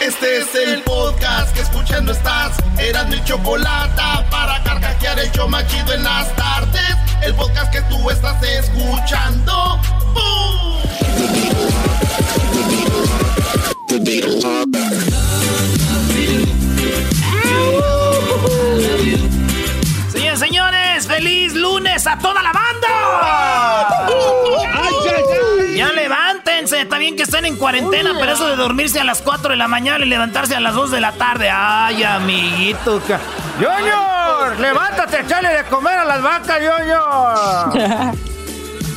Este es el podcast que escuchando estás. Eran mi chocolate para carcajear el yo machido en las tardes. El podcast que tú estás escuchando. Señores, señores, feliz lunes a toda la banda. Está bien que estén en cuarentena, pero eso de dormirse a las 4 de la mañana y levantarse a las 2 de la tarde. Ay, amiguito. Junior, levántate, echale de comer a las vacas, Junior.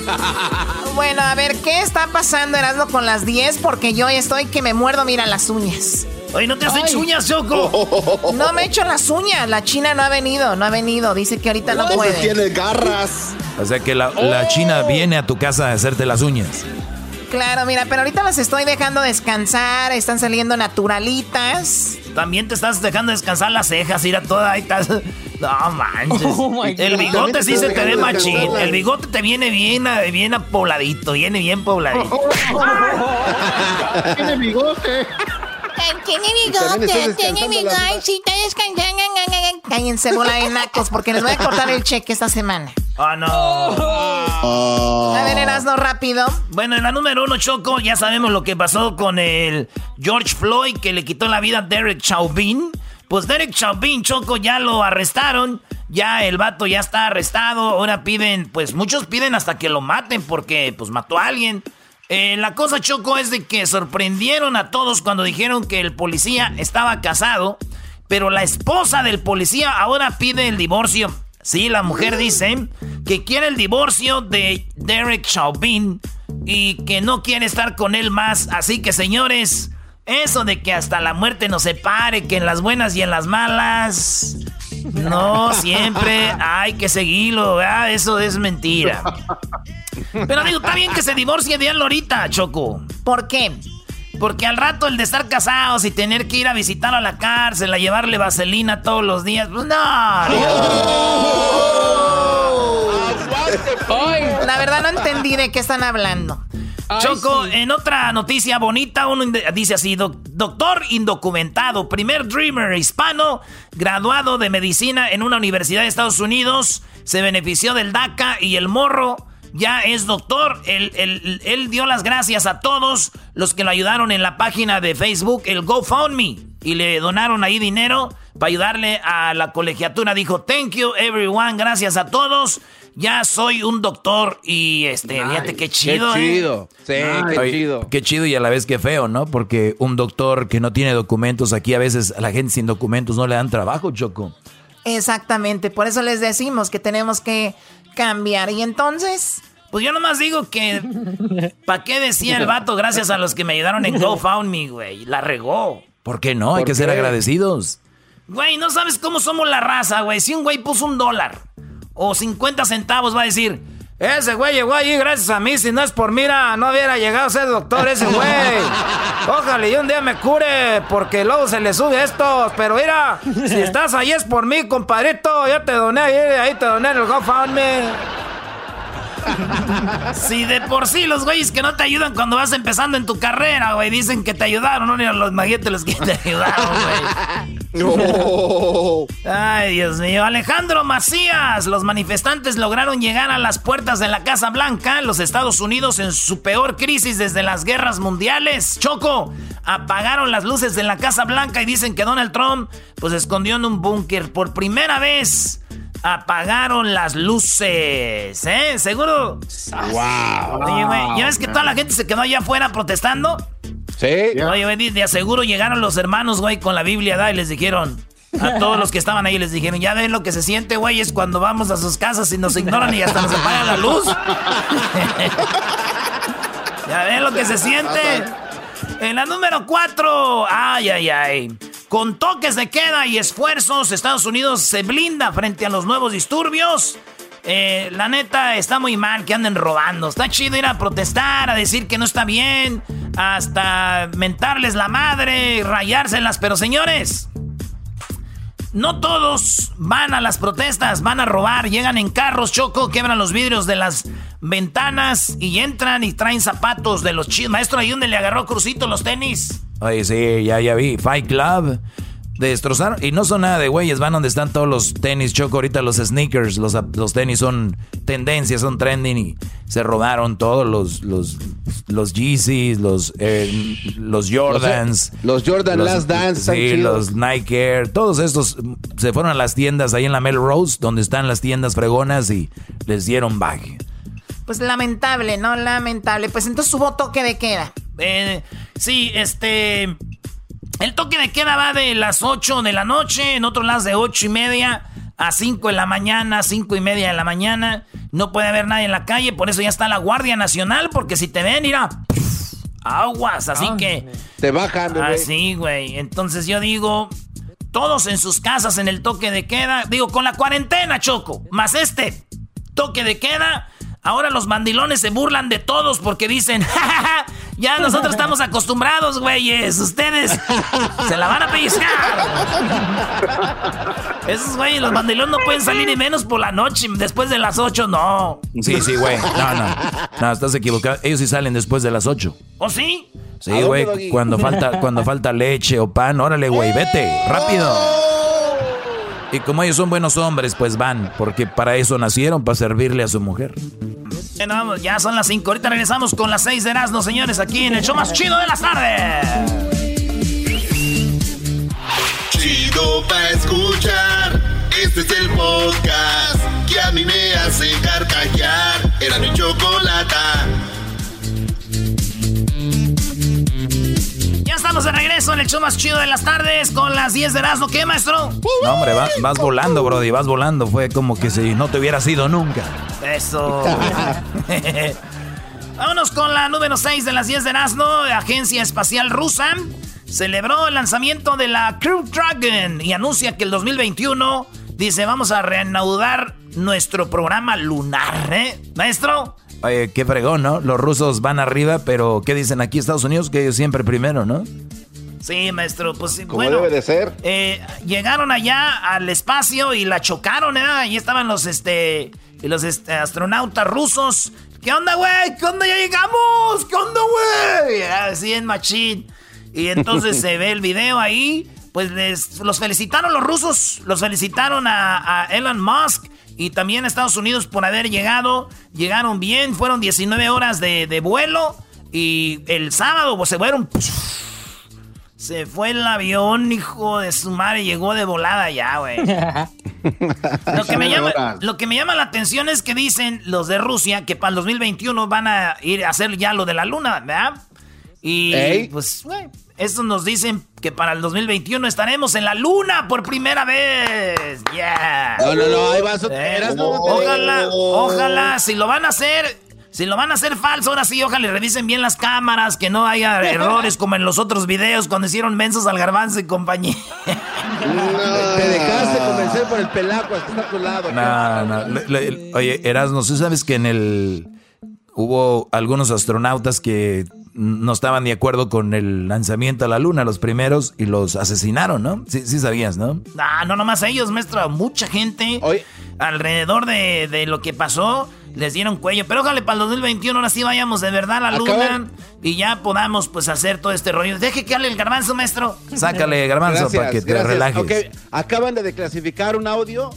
bueno, a ver, ¿qué está pasando, Erasmo, con las 10? Porque yo estoy que me muerdo, mira, las uñas. Oye, ¿no te has hecho uñas, Choco? No me he hecho las uñas. La china no ha venido, no ha venido. Dice que ahorita no puede. tiene garras. O sea que la, la china viene a tu casa a hacerte las uñas. Claro, mira, pero ahorita las estoy dejando descansar, están saliendo naturalitas. También te estás dejando descansar las cejas, ir a toda ahí estás. No manches. Oh el bigote sí se te ve machín. El bigote te viene bien, bien pobladito, viene bien pobladito. Tiene bigote. Tiene bigote, tiene bigote, sí, está descansando. Cállense, bola de nacos, porque les voy a cortar el cheque esta semana. Ah, no. A ver, Erasno, rápido. Bueno, en la número uno, Choco, ya sabemos lo que pasó con el George Floyd, que le quitó la vida a Derek Chauvin. Pues Derek Chauvin, Choco, ya lo arrestaron. Ya el vato ya está arrestado. Ahora piden, pues muchos piden hasta que lo maten porque pues mató a alguien. Eh, la cosa, Choco, es de que sorprendieron a todos cuando dijeron que el policía estaba casado. Pero la esposa del policía ahora pide el divorcio. Sí, la mujer dice que quiere el divorcio de Derek Chauvin y que no quiere estar con él más. Así que, señores, eso de que hasta la muerte nos separe, que en las buenas y en las malas. No, siempre hay que seguirlo, ¿verdad? Eso es mentira. Pero digo, está bien que se divorcie de él ahorita, Choco. ¿Por qué? Porque al rato el de estar casados y tener que ir a visitarlo a la cárcel, a llevarle vaselina todos los días, pues no. La verdad no entendí de qué están hablando. Choco, en otra noticia bonita, uno dice así, doctor indocumentado, primer dreamer hispano, graduado de medicina en una universidad de Estados Unidos, se benefició del DACA y el morro ya es doctor. Él, él, dio las gracias a todos los que lo ayudaron en la página de Facebook, el GoFundMe, y le donaron ahí dinero para ayudarle a la colegiatura. Dijo, thank you everyone, gracias a todos. Ya soy un doctor y este, fíjate qué chido. Qué chido. ¿eh? Sí, qué chido. Qué chido y a la vez qué feo, ¿no? Porque un doctor que no tiene documentos, aquí a veces a la gente sin documentos no le dan trabajo, Choco. Exactamente, por eso les decimos que tenemos que cambiar. Y entonces, pues yo nomás digo que, ¿para qué decía el vato gracias a los que me ayudaron en GoFundMe, güey? La regó. ¿Por qué no? Hay que ser agradecidos. Güey, no sabes cómo somos la raza, güey. Si un güey puso un dólar o 50 centavos, va a decir, ese güey llegó allí gracias a mí. Si no es por mira, no hubiera llegado a ser doctor ese güey. Ojalá y un día me cure porque luego se le sube esto. Pero mira, si estás ahí es por mí, compadrito. Ya te doné ahí, ahí te doné el GoFundMe. Si de por sí los güeyes que no te ayudan cuando vas empezando en tu carrera, güey, dicen que te ayudaron, no ni los maguetes los que te ayudaron, güey. No. Ay, Dios mío. Alejandro Macías. Los manifestantes lograron llegar a las puertas de la Casa Blanca, los Estados Unidos, en su peor crisis desde las guerras mundiales. Choco, apagaron las luces de la Casa Blanca y dicen que Donald Trump, pues, escondió en un búnker por primera vez apagaron las luces, ¿eh? ¿Seguro? ¡Wow! Oye, güey, ¿ya ves que toda la gente se quedó allá afuera protestando? Sí. Oye, güey, de aseguro llegaron los hermanos, güey, con la Biblia, ¿da? Y les dijeron, a todos los que estaban ahí les dijeron, ya ven lo que se siente, güey, es cuando vamos a sus casas y nos ignoran y hasta nos apagan la luz. ya ven lo que se siente. En la número 4, ay, ay, ay. Con toques de queda y esfuerzos, Estados Unidos se blinda frente a los nuevos disturbios. Eh, la neta, está muy mal que anden robando. Está chido ir a protestar, a decir que no está bien, hasta mentarles la madre, rayárselas. Pero señores, no todos van a las protestas, van a robar, llegan en carros, choco, quebran los vidrios de las ventanas y entran y traen zapatos de los chidos. Maestro, ahí donde le agarró Crucito los tenis. Oye, sí, ya, ya vi. Fight Club. Destrozaron. Y no son nada de güeyes, van donde están todos los tenis, choco. Ahorita los sneakers, los, los tenis son tendencias, son trending y se robaron todos los, los, los Yeezys, los, eh, los Jordans. Los, Jordan Last Dance. Sí, los Nike Air. Todos estos se fueron a las tiendas ahí en la Melrose, donde están las tiendas fregonas y les dieron bag. Pues lamentable, ¿no? Lamentable. Pues entonces hubo toque de queda. Eh, sí, este. El toque de queda va de las 8 de la noche, en otro lado de 8 y media a 5 de la mañana, 5 y media de la mañana. No puede haber nadie en la calle, por eso ya está la Guardia Nacional, porque si te ven, mira, aguas, así que... Te bajan, güey. Así, güey. Entonces yo digo, todos en sus casas en el toque de queda, digo, con la cuarentena, Choco, más este toque de queda, Ahora los mandilones se burlan de todos porque dicen, ¡Ja, ya nosotros estamos acostumbrados, güeyes. Ustedes se la van a pellizcar. Esos güeyes, los mandilones no pueden salir ni menos por la noche. Después de las 8, no. Sí, sí, güey. No, no. No, estás equivocado. Ellos sí salen después de las 8. ¿O sí? Sí, güey. Cuando falta, cuando falta leche o pan, órale, güey, vete. Rápido. Y como ellos son buenos hombres, pues van, porque para eso nacieron, para servirle a su mujer. Bueno, vamos, ya son las 5. Ahorita regresamos con las 6 de Erasmo, señores, aquí en el show más chido de las tardes. Chido para escuchar. Este es el podcast que a mí me hace carcajear. Era mi chocolata. Estamos de regreso en el show más chido de las tardes con las 10 de Erasmo. ¿Qué, maestro? No, hombre, vas, vas volando, Brody, vas volando. Fue como que si no te hubiera sido nunca. Eso. Vámonos con la número 6 de las 10 de Erasmo. Agencia Espacial Rusa celebró el lanzamiento de la Crew Dragon y anuncia que el 2021 dice vamos a reanudar nuestro programa lunar, ¿eh? Maestro. Oye, qué fregón, ¿no? Los rusos van arriba, pero ¿qué dicen aquí Estados Unidos? Que ellos siempre primero, ¿no? Sí, maestro, pues Como bueno. debe de ser. eh, llegaron allá al espacio y la chocaron, ¿eh? Ahí estaban los, este, los este, astronautas rusos. ¿Qué onda, güey? ¿Qué onda? Ya llegamos. ¿Qué onda, güey? Así en machín. Y entonces se ve el video ahí. Pues les, los felicitaron los rusos. Los felicitaron a, a Elon Musk. Y también a Estados Unidos por haber llegado. Llegaron bien. Fueron 19 horas de, de vuelo. Y el sábado pues, se fueron. Se fue el avión, hijo de su madre, llegó de volada ya, güey. Lo que, me llama, lo que me llama la atención es que dicen los de Rusia que para el 2021 van a ir a hacer ya lo de la luna, ¿verdad? Y Ey. pues, güey, estos nos dicen que para el 2021 estaremos en la luna por primera vez. Yeah. No, no, no, ahí vas. ¿Eh? Eras, no, Ojalá, ojalá, si lo van a hacer, si lo van a hacer falso, ahora sí, ojalá revisen bien las cámaras, que no haya errores como en los otros videos cuando hicieron mensos al garbanzo y compañía. Te dejaste convencer por el pelaco, hasta está a tu lado. No, no. Le- le- oye, Erasmo, ¿tú sabes que en el... Hubo algunos astronautas que no estaban de acuerdo con el lanzamiento a la luna, los primeros, y los asesinaron, ¿no? Sí, sí sabías, ¿no? Ah, no nomás a ellos, maestro, a mucha gente Oye. alrededor de, de lo que pasó les dieron cuello. Pero ojalá para el 2021 ahora sí vayamos de verdad a la luna y ya podamos pues hacer todo este rollo. Deje que hable el garbanzo, maestro. Sácale, garbanzo, para que te gracias. relajes. Acaban de declasificar un audio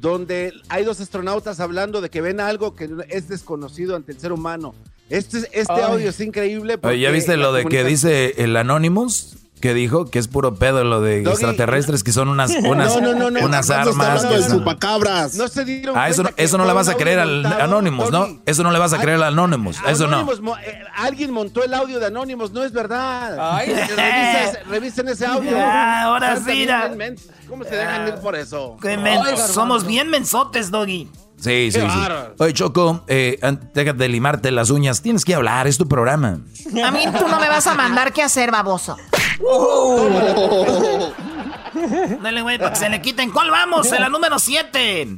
donde hay dos astronautas hablando de que ven algo que es desconocido ante el ser humano. Este, este audio es increíble. Oye, ¿ya porque viste lo de que dice el Anonymous? ¿Qué dijo? Que es puro pedo lo de extraterrestres, que son unas, unas, no, no, no, unas armas. De chupacabras. No se dieron ah, eso, eso no le vas a creer al Anonymous, ¿no? Eso no le vas a creer al Anonymous. Eso no. Eh, alguien montó el audio de Anonymous, no es verdad. Ay, revisen ese audio. ahora sí. ¿Cómo se dejan ir por eso? Somos bien mensotes, Doggy. Sí, sí, sí. Oye, Choco, eh, de limarte las uñas. Tienes que hablar, es tu programa. A mí tú no me vas a mandar qué hacer, baboso. Dale, güey, para que se le quiten. ¿Cuál vamos? En la número 7.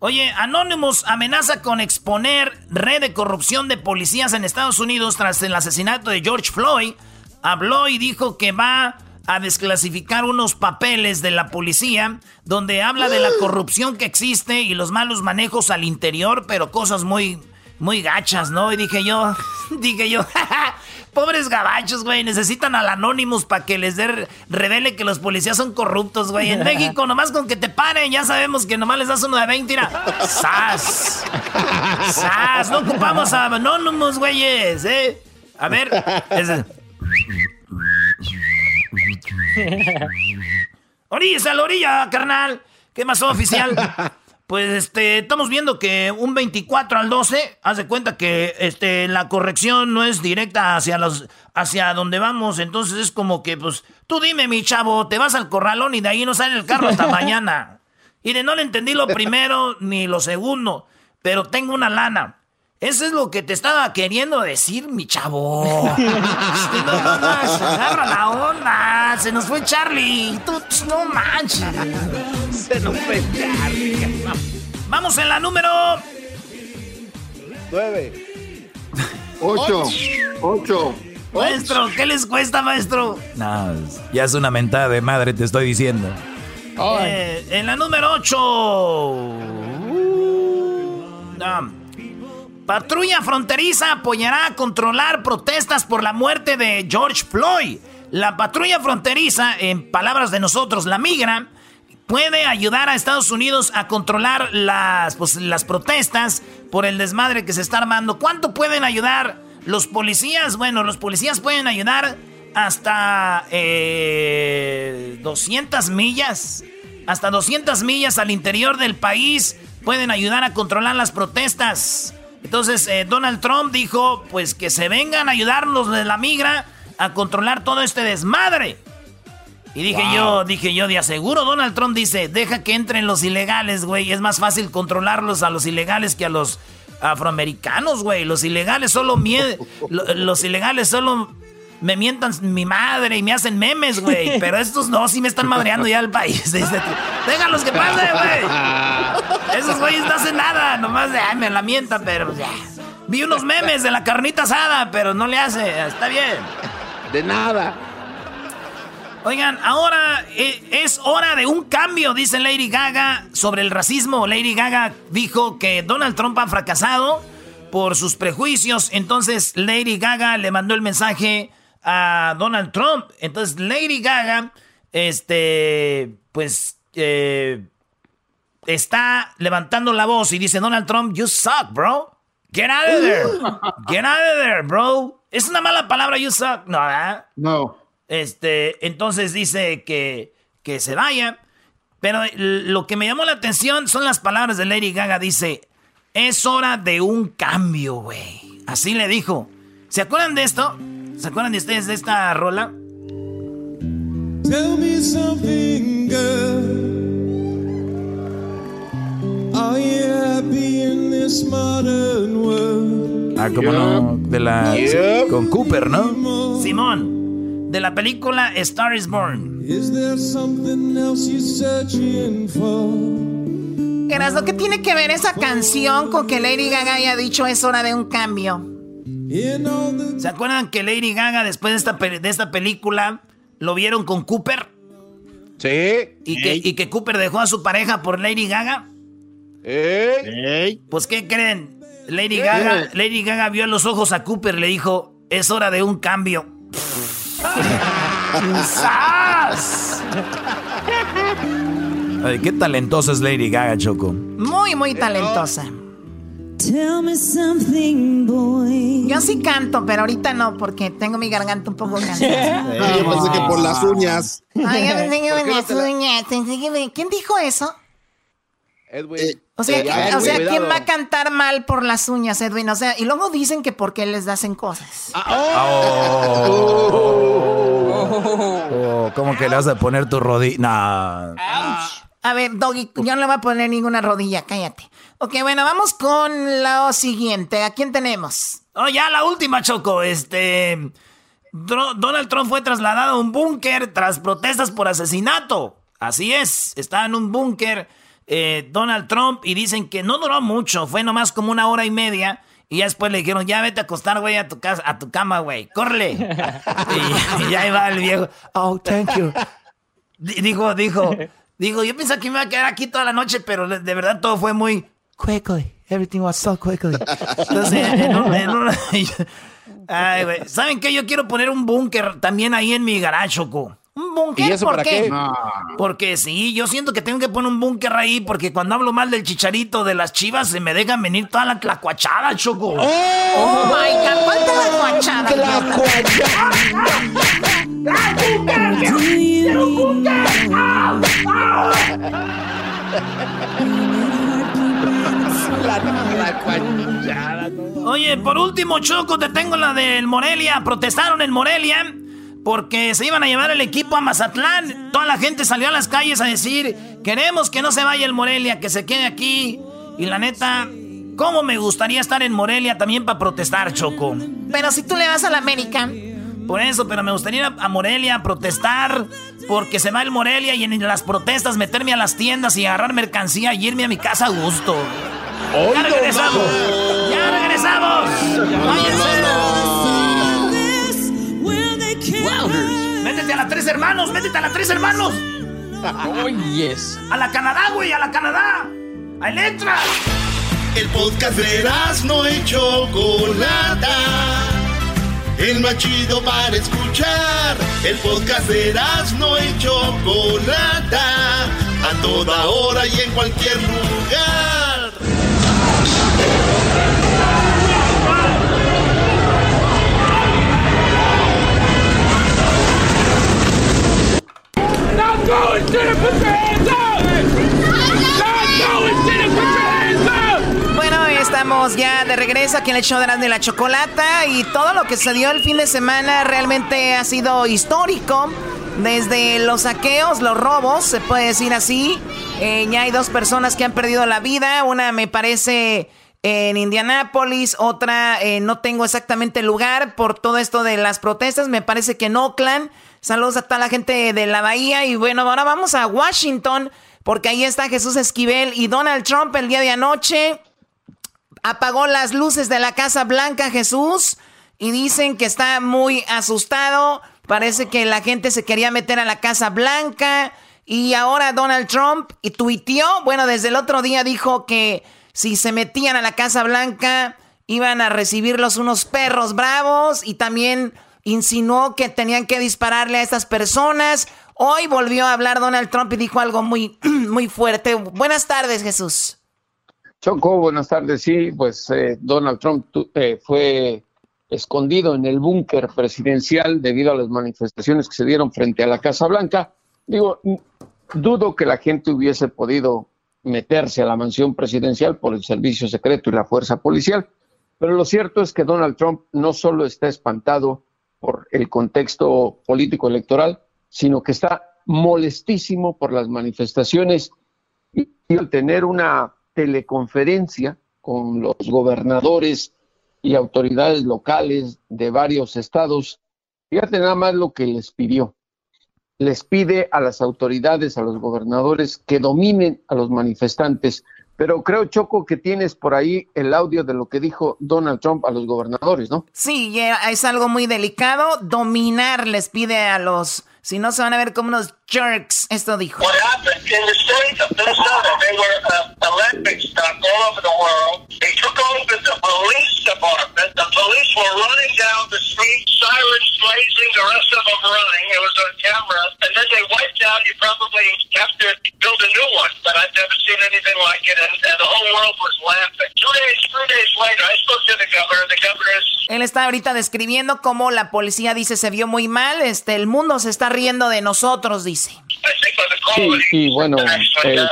Oye, Anonymous amenaza con exponer red de corrupción de policías en Estados Unidos tras el asesinato de George Floyd. Habló y dijo que va a desclasificar unos papeles de la policía donde habla de la corrupción que existe y los malos manejos al interior, pero cosas muy, muy gachas, ¿no? Y dije yo, dije yo, pobres gabachos, güey, necesitan al Anonymous para que les dé, revele que los policías son corruptos, güey. En México, nomás con que te paren, ya sabemos que nomás les das uno de 20, mira. ¡Sas! ¡Sas! No ocupamos a Anonymous, güeyes, ¿eh? A ver, orilla a la orilla, carnal. ¿Qué pasó, oficial? Pues este, estamos viendo que un 24 al 12, haz de cuenta que este, la corrección no es directa hacia los, hacia donde vamos, entonces es como que, pues, tú dime, mi chavo, te vas al corralón y de ahí no sale el carro hasta mañana. Y de no le entendí lo primero ni lo segundo, pero tengo una lana. Eso es lo que te estaba queriendo decir, mi chavo. no, no, no, agarra la onda. Se nos fue Charlie. Tú, no manches. Se nos fue Charlie. Vamos en la número... Nueve. Ocho. Ocho. Maestro, ¿qué les cuesta, maestro? No, ya es una mentada de madre, te estoy diciendo. Eh, en la número 8. no. Patrulla fronteriza apoyará a controlar protestas por la muerte de George Floyd. La patrulla fronteriza, en palabras de nosotros, la migra, puede ayudar a Estados Unidos a controlar las, pues, las protestas por el desmadre que se está armando. ¿Cuánto pueden ayudar los policías? Bueno, los policías pueden ayudar hasta 200 eh, millas. Hasta 200 millas al interior del país pueden ayudar a controlar las protestas. Entonces eh, Donald Trump dijo, pues que se vengan a ayudarnos de la migra a controlar todo este desmadre. Y dije yo, dije yo, de aseguro Donald Trump dice, deja que entren los ilegales, güey. Es más fácil controlarlos a los ilegales que a los afroamericanos, güey. Los ilegales solo mie los ilegales solo me mientan mi madre y me hacen memes, güey. Pero estos no, sí me están madreando ya el país. Déjalos que pase, güey. Esos güeyes no hacen nada, nomás de, ay, me la mientan, pero ya. Vi unos memes de la carnita asada, pero no le hace, está bien. De nada. Oigan, ahora eh, es hora de un cambio, dice Lady Gaga sobre el racismo. Lady Gaga dijo que Donald Trump ha fracasado por sus prejuicios. Entonces Lady Gaga le mandó el mensaje a Donald Trump. Entonces Lady Gaga, este, pues, eh, está levantando la voz y dice, Donald Trump, you suck, bro. Get out of there. Get out of there, bro. Es una mala palabra, you suck. No, ¿verdad? No. Este, entonces dice que, que se vaya. Pero lo que me llamó la atención son las palabras de Lady Gaga. Dice, es hora de un cambio, güey. Así le dijo. ¿Se acuerdan de esto? ¿Se acuerdan de ustedes de esta rola? Tell me something, girl. Are you happy in this modern world? Ah, como no, de la con Cooper, ¿no? Simón, de la película Star is Born. Is there something else you're searching for? ¿qué tiene que ver esa canción con que Lady Gaga haya dicho es hora de un cambio? ¿Se acuerdan que Lady Gaga después de esta, de esta película lo vieron con Cooper? Sí. ¿Y que, y que, Cooper dejó a su pareja por Lady Gaga? Pues ¿qué creen? Lady Gaga, Lady Gaga vio a los ojos a Cooper y le dijo, es hora de un cambio. Ay, qué talentosa es Lady Gaga, Choco. Muy, muy talentosa. Tell me something, boy. Yo sí canto, pero ahorita no, porque tengo mi garganta un poco cansada. Yo pensé que por las uñas. Ay, yo pensé que por las uñas. ¿Quién dijo eso? Edwin. Eh, o sea, o sea ¿quién va a cantar mal por las uñas, Edwin? O sea, y luego dicen que porque les hacen cosas. Ah, oh. oh. ¿Cómo que le vas a poner tu rodilla? A ver, Doggy, yo no le voy a poner ninguna rodilla, cállate. Ok, bueno, vamos con lo siguiente. ¿A quién tenemos? Oh, ya la última, Choco. Este. Donald Trump fue trasladado a un búnker tras protestas por asesinato. Así es, está en un búnker eh, Donald Trump y dicen que no duró mucho, fue nomás como una hora y media. Y ya después le dijeron, ya vete a acostar, güey, a tu casa, a tu cama, güey, córrele. y, ya iba el viejo, oh, thank you. dijo, dijo, dijo, yo pensé que me iba a quedar aquí toda la noche, pero de verdad todo fue muy, quickly. Everything was so quickly. Entonces, Ay, güey. ¿Saben qué? Yo quiero poner un búnker también ahí en mi garage, Choco. ¿Un búnker? ¿Y eso ¿Por para qué? Porque sí, yo siento que tengo que poner un búnker ahí porque cuando hablo mal del chicharito de las chivas se me dejan venir toda la tlacuachada, Choco. ¡Oh, oh my God! ¿Cuánta tlacuachada? ¡Tlacuachada! ¡Quiero búnker! Oye, por último, Choco, te tengo la del Morelia. Protestaron en Morelia porque se iban a llevar el equipo a Mazatlán. Toda la gente salió a las calles a decir, queremos que no se vaya el Morelia, que se quede aquí. Y la neta, ¿cómo me gustaría estar en Morelia también para protestar, Choco? Pero si tú le vas a la América. Por eso, pero me gustaría ir a Morelia a protestar porque se va el Morelia y en las protestas meterme a las tiendas y agarrar mercancía y irme a mi casa a gusto. ¡Ya regresamos! ¡Ya regresamos! ¡Métete a las tres hermanos! ¡Métete a las tres hermanos! ¡Oh, yes! ¡A la Canadá, güey! ¡A la Canadá! ¡A Electra! El podcast de no hecho Chocolata El más chido para escuchar. El podcast de no hecho Chocolata. A toda hora y en cualquier lugar estamos ya de regreso aquí en el show de la, la Chocolata y todo lo que se dio el fin de semana realmente ha sido histórico. Desde los saqueos, los robos, se puede decir así. Eh, ya hay dos personas que han perdido la vida. Una me parece en Indianápolis, otra eh, no tengo exactamente lugar por todo esto de las protestas. Me parece que en Oakland. Saludos a toda la gente de la Bahía. Y bueno, ahora vamos a Washington, porque ahí está Jesús Esquivel y Donald Trump el día de anoche. Apagó las luces de la Casa Blanca, Jesús, y dicen que está muy asustado. Parece que la gente se quería meter a la Casa Blanca. Y ahora Donald Trump y tuiteó, bueno, desde el otro día dijo que si se metían a la Casa Blanca iban a recibirlos unos perros bravos y también insinuó que tenían que dispararle a estas personas. Hoy volvió a hablar Donald Trump y dijo algo muy, muy fuerte. Buenas tardes, Jesús. Choco, buenas tardes. Sí, pues eh, Donald Trump eh, fue escondido en el búnker presidencial debido a las manifestaciones que se dieron frente a la Casa Blanca. Digo, dudo que la gente hubiese podido meterse a la mansión presidencial por el servicio secreto y la fuerza policial, pero lo cierto es que Donald Trump no solo está espantado por el contexto político electoral, sino que está molestísimo por las manifestaciones y, al tener una teleconferencia con los gobernadores y autoridades locales de varios estados, fíjate nada más lo que les pidió. Les pide a las autoridades, a los gobernadores, que dominen a los manifestantes, pero creo, Choco, que tienes por ahí el audio de lo que dijo Donald Trump a los gobernadores, ¿no? Sí, es algo muy delicado. Dominar les pide a los... Si no, se van a ver como unos jerks. Esto dijo. What happened in the state of Minnesota, they were uh, Olympic stuff all over the world. They took over the police department. The police were running down the street, sirens blazing, the rest of them running. It was on camera. And then they wiped out. You probably have to build a new one, but I've never seen anything like it, and, and the whole world was laughing. Two days, three days later, I spoke to the governor. The governor is. Él está ahorita describiendo cómo la policía dice se vio muy mal. Este, el mundo se está riendo de nosotros, dice. Sí, y bueno,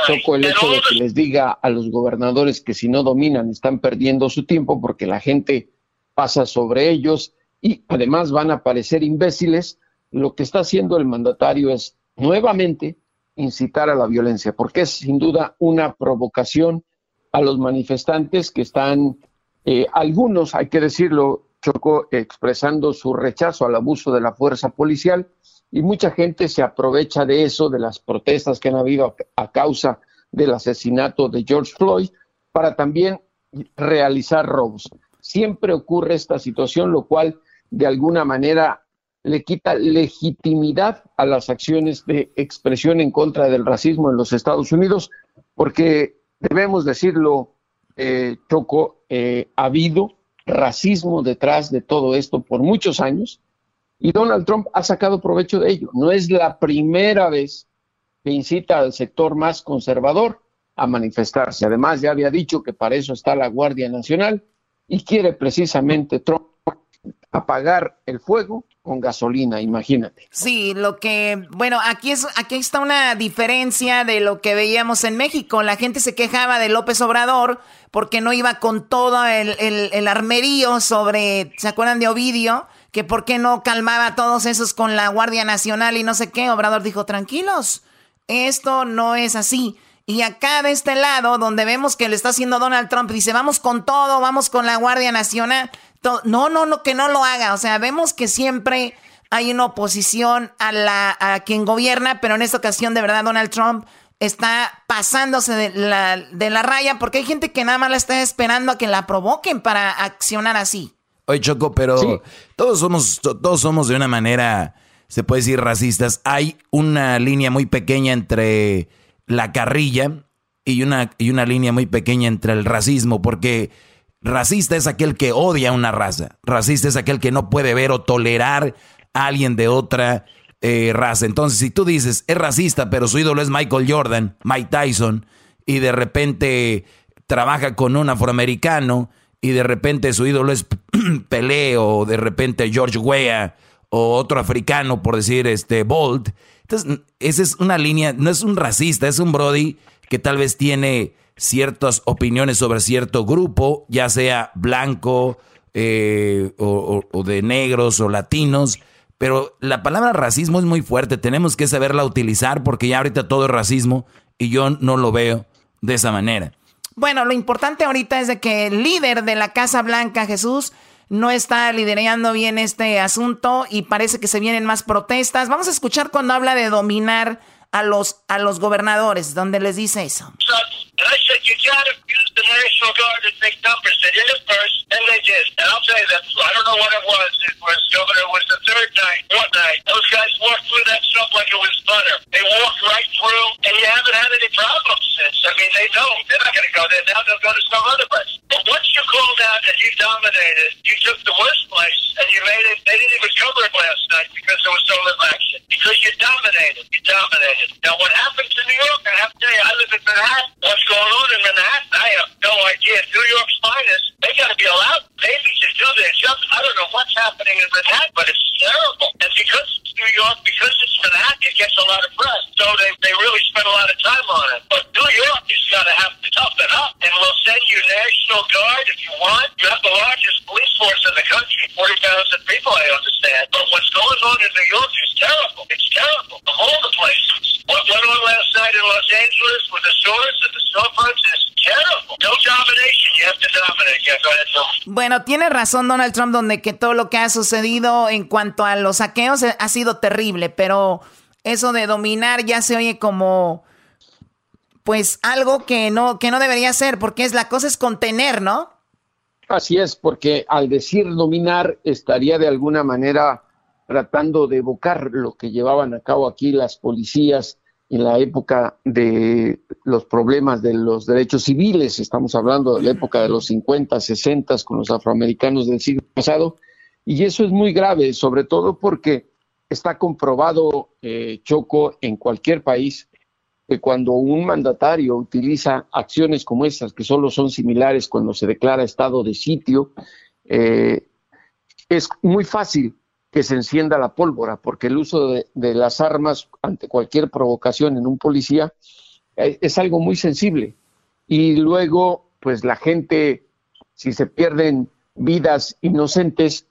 Choco, el hecho de que les diga a los gobernadores que si no dominan están perdiendo su tiempo porque la gente pasa sobre ellos y además van a parecer imbéciles, lo que está haciendo el mandatario es nuevamente incitar a la violencia, porque es sin duda una provocación a los manifestantes que están, eh, algunos, hay que decirlo, Choco, expresando su rechazo al abuso de la fuerza policial y mucha gente se aprovecha de eso, de las protestas que han habido a, causa del asesinato de George Floyd, para también realizar robos. Siempre ocurre esta situación, lo cual de alguna manera le quita legitimidad a las acciones de expresión en contra del racismo en los Estados Unidos, porque debemos decirlo, eh, Choco, eh, ha habido racismo detrás de todo esto por muchos años y Donald Trump ha sacado provecho de ello. No es la primera vez que incita al sector más conservador a manifestarse. Además, ya había dicho que para eso está la Guardia Nacional y quiere precisamente Trump apagar el fuego con gasolina, imagínate. Sí, lo que, bueno, aquí es, aquí está una diferencia de lo que veíamos en México. La gente se quejaba de López Obrador porque no iba con todo el, el armerío sobre, ¿se acuerdan de Ovidio? Que por qué no calmaba todos esos con la Guardia Nacional y no sé qué. Obrador dijo, tranquilos, esto no es así. Y acá de este lado, donde vemos que le está haciendo Donald Trump, dice, vamos con todo, vamos con la Guardia Nacional. No, no, no, que no lo haga. O sea, vemos que siempre hay una oposición a, la, a quien gobierna, pero en esta ocasión, de verdad, Donald Trump está pasándose de la, de la raya porque hay gente que nada más la está esperando a que la provoquen para accionar así. Oye, Choco, pero todos somos, todos somos de una manera, se puede decir, racistas. Hay una línea muy pequeña entre la carrilla y una, y una línea muy pequeña entre el racismo, porque racista es aquel que odia a una raza. Racista es aquel que no puede ver o tolerar a alguien de otra eh, raza. Entonces, si tú dices, es racista, pero su ídolo es Michael Jordan, Mike Tyson, y de repente trabaja con un afroamericano, y de repente su ídolo es Pelé o de repente George Weah o otro africano, por decir, este, Bolt. Entonces, esa es una línea, no es un racista, es un Brody que tal vez tiene ciertas opiniones sobre cierto grupo, ya sea blanco eh, o, o de negros o latinos. Pero la palabra racismo es muy fuerte, tenemos que saberla utilizar porque ya ahorita todo es racismo y yo no lo veo de esa manera. Bueno, lo importante ahorita es de que el líder de la Casa Blanca, Jesús, no está liderando bien este asunto y parece que se vienen más protestas. Vamos a escuchar cuando habla de dominar a los, a los gobernadores, donde les dice eso. I mean, they know. They're not going to go there. Now they'll go to some other place. But once you called out and you dominated, you took the worst place and you made it. They didn't even cover it last night because there was so little action. Because you dominated. You dominated. Now, what happened? Razón Donald Trump donde que todo lo que ha sucedido en cuanto a los saqueos ha sido terrible, pero eso de dominar ya se oye como pues algo que no que no debería ser, porque es la cosa es contener, ¿no? Así es, porque al decir dominar estaría de alguna manera tratando de evocar lo que llevaban a cabo aquí las policías en la época de los problemas de los derechos civiles, estamos hablando de la época de los 50, 60 con los afroamericanos del siglo pasado, y eso es muy grave, sobre todo porque está comprobado, eh, Choco, en cualquier país, que cuando un mandatario utiliza acciones como estas, que solo son similares cuando se declara estado de sitio, eh, es muy fácil que se encienda la pólvora, porque el uso de, las armas ante cualquier provocación en un policía eh, es algo muy sensible. Y luego, pues la gente, si se pierden vidas inocentes,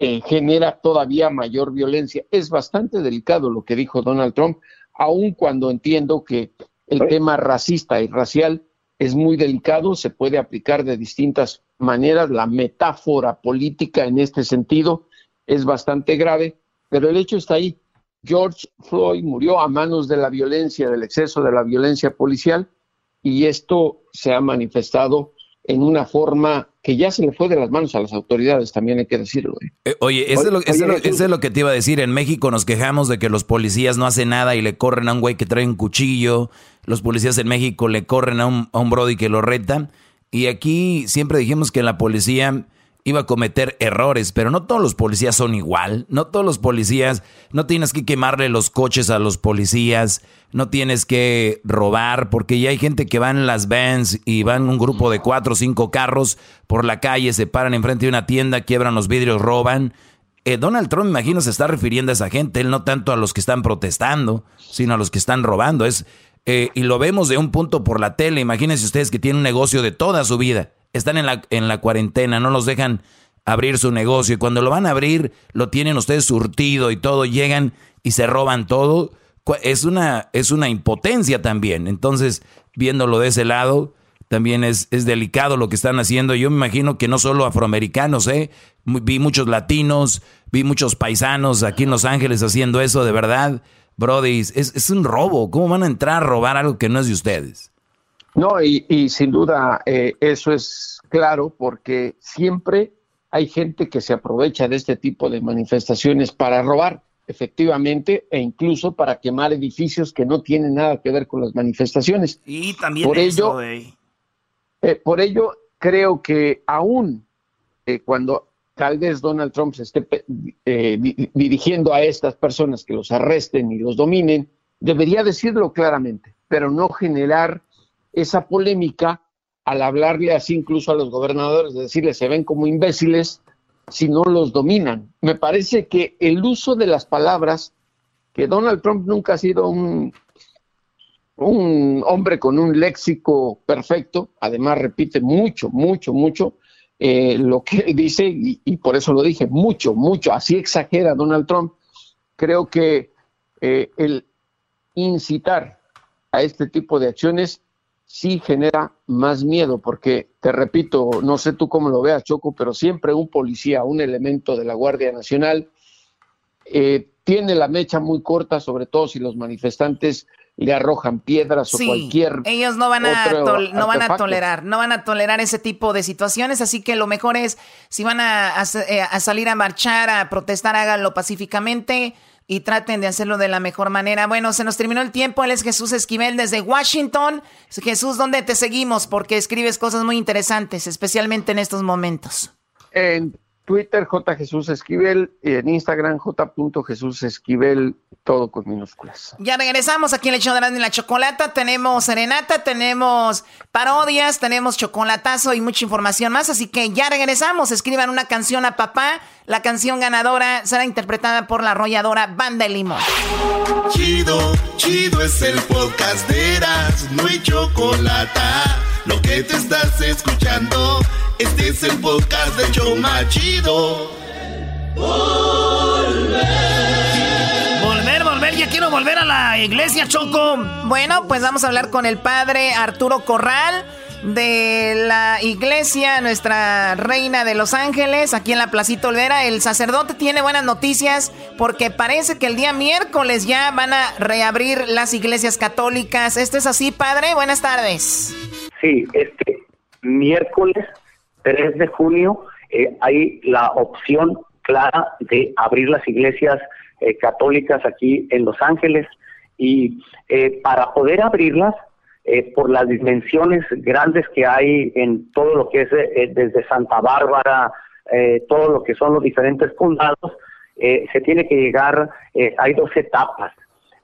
eh, genera todavía mayor violencia. Es bastante delicado lo que dijo Donald Trump, aun cuando entiendo que el tema racista y racial es muy delicado, se puede aplicar de distintas maneras, la metáfora política en este sentido es bastante grave, pero el hecho está ahí. George Floyd murió a manos de la violencia, del exceso de la violencia policial, y esto se ha manifestado en una forma que ya se le fue de las manos a las autoridades, también hay que decirlo. ¿eh? Eh, oye, eso, es lo, que te iba a decir. En México nos quejamos de que los policías no hacen nada y le corren a un güey que trae un cuchillo. Los policías en México le corren a un, a un brody que lo reta. Y aquí siempre dijimos que la policía iba a cometer errores, pero no todos los policías son igual, no todos los policías, no tienes que quemarle los coches a los policías, no tienes que robar, porque ya hay gente que va en las vans y van un grupo de cuatro o cinco carros por la calle, se paran enfrente de una tienda, quiebran los vidrios, roban. Eh, Donald Trump, imagino, se está refiriendo a esa gente, él no tanto a los que están protestando, sino a los que están robando. Es, eh, y lo vemos de un punto por la tele, imagínense ustedes que tienen un negocio de toda su vida están en la, en la cuarentena, no los dejan abrir su negocio y cuando lo van a abrir lo tienen ustedes surtido y todo, llegan y se roban todo, es una, es una impotencia también. Entonces, viéndolo de ese lado, también es, es delicado lo que están haciendo. Yo me imagino que no solo afroamericanos, ¿eh? vi muchos latinos, vi muchos paisanos aquí en Los Ángeles haciendo eso, de verdad. Brody, es, es un robo. ¿Cómo van a entrar a robar algo que no es de ustedes? No, y, sin duda eh, eso es claro porque siempre hay gente que se aprovecha de este tipo de manifestaciones para robar, efectivamente, e incluso para quemar edificios que no tienen nada que ver con las manifestaciones. Y también por ello, eh, por ello creo que aún eh, cuando tal vez Donald Trump se esté dirigiendo a estas personas que los arresten y los dominen, debería decirlo claramente, pero no generar esa polémica al hablarle así incluso a los gobernadores, de decirles se ven como imbéciles si no los dominan. Me parece que el uso de las palabras, que Donald Trump nunca ha sido un, un hombre con un léxico perfecto, además repite mucho, mucho, mucho eh, lo que dice, y, por eso lo dije, mucho, mucho, así exagera Donald Trump. Creo que eh, el incitar a este tipo de acciones sí genera más miedo, porque te repito, no sé tú cómo lo veas, Choco, pero siempre un policía, un elemento de la Guardia Nacional, eh, tiene la mecha muy corta, sobre todo si los manifestantes le arrojan piedras o cualquier. Ellos no van a no van a tolerar, no van a tolerar ese tipo de situaciones, así que lo mejor es si van a, a eh, salir a marchar, a protestar, háganlo pacíficamente y traten de hacerlo de la mejor manera. Bueno, se nos terminó el tiempo. Él es Jesús Esquivel desde Washington. Jesús, ¿dónde te seguimos? Porque escribes cosas muy interesantes, especialmente en estos momentos. En Twitter, J. Jesús Esquivel, y en Instagram, J. Jesús Esquivel, todo con minúsculas. Ya regresamos aquí en el show de la, la chocolata. Tenemos serenata, tenemos parodias, tenemos chocolatazo y mucha información más. Así que ya regresamos. Escriban una canción a papá. La canción ganadora será interpretada por la arrolladora Banda Limón. Chido, chido es el podcast de Eras, no hay chocolata. Lo que te estás escuchando. Este es el podcast de Choma Chido. Volver. Volver, volver. Ya quiero volver a la iglesia, Choco. Bueno, pues vamos a hablar con el padre Arturo Corral de la iglesia, nuestra reina de Los Ángeles, aquí en la Placita Olvera. El sacerdote tiene buenas noticias porque parece que el día miércoles ya van a reabrir las iglesias católicas. ¿Esto es así, padre? Buenas tardes. Sí, este miércoles 3 de junio eh, hay la opción clara de abrir las iglesias eh, católicas aquí en Los Ángeles y eh, para poder abrirlas por las dimensiones grandes que hay en todo lo que es desde Santa Bárbara, todo lo que son los diferentes condados, eh, se tiene que llegar, eh, hay dos etapas.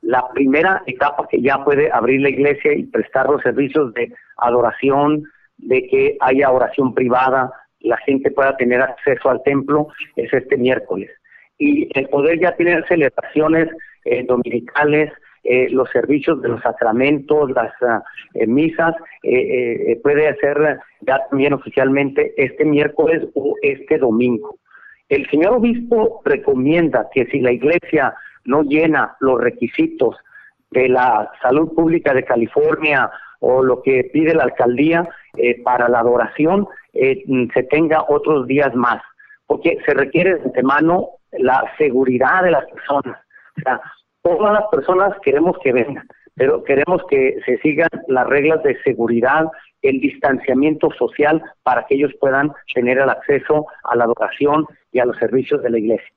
La primera etapa que ya puede abrir la iglesia y prestar los servicios de adoración, de que haya oración privada, la gente pueda tener acceso al templo, es este miércoles. Y el poder ya tener celebraciones eh, dominicales, eh, los servicios de los sacramentos, las eh, misas, puede hacer ya también oficialmente este miércoles o este domingo. El señor obispo recomienda que si la iglesia no llena los requisitos de la salud pública de California o lo que pide la alcaldía eh, para la adoración, eh, se tenga otros días más, porque se requiere de antemano la seguridad de las personas. O sea, todas las personas queremos que vengan, pero queremos que se sigan las reglas de seguridad, el distanciamiento social para que ellos puedan tener el acceso a la adoración y a los servicios de la iglesia.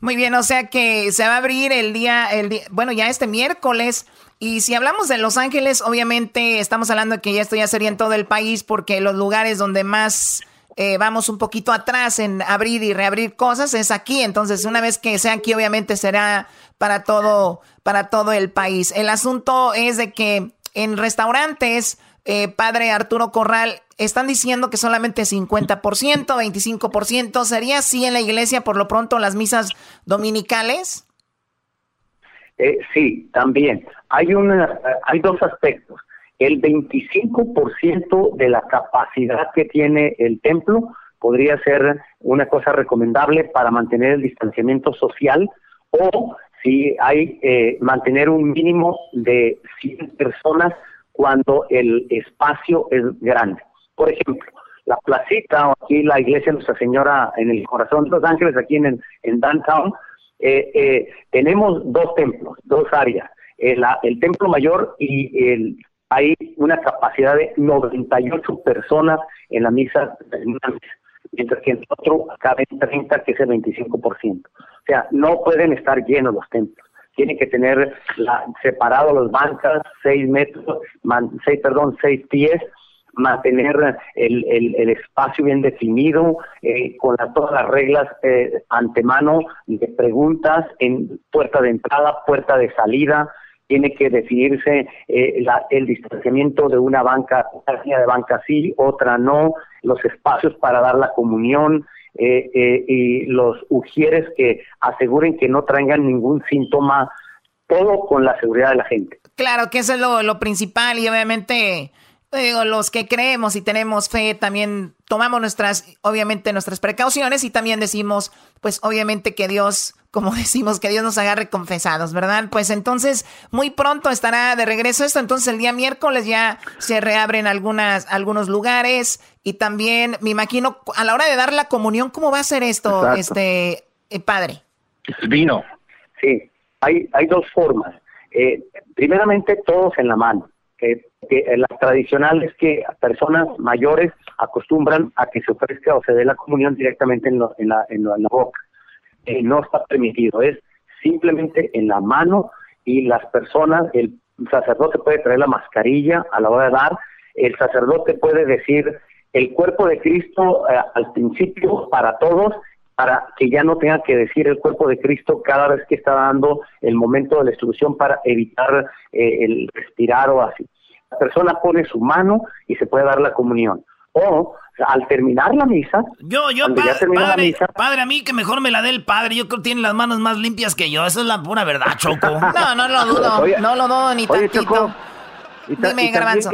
Muy bien, o sea que se va a abrir el día, el día, bueno, ya este miércoles. Y si hablamos de Los Ángeles, obviamente estamos hablando de que ya esto ya sería en todo el país, porque los lugares donde más eh, vamos un poquito atrás en abrir y reabrir cosas es aquí. Entonces, una vez que sea aquí, obviamente será para todo, para todo el país. El asunto es de que en restaurantes, eh, padre Arturo Corral, están diciendo que solamente 50%, 25%. ¿Sería así en la iglesia por lo pronto las misas dominicales? Eh, sí, también. Hay, una, hay dos aspectos. El 25% de la capacidad que tiene el templo podría ser una cosa recomendable para mantener el distanciamiento social o si hay eh, mantener un mínimo de 100 personas cuando el espacio es grande. Por ejemplo, la placita o aquí la iglesia de Nuestra Señora en el corazón de Los Ángeles, aquí en, en Downtown, eh, eh, tenemos dos templos, dos áreas. El, eh, el templo mayor y el, hay una capacidad de 98 personas en la misa, mientras que en otro caben 30, que es el 25%. O sea, no pueden estar llenos los templos. Tienen que tener la, separado las bancas, 6 metros, seis, perdón, 6 pies, mantener el, el, espacio bien definido, eh, con todas las reglas eh, antemano de preguntas en puerta de entrada, puerta de salida, tiene que definirse eh, el distanciamiento de una banca, una línea de banca sí, otra no, los espacios para dar la comunión y los ujieres que aseguren que no traigan ningún síntoma, todo con la seguridad de la gente. Claro que eso es lo, lo principal y obviamente Digo, los que creemos y tenemos fe también tomamos nuestras, obviamente, nuestras precauciones y también decimos, pues obviamente que Dios, como decimos, que Dios nos agarre confesados, ¿verdad? Pues entonces, muy pronto estará de regreso esto, entonces el día miércoles ya se reabren algunas, algunos lugares y también, me imagino, a la hora de dar la comunión, ¿cómo va a ser esto, este eh, padre? Vino. Sí, hay, hay dos formas. Eh, primeramente, todos en la mano que, la tradicional es que personas mayores acostumbran a que se ofrezca o se dé la comunión directamente en, en, la, en, la, boca. Eh, no está permitido, es simplemente en la mano y las personas, el sacerdote puede traer la mascarilla a la hora de dar, el sacerdote puede decir el cuerpo de Cristo eh, al principio para todos para que ya no tenga que decir el cuerpo de Cristo cada vez que está dando el momento de la instrucción para evitar eh, el respirar o así. La persona pone su mano y se puede dar la comunión. O al terminar la misa, yo, yo, padre, padre, a mí que mejor me la dé el padre, yo creo que tiene las manos más limpias que yo, esa es la pura verdad, Choco. no, no lo dudo, no lo dudo ni tantito. Dime, Garbanzo.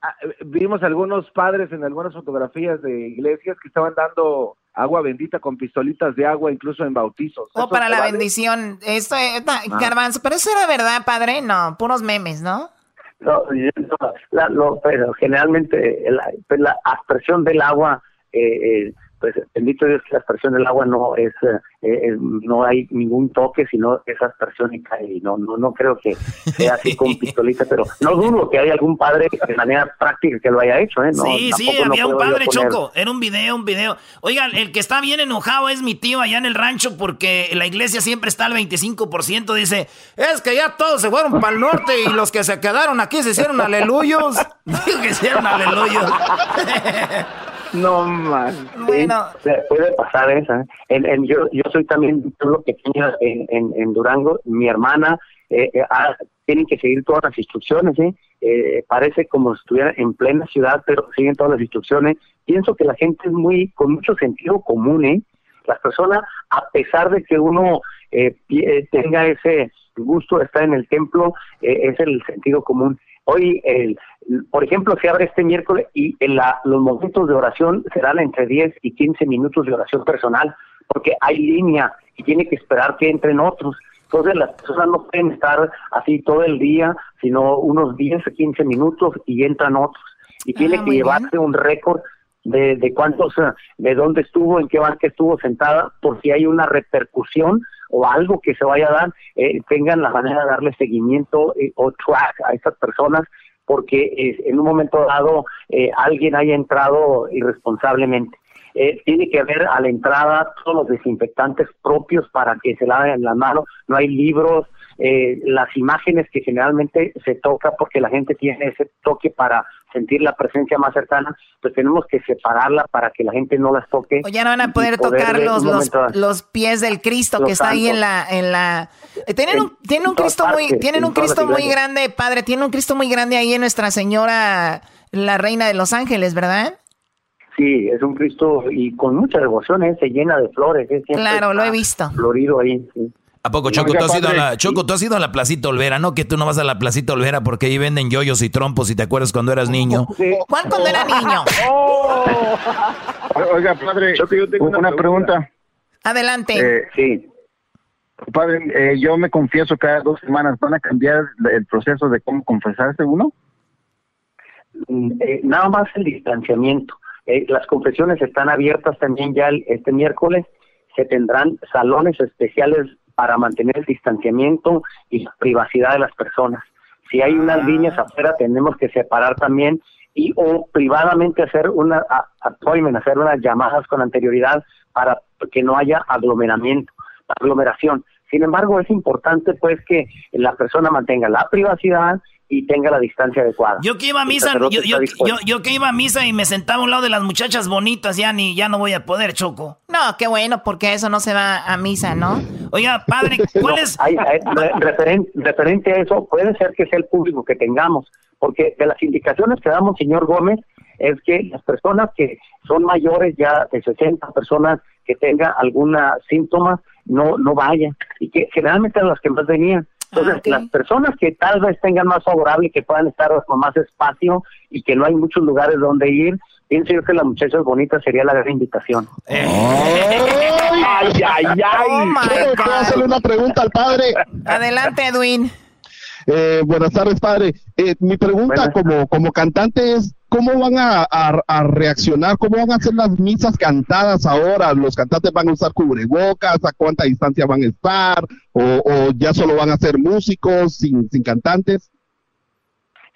Ah, vimos algunos padres en algunas fotografías de iglesias que estaban dando agua bendita con pistolitas de agua incluso en bautizos. O para la bendición. Esto, eh, ah. Garbanzo, pero eso era verdad, padre, no, puros memes, ¿no? No, lo, pero generalmente la, pues, la aspersión del agua eh, eh pues bendito Dios que la aspersión del agua no es, eh, no hay ningún toque, sino esa aspersión y cae. No, no, no creo que sea así con pistolita, pero no dudo que haya algún padre de manera práctica que lo haya hecho. ¿eh? sí, sí, había un padre choco. Era un video, un video. Oigan, el que está bien enojado es mi tío allá en el rancho porque la iglesia siempre está al 25%. Dice, es que ya todos se fueron para el norte y los que se quedaron aquí se hicieron aleluyos. Digo que hicieron aleluyos. No más. Bueno. puede pasar esa. En, en, yo, yo soy también un pueblo pequeño en, en, en Durango. Mi hermana eh, eh ah, tienen que seguir todas las instrucciones. ¿eh? ¿eh? parece como si estuviera en plena ciudad, pero siguen todas las instrucciones. Pienso que la gente es muy, con mucho sentido común. ¿eh? Las personas, a pesar de que uno eh, tenga ese gusto de estar en el templo, es el sentido común. Hoy, el, por ejemplo, se abre este miércoles y en la, los momentos de oración serán entre 10 y 15 minutos de oración personal, porque hay línea y tiene que esperar que entren otros. Entonces las personas no pueden estar así todo el día, sino unos 10 o 15 minutos y entran otros. Y tiene ah, que llevarse un récord de, de cuántos, de dónde estuvo, en qué banca estuvo sentada, por si hay una repercusión o algo que se vaya a dar, eh, tengan la manera de darle seguimiento eh, o track a estas personas porque eh, en un momento dado alguien haya entrado irresponsablemente. tiene que haber a la entrada todos los desinfectantes propios para que se laven las manos, no hay libros, eh, las imágenes que generalmente se toca porque la gente tiene ese toque para sentir la presencia más cercana, pues tenemos que separarla para que la gente no las toque. O ya no van a poder, tocar los, los, pies del Cristo que está ahí en la en la eh, tienen un, tienen un Cristo muy tienen un Cristo muy grande, padre, tienen un Cristo muy grande ahí en Nuestra Señora la Reina de los Ángeles, ¿verdad? Sí, es un Cristo y con mucha devoción, ¿eh? se llena de flores. claro, lo he visto. Florido ahí. Sí. ¿A poco, Choco, tú has, ido a la, Choco, tú has ido a la Placita Olvera, ¿no? Que tú no vas a la Placita Olvera porque ahí venden yoyos y trompos, si te acuerdas cuando eras niño. ¿Cuál cuando era niño? Oiga, padre, yo tengo una, pregunta. Adelante. Eh, sí. Padre, eh, yo me confieso cada dos semanas. ¿Van a cambiar el proceso de cómo confesarse uno? Eh, nada más el distanciamiento. las confesiones están abiertas también ya este miércoles. Se tendrán salones especiales para mantener el distanciamiento y la privacidad de las personas. Si hay unas ah. líneas afuera, tenemos que separar también y o privadamente hacer una appointment, hacer unas llamadas con anterioridad para que no haya aglomeramiento, aglomeración. Sin embargo, es importante pues que la persona mantenga la privacidad y tenga la distancia adecuada. Yo que iba a misa, yo, yo, yo, que iba a misa y me sentaba a un lado de las muchachas bonitas, ya ni ya no voy a poder, Choco. No, qué bueno, porque eso no se va a misa, ¿no? Oiga, padre, ¿cuál es? referente, a eso, puede ser que sea el público que tengamos, porque de las indicaciones que damos, señor Gómez, es que las personas que son mayores ya de 60 personas que tengan alguna síntoma, no, no vayan, y que generalmente eran las que más venían entonces, ah, las personas que tal vez tengan más favorable, que puedan estar con más espacio y que no hay muchos lugares donde ir, pienso yo que las muchachas bonitas sería la gran invitación. ¡Ay, ay, ay! Oh ¿Puedo hacerle una pregunta al padre? Adelante, Edwin. Eh, buenas tardes, padre. Eh, mi pregunta como, como cantante es, ¿cómo van a, reaccionar? ¿Cómo van a hacer las misas cantadas ahora? ¿Los cantantes van a usar cubrebocas? ¿A cuánta distancia van a estar? ¿O, ya solo van a ser músicos sin, sin cantantes?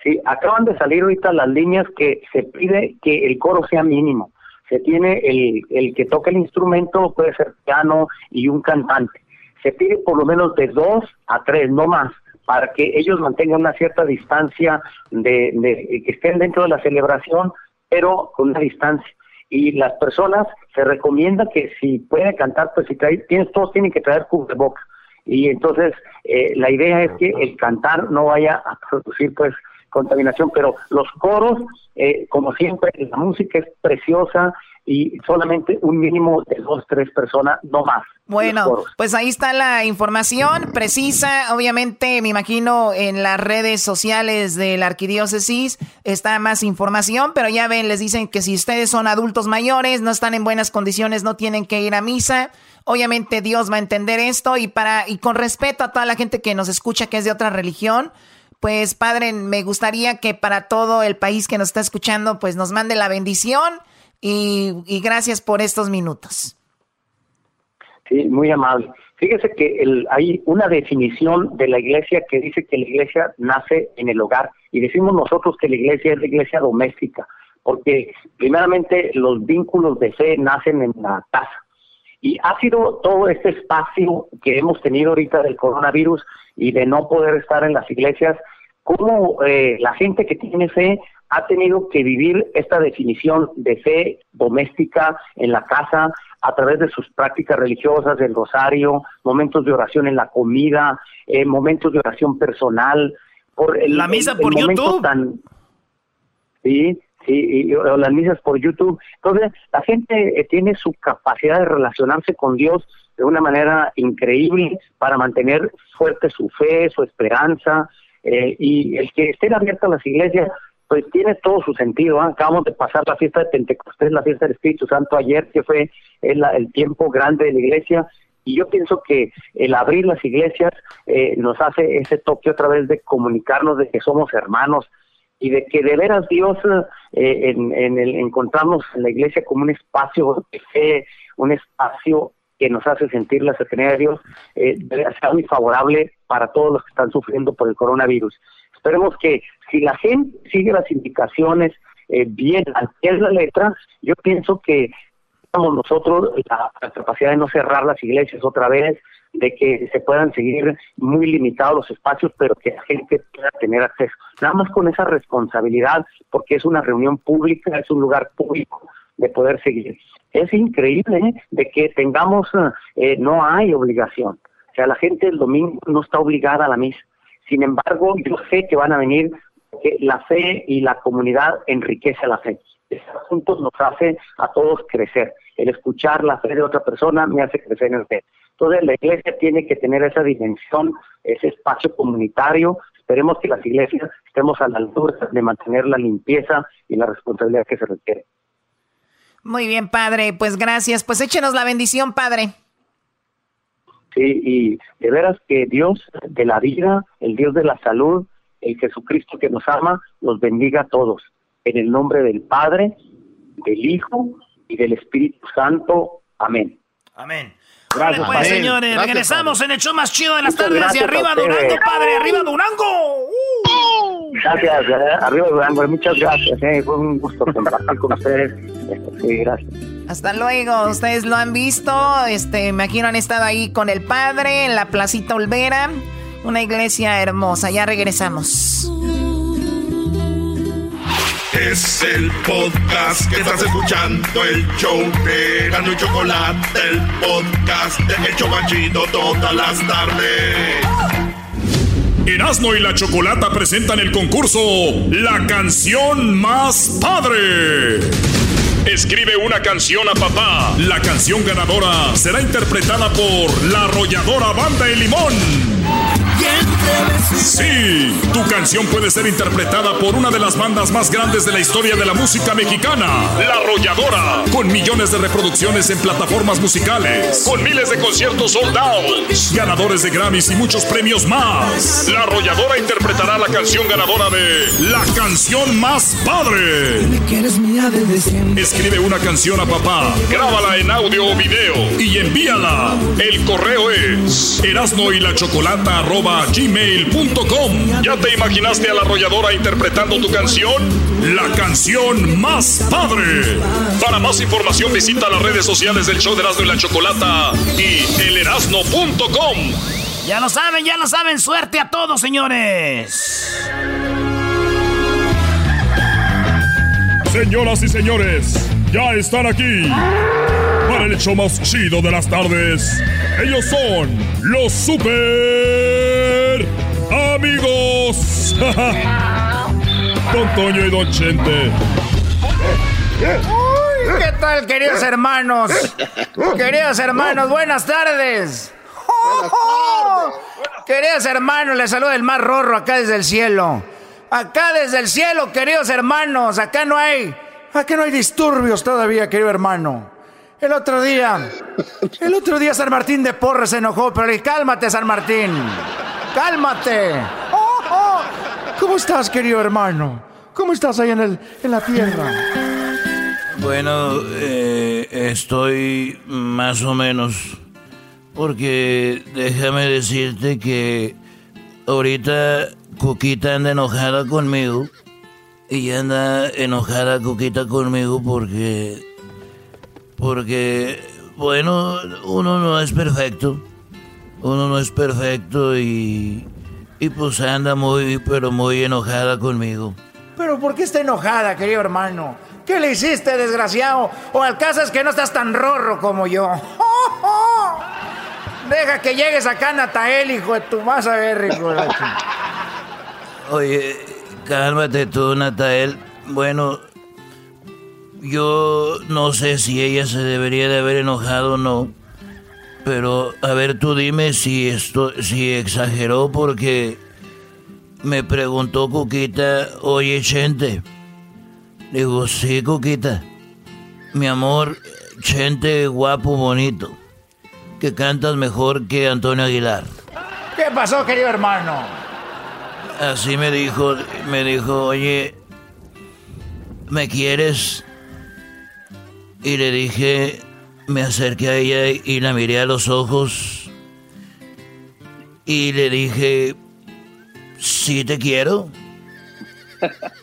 Sí, acaban de salir ahorita las líneas que se pide que el coro sea mínimo. Se tiene el, el que toca el instrumento, puede ser piano y un cantante. Se pide por lo menos de dos a tres, no más para que ellos mantengan una cierta distancia, de, que estén dentro de la celebración, pero con una distancia. Y las personas se recomienda que si pueden cantar, pues si traen, tienes, todos tienen que traer boca Y entonces eh, la idea es que el cantar no vaya a producir pues contaminación, pero los coros, eh, como siempre, la música es preciosa, y solamente un mínimo de dos, tres personas, no más. Bueno, pues ahí está la información precisa. Obviamente, me imagino en las redes sociales de la arquidiócesis está más información, pero ya ven, les dicen que si ustedes son adultos mayores, no están en buenas condiciones, no tienen que ir a misa. Obviamente Dios va a entender esto y para y con respeto a toda la gente que nos escucha que es de otra religión, pues padre, me gustaría que para todo el país que nos está escuchando, pues nos mande la bendición y, gracias por estos minutos. Sí, muy amable. Fíjese que el, hay una definición de la iglesia que dice que la iglesia nace en el hogar y decimos nosotros que la iglesia es la iglesia doméstica, porque primeramente los vínculos de fe nacen en la casa. Y ha sido todo este espacio que hemos tenido ahorita del coronavirus y de no poder estar en las iglesias, como eh, la gente que tiene fe ha tenido que vivir esta definición de fe doméstica en la casa a través de sus prácticas religiosas, el rosario, momentos de oración en la comida, eh, momentos de oración personal. Por la misa por YouTube. sí, sí, o las misas por YouTube. Entonces, la gente eh, tiene su capacidad de relacionarse con Dios de una manera increíble para mantener fuerte su fe, su esperanza, eh, y el que estén abiertas las iglesias, tiene todo su sentido. ¿ah? Acabamos de pasar la fiesta de Pentecostés, la fiesta del Espíritu Santo ayer, que fue el, tiempo grande de la iglesia, y yo pienso que el abrir las iglesias eh, nos hace ese toque otra vez de comunicarnos de que somos hermanos y de que de veras Dios eh, en, en el encontrarnos en la iglesia como un espacio de fe, un espacio que nos hace sentir la cercanía de Dios, eh, sea muy favorable para todos los que están sufriendo por el coronavirus. Esperemos que si la gente sigue las indicaciones eh, bien al pie de la letra, yo pienso que tenemos nosotros la, capacidad de no cerrar las iglesias otra vez, de que se puedan seguir muy limitados los espacios, pero que la gente pueda tener acceso. Nada más con esa responsabilidad, porque es una reunión pública, es un lugar público de poder seguir es increíble ¿eh? de que tengamos, eh, no hay obligación. O sea, la gente el domingo no está obligada a la misa. Sin embargo, yo sé que van a venir, que la fe y la comunidad enriquece la fe. Estos asuntos nos hace a todos crecer. El escuchar la fe de otra persona me hace crecer en fe. Entonces, la iglesia tiene que tener esa dimensión, ese espacio comunitario. Esperemos que las iglesias estemos a la altura de mantener la limpieza y la responsabilidad que se requiere. Muy bien, padre. Pues gracias. Pues échenos la bendición, padre. Sí, y de veras que Dios de la vida, el Dios de la salud, el Jesucristo que nos ama, los bendiga a todos. En el nombre del Padre, del Hijo y del Espíritu Santo. Amén. Amén. Gracias, pues, señores. Regresamos en el show más chido de las tardes. Y arriba Durango, padre. Arriba Durango. Gracias, eh, arriba Durango. Muchas gracias. Eh. Fue un gusto compartir con ustedes. Sí, gracias. Hasta luego. Ustedes lo han visto. Este, me imagino han estado ahí con el padre en la Placita Olvera. Una iglesia hermosa. Ya regresamos. Es el podcast que estás escuchando, el show de Gano y Chocolate, el podcast de El Chocachito todas las tardes. Erasmo y la Chocolata presentan el concurso La canción más padre. Escribe una canción a papá. La canción ganadora será interpretada por la arrolladora Banda El Limón. Sí, tu canción puede ser interpretada por una de las bandas más grandes de la historia de la música mexicana, La Arrolladora, con millones de reproducciones en plataformas musicales, con miles de conciertos sold out, ganadores de Grammys y muchos premios más. La Arrolladora interpretará la canción ganadora de La canción más padre. Escribe una canción a papá, grábala en audio o video y envíala. El correo es erasno arroba gmail.com. ¿Ya te imaginaste a la arrolladora interpretando tu canción? La canción más padre. Para más información visita las redes sociales del show de Erasmo y la Chocolata y elerasno.com. Ya lo saben, ya lo saben. Suerte a todos, señores. Señoras y señores, ya están aquí para el show más chido de las tardes. Ellos son los super Don Toño y Don Chente. ¿Qué tal, queridos hermanos? Queridos hermanos, buenas tardes. Queridos hermanos, les saluda el más rorro acá desde el cielo. Acá desde el cielo, queridos hermanos, acá no hay, acá no hay disturbios todavía, querido hermano. El otro día, el otro día San Martín de Porres se enojó, pero le cálmate, San Martín. ¡Cálmate! Oh. ¿Cómo estás, querido hermano? ¿Cómo estás ahí en, el, en la tierra? Bueno, eh, estoy más o menos. Porque déjame decirte que ahorita Coquita anda enojada conmigo. Y anda enojada Coquita conmigo porque. Porque, bueno, uno no es perfecto uno no es perfecto y, y pues anda muy, pero muy enojada conmigo. Pero por qué está enojada, querido hermano? ¿Qué le hiciste, desgraciado? ¿O al caso es que no estás tan rorro como yo? Deja que llegues acá, Natael, hijo de tu vas a ver, hijo de Oye, cálmate tú, Natael. Bueno, yo no sé si ella se debería de haber enojado o no. Pero, a ver, tú dime si esto, si exageró porque me preguntó Cuquita, oye, Chente. Digo, sí, Cuquita. Mi amor, Chente, guapo, bonito. Que cantas mejor que Antonio Aguilar. ¿Qué pasó, querido hermano? Así me dijo, me dijo, oye, ¿me quieres? Y le dije, me acerqué a ella y la miré a los ojos y le dije, sí te quiero.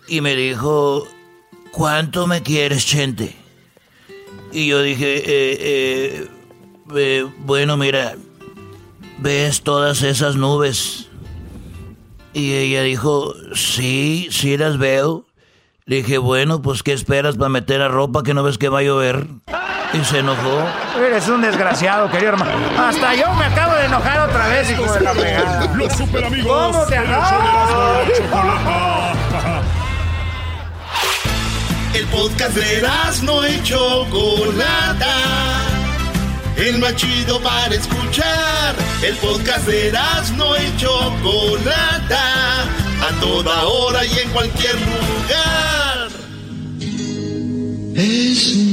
Y me dijo, ¿cuánto me quieres, Chente? Y yo dije, eh, eh, eh, bueno, mira, ¿ves todas esas nubes? Y ella dijo, sí, sí las veo. Le dije, bueno, pues ¿qué esperas para meter a ropa que no ves que va a llover? Y se enojó. Eres un desgraciado, querido hermano. Hasta yo me acabo de enojar otra vez, hijo de la pegada. Los super amigos. ¿Cómo te El podcast de no y Chocolata. El más chido para escuchar. El podcast de no y Chocolata. A toda hora y en cualquier lugar. Es un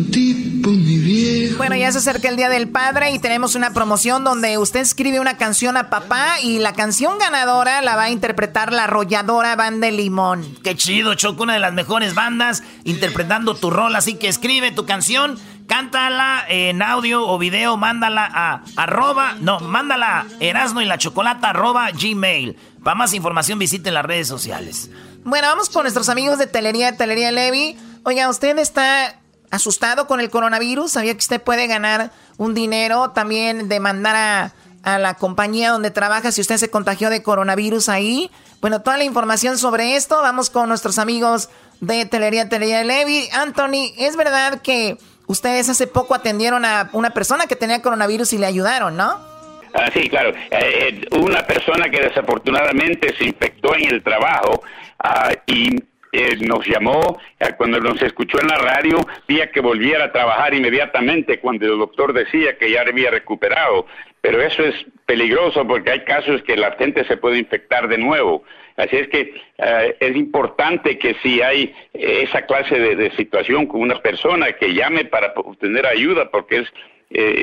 buen tipo, mi viejo. Bueno, ya se acerca el Día del Padre y tenemos una promoción donde usted escribe una canción a papá y la canción ganadora la va a interpretar la arrolladora Banda Limón. Qué chido, Choco, una de las mejores bandas interpretando tu rol. Así que escribe tu canción, cántala en audio o video, mándala a arroba, no, mándala Erasno y la Chocolata arroba gmail. Para más información visite las redes sociales. Bueno, vamos con nuestros amigos de Telería, Telería Levi. Oiga, ¿usted está asustado con el coronavirus? ¿Sabía que usted puede ganar un dinero? También demandar a, a la compañía donde trabaja si usted se contagió de coronavirus ahí. Bueno, toda la información sobre esto, vamos con nuestros amigos de Telería, Telería Levi. Anthony, ¿es verdad que ustedes hace poco atendieron a una persona que tenía coronavirus y le ayudaron, no? Ah, sí, claro. Eh, eh, una persona que desafortunadamente se infectó en el trabajo ah, y eh, nos llamó eh, cuando nos escuchó en la radio, pía que volviera a trabajar inmediatamente cuando el doctor decía que ya había recuperado. Pero eso es peligroso porque hay casos que la gente se puede infectar de nuevo. Así es que eh, es importante que si hay esa clase de, situación con una persona que llame para obtener ayuda porque es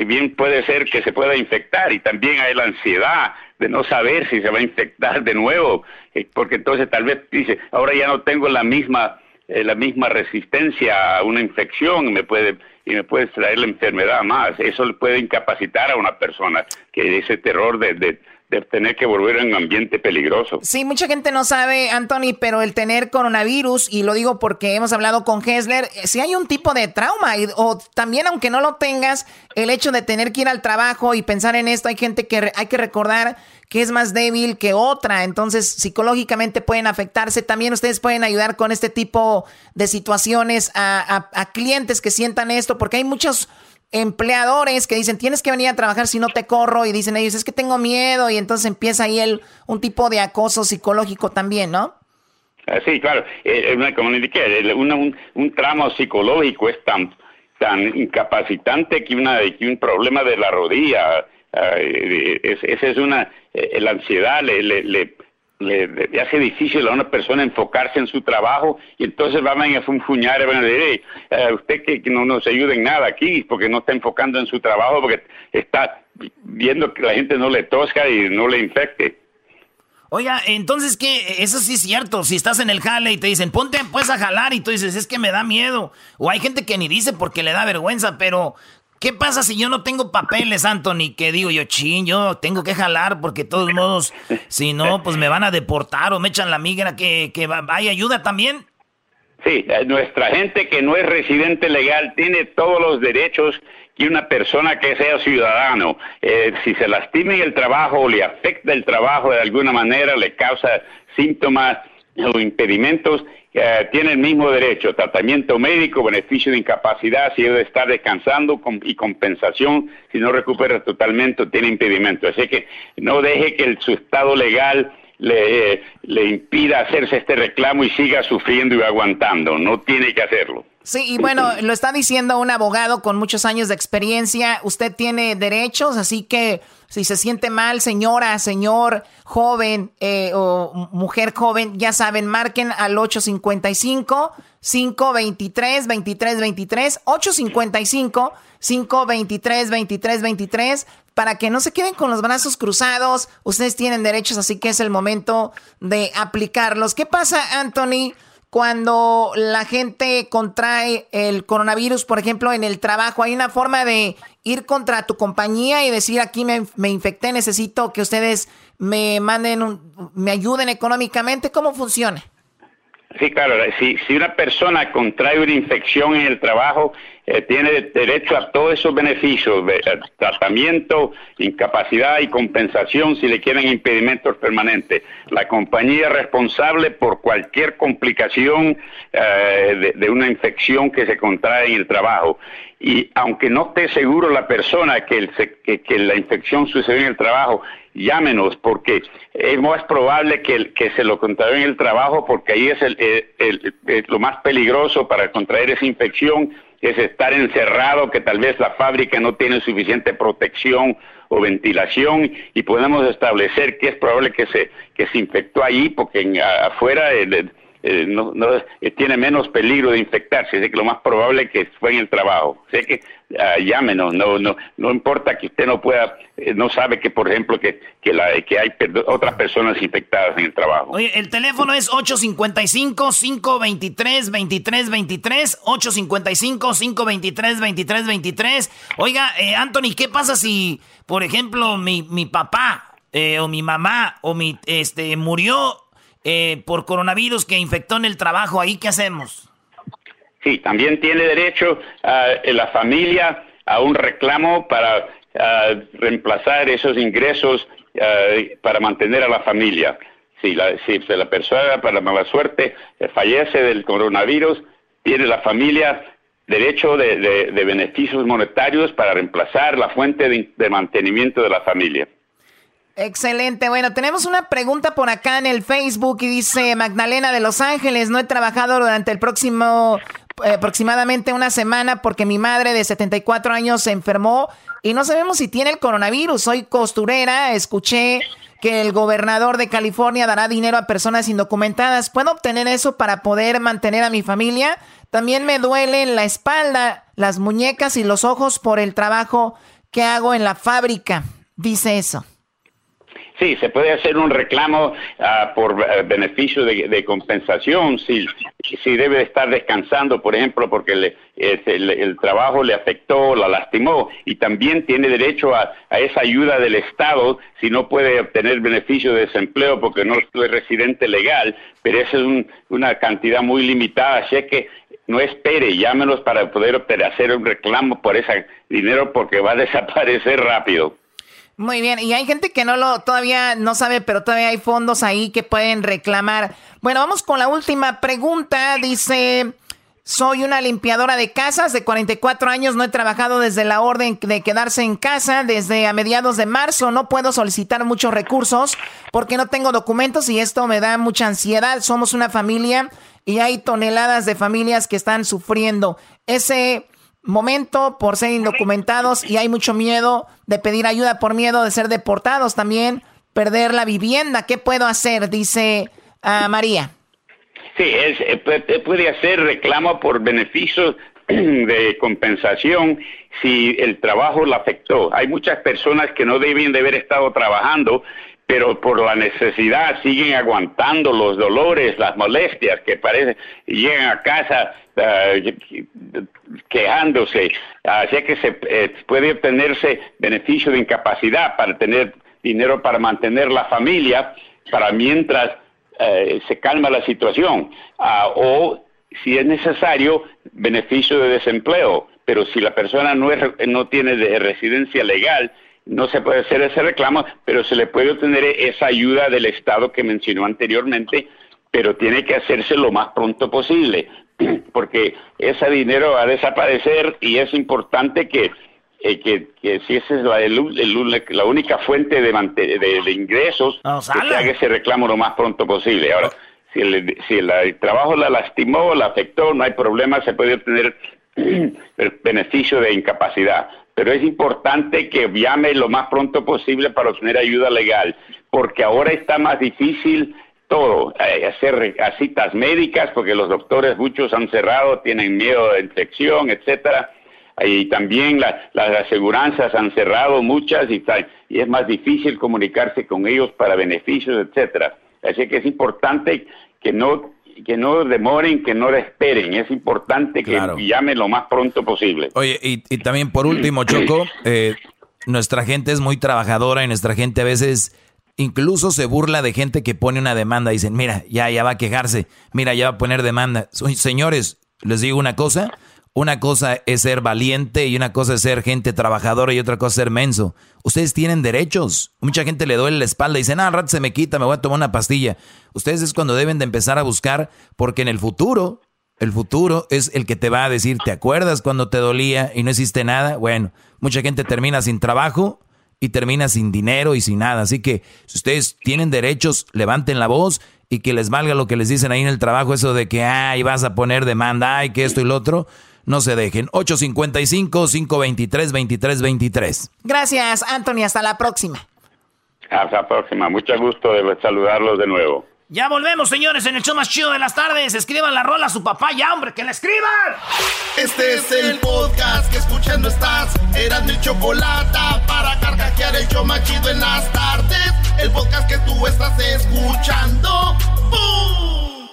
bien puede ser que se pueda infectar y también hay la ansiedad de no saber si se va a infectar de nuevo, eh, porque entonces tal vez dice, ahora ya no tengo la misma eh, la misma resistencia a una infección y me puede y me puede traer la enfermedad más. Eso le puede incapacitar a una persona que ese terror de, de de tener que volver a un ambiente peligroso. Sí, mucha gente no sabe, Anthony, pero el tener coronavirus, y lo digo porque hemos hablado con Hessler, eh, si hay un tipo de trauma, o también aunque no lo tengas, el hecho de tener que ir al trabajo y pensar en esto, hay gente que hay que recordar que es más débil que otra, entonces psicológicamente pueden afectarse. También ustedes pueden ayudar con este tipo de situaciones a clientes que sientan esto, porque hay muchos empleadores que dicen, tienes que venir a trabajar si no te corro, y dicen ellos, es que tengo miedo, y entonces empieza ahí el, un tipo de acoso psicológico también, ¿no? Ah, sí, claro, eh, eh, como le un, un, tramo psicológico es tan, tan incapacitante que, una, que un problema de la rodilla, uh, esa es una, la ansiedad le le, hace difícil a una persona enfocarse en su trabajo y entonces van a funfuñar y van a decir, eh, usted que, no nos ayuda en nada aquí porque no está enfocando en su trabajo, porque está viendo que la gente no le tosca y no le infecte. Oiga, entonces que eso sí es cierto, si estás en el jale y te dicen, ponte pues a jalar y tú dices, es que me da miedo. O hay gente que ni dice porque le da vergüenza, pero ¿Qué pasa si yo no tengo papeles, Anthony? Que digo yo, chin, yo tengo que jalar porque de todos modos, si no, pues me van a deportar o me echan la migra. ¿Que, que hay ayuda también? Sí, eh, nuestra gente que no es residente legal tiene todos los derechos que una persona que sea ciudadano. Eh, si se lastima el trabajo o le afecta el trabajo de alguna manera, le causa síntomas o impedimentos, eh, tiene el mismo derecho, tratamiento médico, beneficio de incapacidad si debe estar descansando y compensación si no recupera totalmente o tiene impedimento. Así que no deje que su estado legal le, le impida hacerse este reclamo y siga sufriendo y aguantando. No tiene que hacerlo. Sí, y bueno, lo está diciendo un abogado con muchos años de experiencia. Usted tiene derechos, así que si se siente mal, señora, señor, joven eh, o mujer joven, ya saben, marquen al 855 523 2323 855 523 2323 para que no se queden con los brazos cruzados. Ustedes tienen derechos, así que es el momento de aplicarlos. ¿Qué pasa, Anthony? Cuando la gente contrae el coronavirus, por ejemplo, en el trabajo? ¿Hay una forma de ir contra tu compañía y decir aquí me, me infecté, necesito que ustedes me manden, me ayuden económicamente? ¿Cómo funciona? Sí, claro, si, si una persona contrae una infección en el trabajo, eh, tiene derecho a todos esos beneficios, de, eh, tratamiento, incapacidad y compensación si le quieren impedimentos permanentes. La compañía es responsable por cualquier complicación eh, de, una infección que se contrae en el trabajo. Y aunque no esté seguro la persona que, que la infección sucedió en el trabajo, llámenos porque es más probable que, se lo contraiga en el trabajo porque ahí es el, lo más peligroso para contraer esa infección es estar encerrado, que tal vez la fábrica no tiene suficiente protección o ventilación y podemos establecer que es probable que se que se infectó allí porque en, afuera el, eh, no, no eh, tiene menos peligro de infectarse, así que lo más probable es que fue en el trabajo. Sé que uh, llámenos, no, no, no importa que usted no pueda, eh, no sabe que, por ejemplo, que, que, la, que hay otras personas infectadas en el trabajo. Oye, el teléfono es 855-523-2323, 855-523-2323. Oiga, Anthony, ¿qué pasa si, por ejemplo, mi, mi papá o mi mamá o mi, este, murió eh, por coronavirus que infectó en el trabajo, ¿ahí qué hacemos? Sí, también tiene derecho uh, la familia a un reclamo para reemplazar esos ingresos para mantener a la familia. Si la, si la persona, para mala suerte, eh, fallece del coronavirus, tiene la familia derecho de, beneficios monetarios para reemplazar la fuente de mantenimiento de la familia. Excelente. Bueno, tenemos una pregunta por acá en el Facebook y dice Magdalena de Los Ángeles, no he trabajado durante el próximo eh, aproximadamente una semana porque mi madre de 74 años se enfermó y no sabemos si tiene el coronavirus. Soy costurera, escuché que el gobernador de California dará dinero a personas indocumentadas. ¿Puedo obtener eso para poder mantener a mi familia? También me duelen la espalda, las muñecas y los ojos por el trabajo que hago en la fábrica. Dice eso. Sí, se puede hacer un reclamo uh, por uh, beneficio de, de, compensación si, si debe estar descansando, por ejemplo, porque le, el, el, trabajo le afectó, la lastimó, y también tiene derecho a, esa ayuda del Estado si no puede obtener beneficio de desempleo porque no es residente legal, pero esa es un, una cantidad muy limitada, así que no espere, llámenos para poder hacer un reclamo por ese dinero porque va a desaparecer rápido. Muy bien, y hay gente que no lo todavía no sabe, pero todavía hay fondos ahí que pueden reclamar. Bueno, vamos con la última pregunta. Dice, soy una limpiadora de casas de 44 años, no he trabajado desde la orden de quedarse en casa desde a mediados de marzo, no puedo solicitar muchos recursos porque no tengo documentos y esto me da mucha ansiedad. Somos una familia y hay toneladas de familias que están sufriendo. Ese momento por ser indocumentados y hay mucho miedo de pedir ayuda por miedo de ser deportados también, perder la vivienda. ¿Qué puedo hacer? Dice uh, María. Sí, es, eh, puede hacer reclamo por beneficios de compensación si el trabajo la afectó. Hay muchas personas que no deben de haber estado trabajando pero por la necesidad siguen aguantando los dolores, las molestias que parece, llegan a casa uh, quejándose. Así que se eh, puede obtenerse beneficio de incapacidad para tener dinero para mantener la familia, para mientras uh, se calma la situación. Uh, o, si es necesario, beneficio de desempleo. Pero si la persona no, es, no tiene de residencia legal, no se puede hacer ese reclamo, pero se le puede obtener esa ayuda del Estado que mencionó anteriormente pero tiene que hacerse lo más pronto posible, porque ese dinero va a desaparecer y es importante que, eh, que, que, si esa es la, la única fuente de, de, ingresos, que se haga ese reclamo lo más pronto posible. Ahora, si el, si el trabajo la lastimó, la afectó, no hay problema, se puede obtener el beneficio de incapacidad. Pero es importante que llame lo más pronto posible para obtener ayuda legal, porque ahora está más difícil todo, eh, hacer citas médicas, porque los doctores muchos han cerrado, tienen miedo de infección, etcétera, y también las aseguranzas han cerrado muchas y, y es más difícil comunicarse con ellos para beneficios, etcétera. Así que es importante que no que no demoren, que no esperen. Es importante que llamen lo más pronto posible. Oye, y, y también por último, Choco, eh, nuestra gente es muy trabajadora y nuestra gente a veces incluso se burla de gente que pone una demanda. Dicen, mira, ya, ya va a quejarse, mira, ya va a poner demanda. Señores, les digo una cosa, una cosa es ser valiente y una cosa es ser gente trabajadora y otra cosa es ser menso. Ustedes tienen derechos. Mucha gente le duele la espalda y dicen, ah, rato se me quita, me voy a tomar una pastilla. Ustedes es cuando deben de empezar a buscar porque en el futuro, el futuro es el que te va a decir, ¿te acuerdas cuando te dolía y no hiciste nada? Bueno, mucha gente termina sin trabajo y termina sin dinero y sin nada. Así que si ustedes tienen derechos, levanten la voz y que les valga lo que les dicen ahí en el trabajo, eso de que, ay, vas a poner demanda, ay, que esto y lo otro no se dejen. 855-523-2323. Gracias, Anthony. Hasta la próxima. Hasta la próxima. Mucho gusto de saludarlos de nuevo. Ya volvemos, señores, en el show más chido de las tardes. Escriban la rola a su papá ya, hombre, que la escriban. Este es el podcast que escuchando estás. Eran mi chocolate para carcajear el show más chido en las tardes. El podcast que tú estás escuchando. ¡Bum!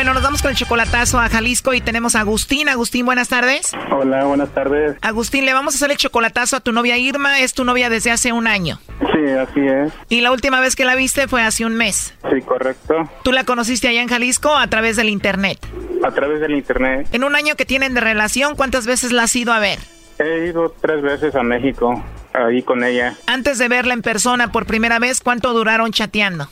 Bueno, nos vamos con el chocolatazo a Jalisco y tenemos a Agustín. Agustín, buenas tardes. Hola, buenas tardes. Agustín, le vamos a hacer el chocolatazo a tu novia Irma. Es tu novia desde hace un año. Sí, así es. Y la última vez que la viste fue hace un mes. Sí, correcto. ¿Tú la conociste allá en Jalisco a través del internet? A través del internet. En un año que tienen de relación, ¿cuántas veces la has ido a ver? He ido tres veces a México, ahí con ella. Antes de verla en persona por primera vez, ¿cuánto duraron chateando?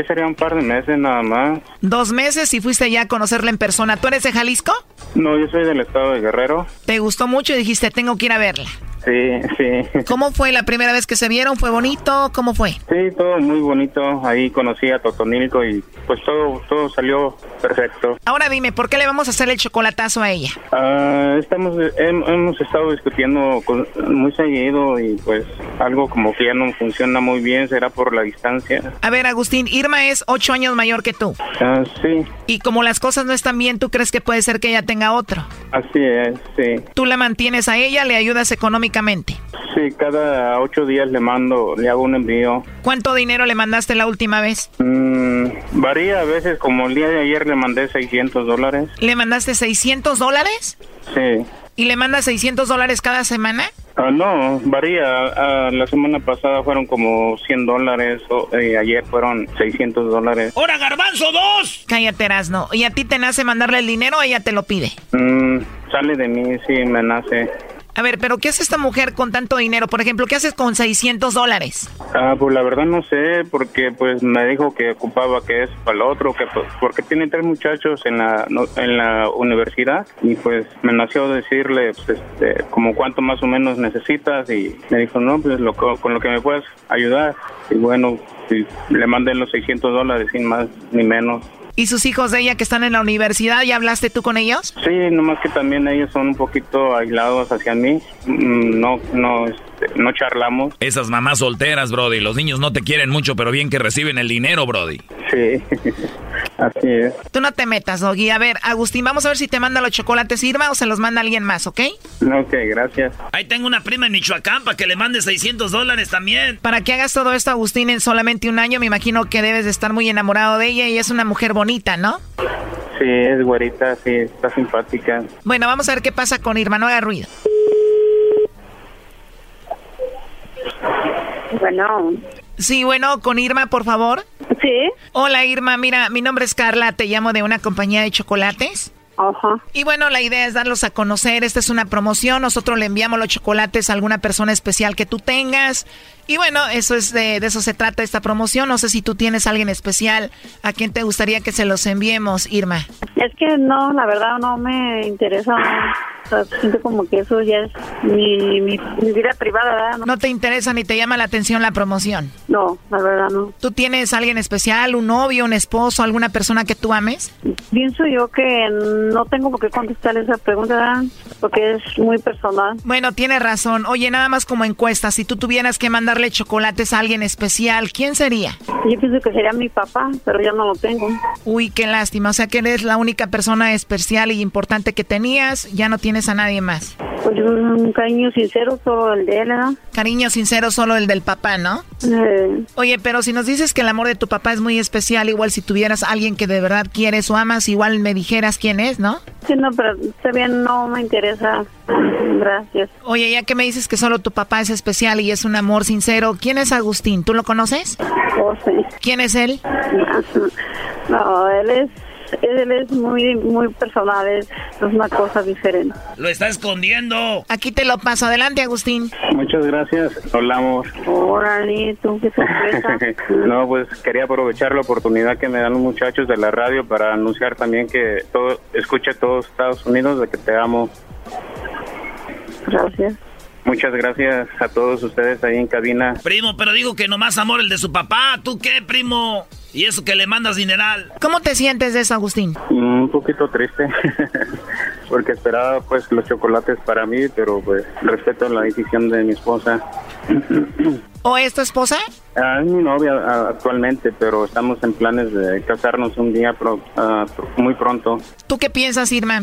¿Qué sería un par de meses nada más? Dos meses y fuiste ya a conocerla en persona. ¿Tú eres de Jalisco? No, yo soy del estado de Guerrero. ¿Te gustó mucho y dijiste, tengo que ir a verla? Sí, sí. ¿Cómo fue la primera vez que se vieron? ¿Fue bonito? ¿Cómo fue? Sí, todo muy bonito. Ahí conocí a Totonilco y pues todo, todo salió perfecto. Ahora dime, ¿por qué le vamos a hacer el chocolatazo a ella? Ah, estamos, hemos estado discutiendo muy seguido y pues algo como que ya no funciona muy bien, será por la distancia. A ver, Agustín, Irma es ocho años mayor que tú. Ah, sí. Y como las cosas no están bien, ¿tú crees que puede ser que ella tenga otro? Así es, sí. ¿Tú la mantienes a ella, le ayudas económicamente? Sí, cada ocho días le mando, le hago un envío. ¿Cuánto dinero le mandaste la última vez? Mm, varía a veces, como el día de ayer le mandé 600 dólares. ¿Le mandaste 600 dólares? Sí. ¿Y le mandas 600 dólares cada semana? Ah, no, varía. La semana pasada fueron como 100 dólares, y ayer fueron 600 dólares. ¡Hora, garbanzo, dos! Cállate, no. ¿Y a ti te nace mandarle el dinero o ella te lo pide? Mm, sale de mí, sí, me nace. A ver, pero ¿qué hace esta mujer con tanto dinero? Por ejemplo, ¿qué haces con 600 dólares? Ah, pues la verdad no sé, porque pues me dijo que ocupaba que es para el otro, que pues, porque tiene tres muchachos en la en la universidad y pues me nació decirle pues, este, como cuánto más o menos necesitas y me dijo, no, pues lo, con lo que me puedas ayudar. Y bueno, le mandé los 600 dólares sin más ni menos. ¿Y sus hijos de ella que están en la universidad, ya hablaste tú con ellos? Sí, nomás que también ellos son un poquito aislados hacia mí. Mm, no, no, este, no charlamos. Esas mamás solteras, Brody. Los niños no te quieren mucho, pero bien que reciben el dinero, Brody. Sí, así es. Tú no te metas, Doggy. A ver, Agustín, vamos a ver si te manda los chocolates Irma o se los manda alguien más, ¿ok? Ok, gracias. Ahí tengo una prima en Michoacán para que le mande 600 dólares también. Para que hagas todo esto, Agustín, en solamente un año, me imagino que debes de estar muy enamorado de ella y es una mujer bonita, ¿no? Sí, es güerita, sí, está simpática. Bueno, vamos a ver qué pasa con Irma, no haga ruido. Bueno. Sí, bueno, con Irma, por favor. Sí. Hola, Irma. Mira, mi nombre es Carla. Te llamo de una compañía de chocolates. Ajá. Y bueno, la idea es darlos a conocer. Esta es una promoción. Nosotros le enviamos los chocolates a alguna persona especial que tú tengas. Y bueno, eso es de, de eso se trata esta promoción. No sé si tú tienes a alguien especial a quien te gustaría que se los enviemos, Irma. Es que no, la verdad no me interesa. O sea, siento como que eso ya es mi, mi, mi vida privada, ¿verdad? No te interesa ni te llama la atención la promoción. No, la verdad no. ¿Tú tienes a alguien especial, un novio, un esposo, alguna persona que tú ames? Pienso yo que no tengo por qué contestar esa pregunta, ¿verdad? porque es muy personal. Bueno, tienes razón. Oye, nada más como encuesta, si tú tuvieras que mandarle chocolates a alguien especial, ¿quién sería? Yo pienso que sería mi papá, pero ya no lo tengo. Uy, qué lástima. O sea que eres la única persona especial y importante que tenías, ya no tienes a nadie más. Pues un cariño sincero, solo el de él, ¿no? Cariño sincero, solo el del papá, ¿no? Eh. Oye, pero si nos dices que el amor de tu papá es muy especial, igual si tuvieras a alguien que de verdad quieres o amas, igual me dijeras quién es, ¿no? Sí, no, pero bien, no me interesa. Gracias. Oye, ya que me dices que solo tu papá es especial y es un amor sincero, ¿quién es Agustín? ¿Tú lo conoces? Oh, sí. ¿Quién es él? No, él es él es muy muy personal, es, una cosa diferente. Lo está escondiendo. Aquí te lo paso. Adelante, Agustín. Muchas gracias. Hablamos. Órale, tú qué sorpresa. no, pues quería aprovechar la oportunidad que me dan los muchachos de la radio para anunciar también que todo escuche todos Estados Unidos de que te amo. Gracias. Muchas gracias a todos ustedes ahí en cabina. Primo, pero digo que nomás amor el de su papá. ¿Tú qué, primo? Y eso que le mandas dineral. ¿Cómo te sientes de eso, Agustín? Un poquito triste. Porque esperaba pues los chocolates para mí, pero pues respeto la decisión de mi esposa. ¿O es tu esposa? Ah, es mi novia actualmente, pero estamos en planes de casarnos un día ah, muy pronto. ¿Tú qué piensas, Irma?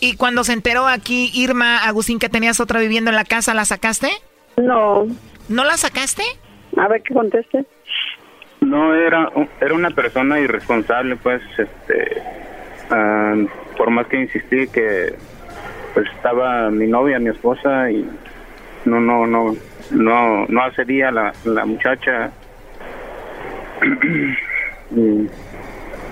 ¿Y cuando se enteró aquí Irma, Agustín, que tenías otra viviendo en la casa, la sacaste? No. ¿No la sacaste? A ver qué conteste. No, era, era una persona irresponsable, pues, este, ah, por más que insistí que pues estaba mi novia, mi esposa y no, no, no, no, no accedía la, la muchacha. y,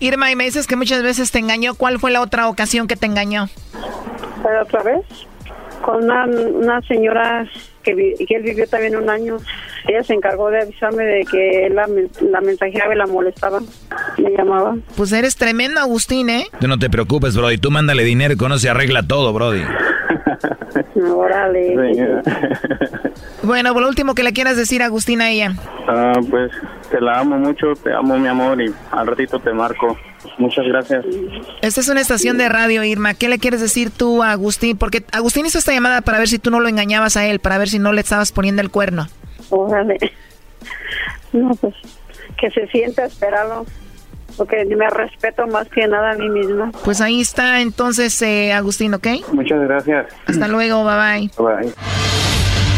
Irma, y me dices que muchas veces te engañó. ¿Cuál fue la otra ocasión que te engañó? otra vez con una, una señora que, que, él vivió también un año. Ella se encargó de avisarme de que la, la mensajera me la molestaba. Me llamaba. Pues eres tremendo, Agustín, ¿eh? Tú no te preocupes, Brody. Tú mándale dinero y con eso se arregla todo, Brody. Órale. Bueno, por lo último que le quieras decir, Agustín, a ella. Ah, pues te la amo mucho, te amo, mi amor, y al ratito te marco. Muchas gracias. Esta es una estación de radio, Irma. ¿Qué le quieres decir tú a Agustín? Porque Agustín hizo esta llamada para ver si tú no lo engañabas a él, para ver si no le estabas poniendo el cuerno. Órale. No, pues que se sienta esperado. Porque me respeto más que nada a mí misma. Pues ahí está entonces, eh, Agustín, ¿ok? Muchas gracias. Hasta luego, bye bye. Bye.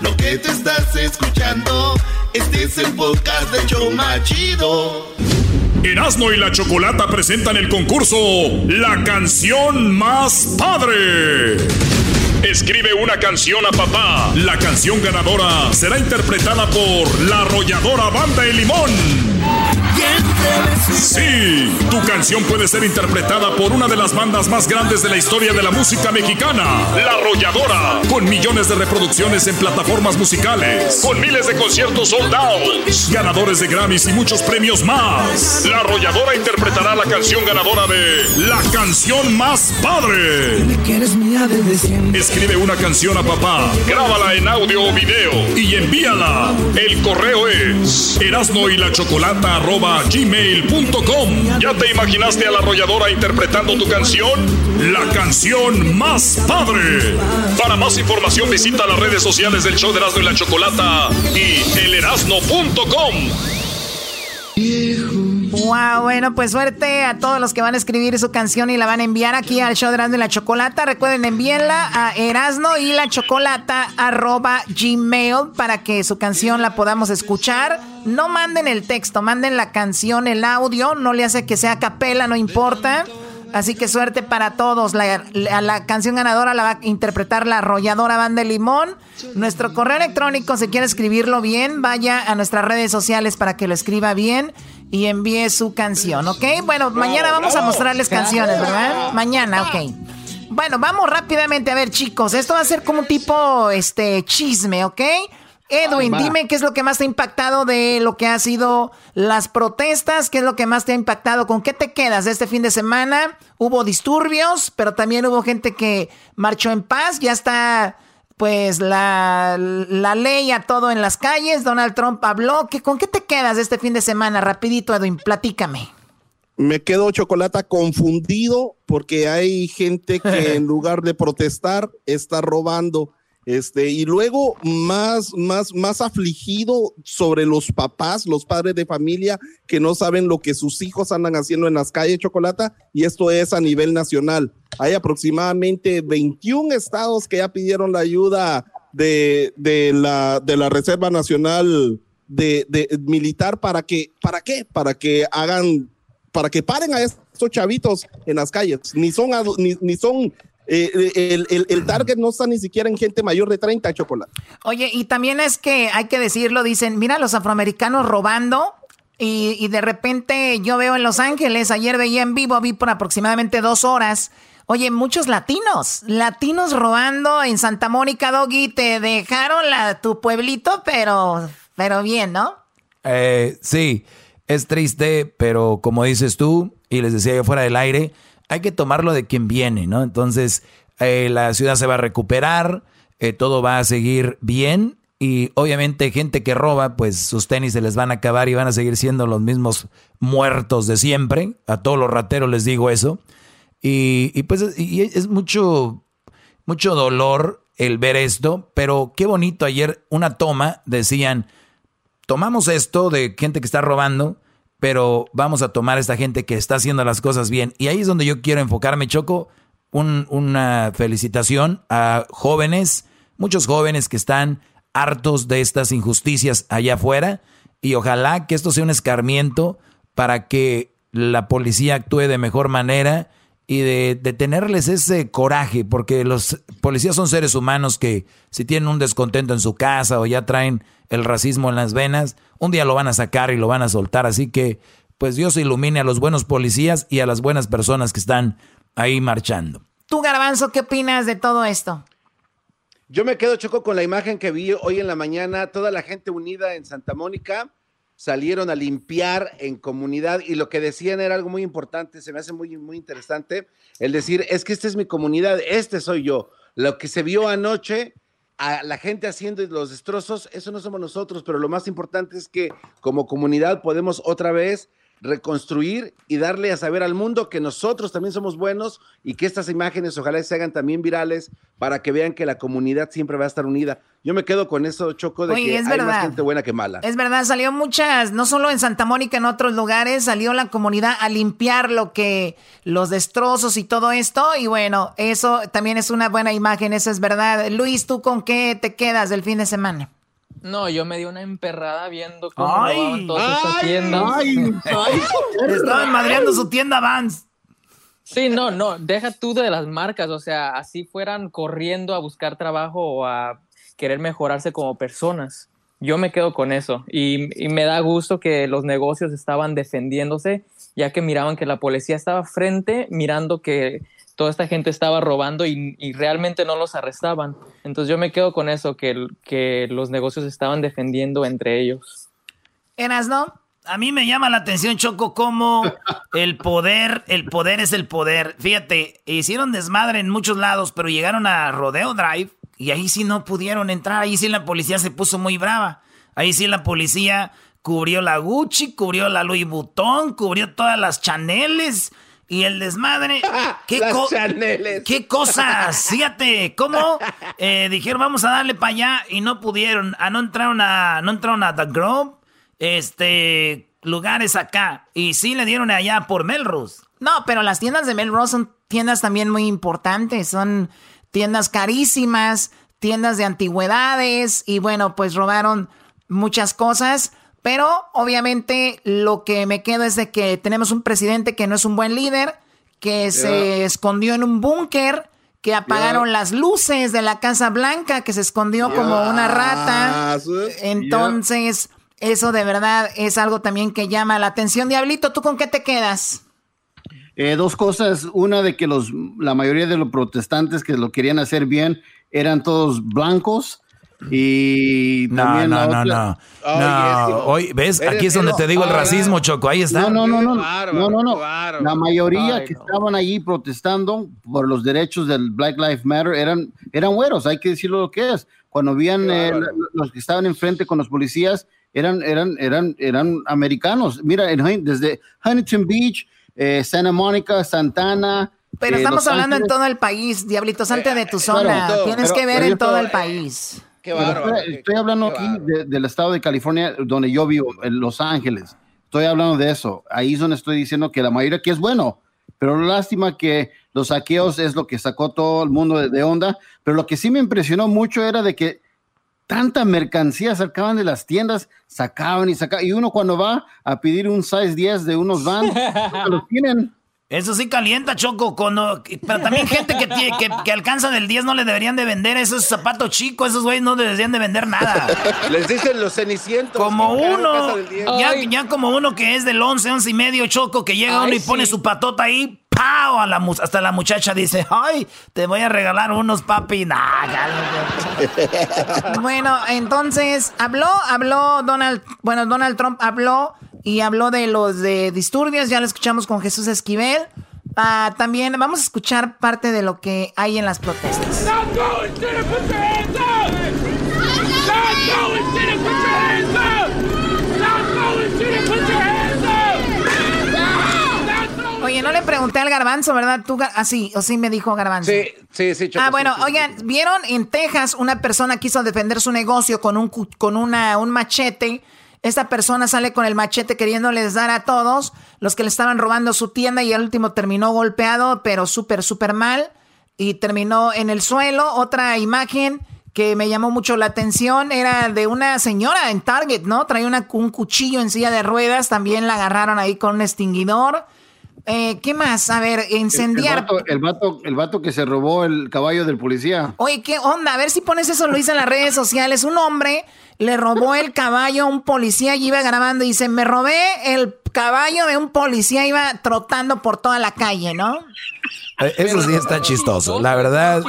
lo que te estás escuchando, este es el de Choma Chido. Erasmo y la Chocolata presentan el concurso La canción más padre. Escribe una canción a papá. La canción ganadora será interpretada por la arrolladora Banda de Limón. Sí, tu canción puede ser interpretada por una de las bandas más grandes de la historia de la música mexicana, La Arrolladora, con millones de reproducciones en plataformas musicales, con miles de conciertos sold out, ganadores de Grammys y muchos premios más. La Arrolladora interpretará la canción ganadora de La canción más padre. Escribe una canción a papá, grábala en audio o video y envíala. El correo es erasno y la chocolata gmail.com. ¿Ya te imaginaste a la arrolladora interpretando tu canción? La canción más padre. Para más información visita las redes sociales del show de Erasmo y la Chocolata y elerasno.com. Wow, bueno, pues suerte a todos los que van a escribir su canción y la van a enviar aquí al show de Erasmo y la Chocolata. Recuerden, envíenla a Erasno y la Chocolata arroba gmail para que su canción la podamos escuchar. No manden el texto, manden la canción, el audio, no le hace que sea capela, no importa. Así que suerte para todos. La, la, canción ganadora la va a interpretar la arrolladora Banda de Limón. Nuestro correo electrónico, si quiere escribirlo bien, vaya a nuestras redes sociales para que lo escriba bien y envíe su canción, ¿ok? Bueno, mañana vamos a mostrarles canciones, ¿verdad? Mañana, ok. Bueno, vamos rápidamente a ver, chicos. Esto va a ser como un tipo este chisme, ¿ok? Edwin, dime qué es lo que más te ha impactado de lo que ha sido las protestas, qué es lo que más te ha impactado, con qué te quedas de este fin de semana. Hubo disturbios, pero también hubo gente que marchó en paz, ya está pues la, la ley a todo en las calles, Donald Trump habló, ¿Qué, ¿con qué te quedas de este fin de semana? Rapidito, Edwin, platícame. Me quedo chocolate confundido porque hay gente que en lugar de protestar está robando este, y luego más, más, más afligido sobre los papás, los padres de familia que no saben lo que sus hijos andan haciendo en las calles, Chocolata, y esto es a nivel nacional. Hay aproximadamente 21 estados que ya pidieron la ayuda de, de, la, de la Reserva Nacional de, Militar para que, ¿para qué? Para que hagan, para que paren a estos chavitos en las calles. Ni son, ni son eh, el, el, target no está ni siquiera en gente mayor de 30, chocolate. Oye, y también es que hay que decirlo, dicen, mira los afroamericanos robando. Y, y de repente yo veo en Los Ángeles, ayer veía en vivo, vi por aproximadamente dos horas. Oye, muchos latinos, latinos robando en Santa Mónica, Doggy, te dejaron la, tu pueblito, pero, pero bien, ¿no? Eh, sí, es triste, pero como dices tú, y les decía yo fuera del aire, hay que tomarlo de quien viene, ¿no? Entonces, eh, la ciudad se va a recuperar, eh, todo va a seguir bien y obviamente gente que roba, pues sus tenis se les van a acabar y van a seguir siendo los mismos muertos de siempre. A todos los rateros les digo eso. Y, pues es mucho, mucho dolor el ver esto, pero qué bonito ayer una toma, decían, tomamos esto de gente que está robando pero vamos a tomar a esta gente que está haciendo las cosas bien. Y ahí es donde yo quiero enfocarme, Choco. una felicitación a jóvenes, muchos jóvenes que están hartos de estas injusticias allá afuera. Y ojalá que esto sea un escarmiento para que la policía actúe de mejor manera y de, de, tenerles ese coraje, porque los policías son seres humanos que si tienen un descontento en su casa o ya traen el racismo en las venas, un día lo van a sacar y lo van a soltar. Así que, pues Dios ilumine a los buenos policías y a las buenas personas que están ahí marchando. Tú, Garbanzo, ¿qué opinas de todo esto? Yo me quedo choco con la imagen que vi hoy en la mañana, toda la gente unida en Santa Mónica salieron a limpiar en comunidad y lo que decían era algo muy importante, se me hace muy, muy interesante, el decir, es que esta es mi comunidad, este soy yo. Lo que se vio anoche a la gente haciendo los destrozos, eso no somos nosotros, pero lo más importante es que como comunidad podemos otra vez reconstruir y darle a saber al mundo que nosotros también somos buenos y que estas imágenes ojalá se hagan también virales para que vean que la comunidad siempre va a estar unida. Yo me quedo con eso, Choco, de que hay más gente buena que mala. Es verdad, salió muchas, no solo en Santa Mónica, en otros lugares, salió la comunidad a limpiar lo que, los destrozos y todo esto, y bueno, eso también es una buena imagen, eso es verdad. Luis, ¿tú con qué te quedas del fin de semana? No, yo me di una emperrada viendo cómo ay, todas estas tiendas. Estaban madreando su tienda Vans. Sí, no, no, deja tú de las marcas, o sea, así fueran corriendo a buscar trabajo o a querer mejorarse como personas. Yo me quedo con eso y, y me da gusto que los negocios estaban defendiéndose, ya que miraban que la policía estaba frente, mirando que toda esta gente estaba robando y, realmente no los arrestaban. Entonces yo me quedo con eso, que, que los negocios estaban defendiendo entre ellos. ¿Eras no? A mí me llama la atención, Choco, cómo el poder, el poder es el poder. Fíjate, hicieron desmadre en muchos lados, pero llegaron a Rodeo Drive y ahí sí no pudieron entrar. Ahí sí la policía se puso muy brava. Ahí sí la policía cubrió la Gucci, cubrió la Louis Vuitton, cubrió todas las Chaneles y el desmadre. ¿Qué, ¿Qué cosas? Fíjate, ¿cómo eh, dijeron vamos a darle para allá y no pudieron? Ah, no entraron a, no entraron a The Grove, este, lugares acá. Y sí le dieron allá por Melrose. No, pero las tiendas de Melrose son tiendas también muy importantes. Son tiendas carísimas, tiendas de antigüedades. Y bueno, pues robaron muchas cosas. Pero obviamente lo que me queda es de que tenemos un presidente que no es un buen líder, que se escondió en un búnker, que apagaron las luces de la Casa Blanca, que se escondió como una rata. Entonces, eso de verdad es algo también que llama la atención. Diablito, ¿tú con qué te quedas? Eh, dos cosas. Una de que los, la mayoría de los protestantes que lo querían hacer bien eran todos blancos y no, no, no, no, no. Hoy, ¿ves? Aquí es donde te digo el racismo, Choco. Ahí está. No, no, no, no. No, no, no. La mayoría que estaban allí protestando por los derechos del Black Lives Matter eran, eran güeros, hay que decirlo lo que es. Cuando veían eh, los que estaban enfrente con los policías, eran, eran, eran, eran americanos. Mira, desde Huntington Beach, eh, Santa Mónica, Santana. Pero estamos hablando en todo el país, Diablito, salte de tu zona. Tienes que ver en todo el país estoy, hablando aquí del estado de California, donde yo vivo, en Los Ángeles. Estoy hablando de eso. Ahí es donde estoy diciendo que la mayoría aquí es bueno. Pero lástima que los saqueos es lo que sacó todo el mundo de, onda. Pero lo que sí me impresionó mucho era de que tanta mercancía sacaban de las tiendas, sacaban y sacaban. Y uno cuando va a pedir un size 10 de unos van, los tienen. Eso sí calienta, Choco. pero también gente que, tiene, que, alcanza del 10 no le deberían de vender esos zapatos chicos. Esos güeyes no deberían de vender nada. Les dicen los cenicientos. Como uno. Ya, como uno que es del 11, 11 y medio, Choco, que llega uno y pone su patota ahí. ¡Pau! A la, hasta la muchacha dice, ¡ay! Te voy a regalar unos, papi. Nah, bueno, entonces, habló, habló Donald, bueno, Donald Trump habló y habló de los de disturbios, ya lo escuchamos con Jesús Esquivel. Ah, también vamos a escuchar parte de lo que hay en las protestas. Oye, no le pregunté al garbanzo, ¿verdad? Tú, así, ah, o sí me dijo garbanzo. Sí, sí, sí. ah, bueno, oigan, ¿vieron? En Texas una persona quiso defender su negocio con un, con una, un machete esta persona sale con el machete queriéndoles dar a todos los que le estaban robando su tienda y al último terminó golpeado, pero súper, súper mal y terminó en el suelo. Otra imagen que me llamó mucho la atención era de una señora en Target, ¿no? Traía un cuchillo en silla de ruedas, también la agarraron ahí con un extinguidor. Eh, ¿Qué más? A ver, incendiar. El, vato, el, vato, que se robó el caballo del policía. Oye, ¿qué onda? A ver si pones eso, Luis, en las redes sociales. Un hombre le robó el caballo a un policía y iba grabando y dice, me robé el caballo de un policía, iba trotando por toda la calle, ¿no? Eh, eso sí está chistoso. La verdad,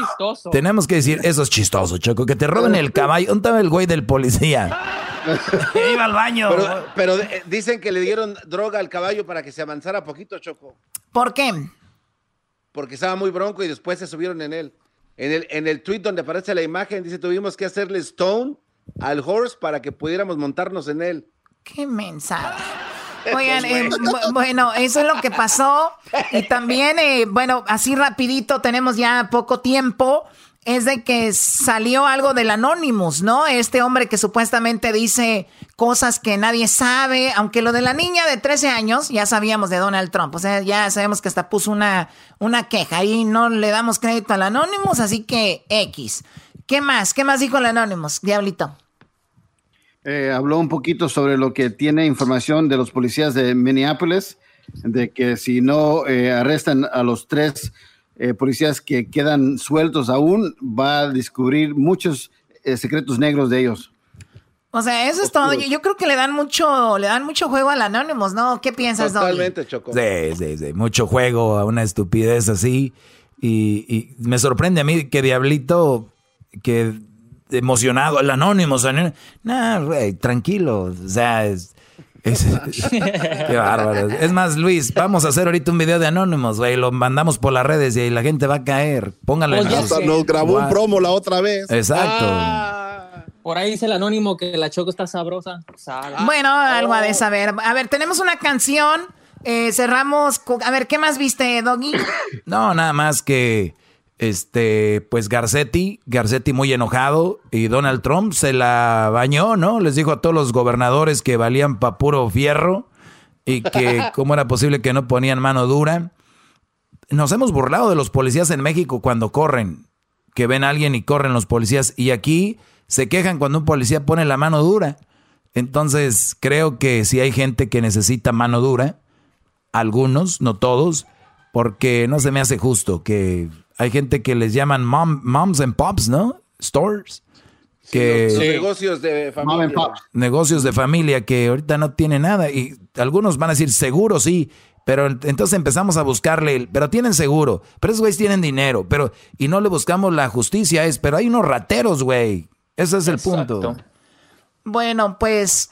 tenemos que decir, eso es chistoso, Choco. Que te roben el caballo. ¿Dónde estaba el güey del policía? Iba al baño. Pero, eh, dicen que le dieron droga al caballo para que se avanzara poquito, Choco. ¿Por qué? Porque estaba muy bronco y después se subieron en él. En el, en el tweet donde aparece la imagen, dice, tuvimos que hacerle stone al horse para que pudiéramos montarnos en él. Qué mensaje. Oigan, eh, bueno, eso es lo que pasó. Y también, eh, bueno, así rapidito, tenemos ya poco tiempo. Es de que salió algo del Anonymous, ¿no? Este hombre que supuestamente dice cosas que nadie sabe, aunque lo de la niña de 13 años ya sabíamos de Donald Trump, o sea, ya sabemos que hasta puso una, una queja y no le damos crédito al Anonymous, así que X. ¿Qué más? ¿Qué más dijo el Anonymous, Diablito? Eh, habló un poquito sobre lo que tiene información de los policías de Minneapolis, de que si no eh, arrestan a los tres eh, policías que quedan sueltos aún, va a descubrir muchos secretos negros de ellos. O sea, eso es todo. Yo, creo que le dan mucho, le dan mucho juego al Anonymous, ¿no? ¿Qué piensas, Totalmente, Choco. Sí, sí, sí. Mucho juego a una estupidez así. Y, y me sorprende a mí que Diablito, que emocionado, el anónimo, no, güey, tranquilo, o sea, es, qué bárbaro. Es más, Luis, vamos a hacer ahorita un video de Anónimos, güey. Lo mandamos por las redes y la gente va a caer. Póngale. Pues nos grabó un promo la otra vez. Exacto. Ah. Por ahí dice el anónimo que la choco está sabrosa. Bueno, algo a de saber. A ver, tenemos una canción. Eh, cerramos. A ver, ¿qué más viste, Doggy? No, nada más que este, pues Garcetti, Garcetti muy enojado y Donald Trump se la bañó, ¿no? Les dijo a todos los gobernadores que valían pa' puro fierro y que cómo era posible que no ponían mano dura. Nos hemos burlado de los policías en México cuando corren, que ven a alguien y corren los policías y aquí se quejan cuando un policía pone la mano dura. Entonces creo que si hay gente que necesita mano dura, algunos, no todos, porque no se me hace justo que hay gente que les llaman moms and pops, ¿no? Stores. Que, negocios de familia. Negocios de familia que ahorita no tiene nada. Y algunos van a decir, seguro sí. Pero entonces empezamos a buscarle, pero tienen seguro, pero esos güeyes tienen dinero, pero y no le buscamos la justicia, es, pero hay unos rateros, güey. Ese es el punto. Bueno, pues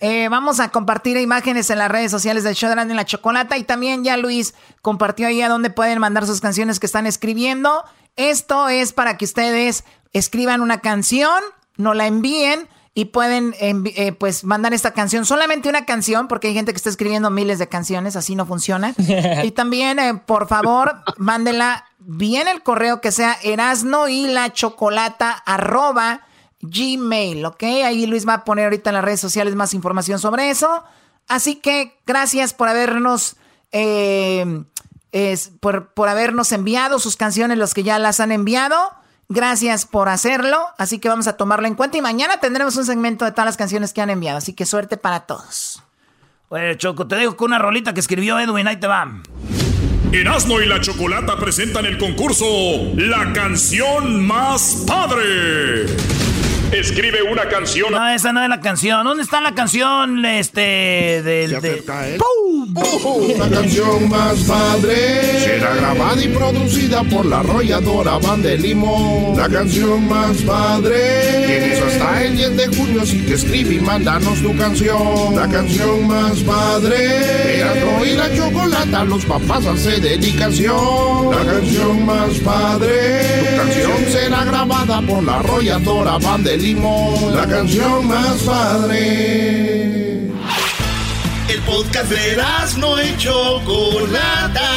eh, vamos a compartir imágenes en las redes sociales del show de la Chocolata y también ya Luis compartió ahí a donde pueden mandar sus canciones que están escribiendo. Esto es para que ustedes escriban una canción, no la envíen y pueden eh, pues mandar esta canción, solamente una canción, porque hay gente que está escribiendo miles de canciones, así no funciona. y también, eh, por favor, mándela bien el correo que sea erasno y la chocolata arroba Gmail, ¿ok? Ahí Luis va a poner ahorita en las redes sociales más información sobre eso. Así que gracias por habernos, eh, por, por habernos enviado sus canciones, los que ya las han enviado. Gracias por hacerlo. Así que vamos a tomarlo en cuenta y mañana tendremos un segmento de todas las canciones que han enviado. Así que suerte para todos. Bueno, Choco, te dejo con una rolita que escribió Edwin. Ahí te va. Erasmo y la Chocolata presentan el concurso La canción más padre. Escribe una canción. No, esa no es la canción. ¿Dónde está la canción este del de, La canción más padre será grabada y producida por la arrolladora Van de Limón. La canción más padre tienes hasta el 10 de junio así que escribe y mándanos tu canción. La canción más padre Erasmo y la chocolata los papás hace dedicación. La canción más padre tu canción será grabada por la arrolladora Van de La canción más padre. El podcast de no y Chocolata.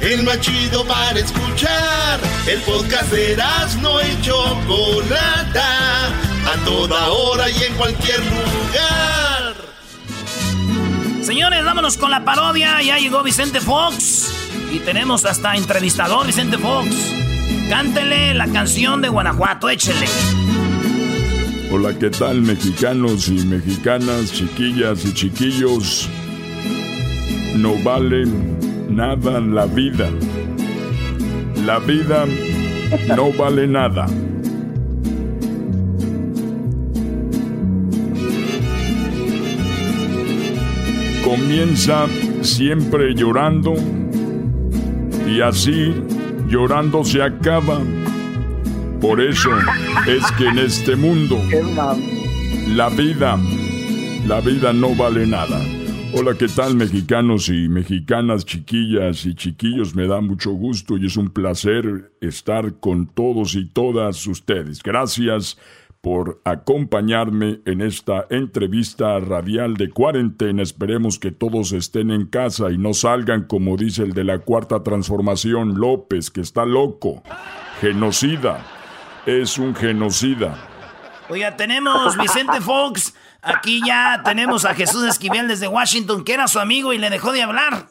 El más chido para escuchar. El podcast de no y Chocolata. A toda hora y en cualquier lugar. Señores, vámonos con la parodia. Ya llegó Vicente Fox. Y tenemos hasta entrevistador Vicente Fox. Cántele la canción de Guanajuato, échele. Hola, ¿qué tal mexicanos y mexicanas, chiquillas y chiquillos? No vale nada la vida. La vida no vale nada. Comienza siempre llorando y así llorando se acaba. Por eso es que en este mundo la vida, la vida no vale nada. Hola, ¿qué tal mexicanos y mexicanas, chiquillas y chiquillos? Me da mucho gusto y es un placer estar con todos y todas ustedes. Gracias por acompañarme en esta entrevista radial de cuarentena. Esperemos que todos estén en casa y no salgan como dice el de la cuarta transformación López, que está loco. Genocida. Es un genocida. Oiga, tenemos Vicente Fox. Aquí ya tenemos a Jesús Esquivel desde Washington, que era su amigo y le dejó de hablar.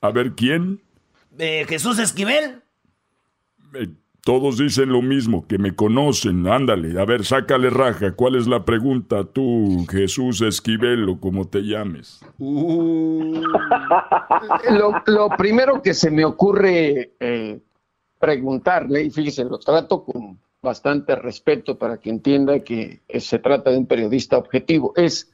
A ver, ¿quién? Eh, Jesús Esquivel. Eh, todos dicen lo mismo, que me conocen. Ándale, a ver, sácale raja. ¿Cuál es la pregunta tú, Jesús Esquivel o como te llames? Uh. lo, primero que se me ocurre eh, preguntarle, y fíjese, lo trato con bastante respeto para que entienda que se trata de un periodista objetivo, es,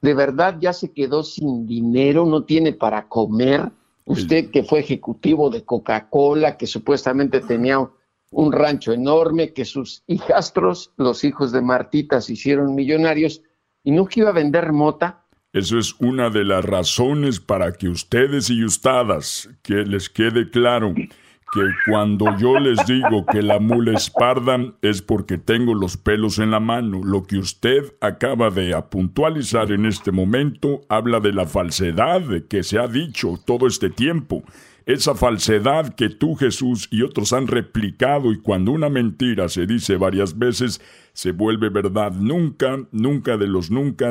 ¿de verdad ya se quedó sin dinero? ¿No tiene para comer? Usted que fue ejecutivo de Coca-Cola, que supuestamente tenía un rancho enorme, que sus hijastros, los hijos de Martita, se hicieron millonarios, y que iba a vender mota. Eso es una de las razones para que ustedes y ustedes, que les quede claro, que cuando yo les digo que la mula es parda es porque tengo los pelos en la mano. Lo que usted acaba de puntualizar en este momento habla de la falsedad que se ha dicho todo este tiempo. Esa falsedad que tú, Jesús, y otros han replicado y cuando una mentira se dice varias veces, se vuelve verdad. Nunca, nunca de los nunca,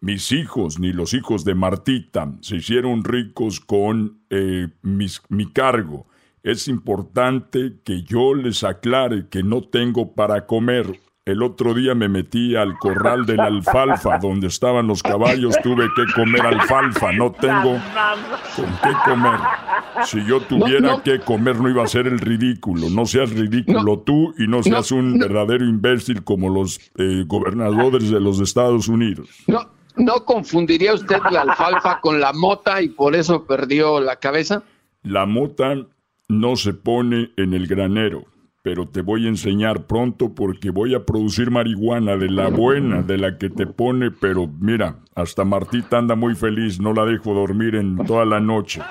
mis hijos ni los hijos de Martita se hicieron ricos con eh, mi cargo es importante que yo les aclare que no tengo para comer. El otro día me metí al corral de la alfalfa, donde estaban los caballos, tuve que comer alfalfa, no tengo con qué comer. Si yo tuviera que comer no iba a ser el ridículo, no seas ridículo tú y no seas un verdadero imbécil como los eh, gobernadores de los Estados Unidos. No, ¿No confundiría usted la alfalfa con la mota y por eso perdió la cabeza? La mota no se pone en el granero, pero te voy a enseñar pronto porque voy a producir marihuana de la buena, de la que te pone, pero mira, hasta Martita anda muy feliz, no la dejo dormir en toda la noche.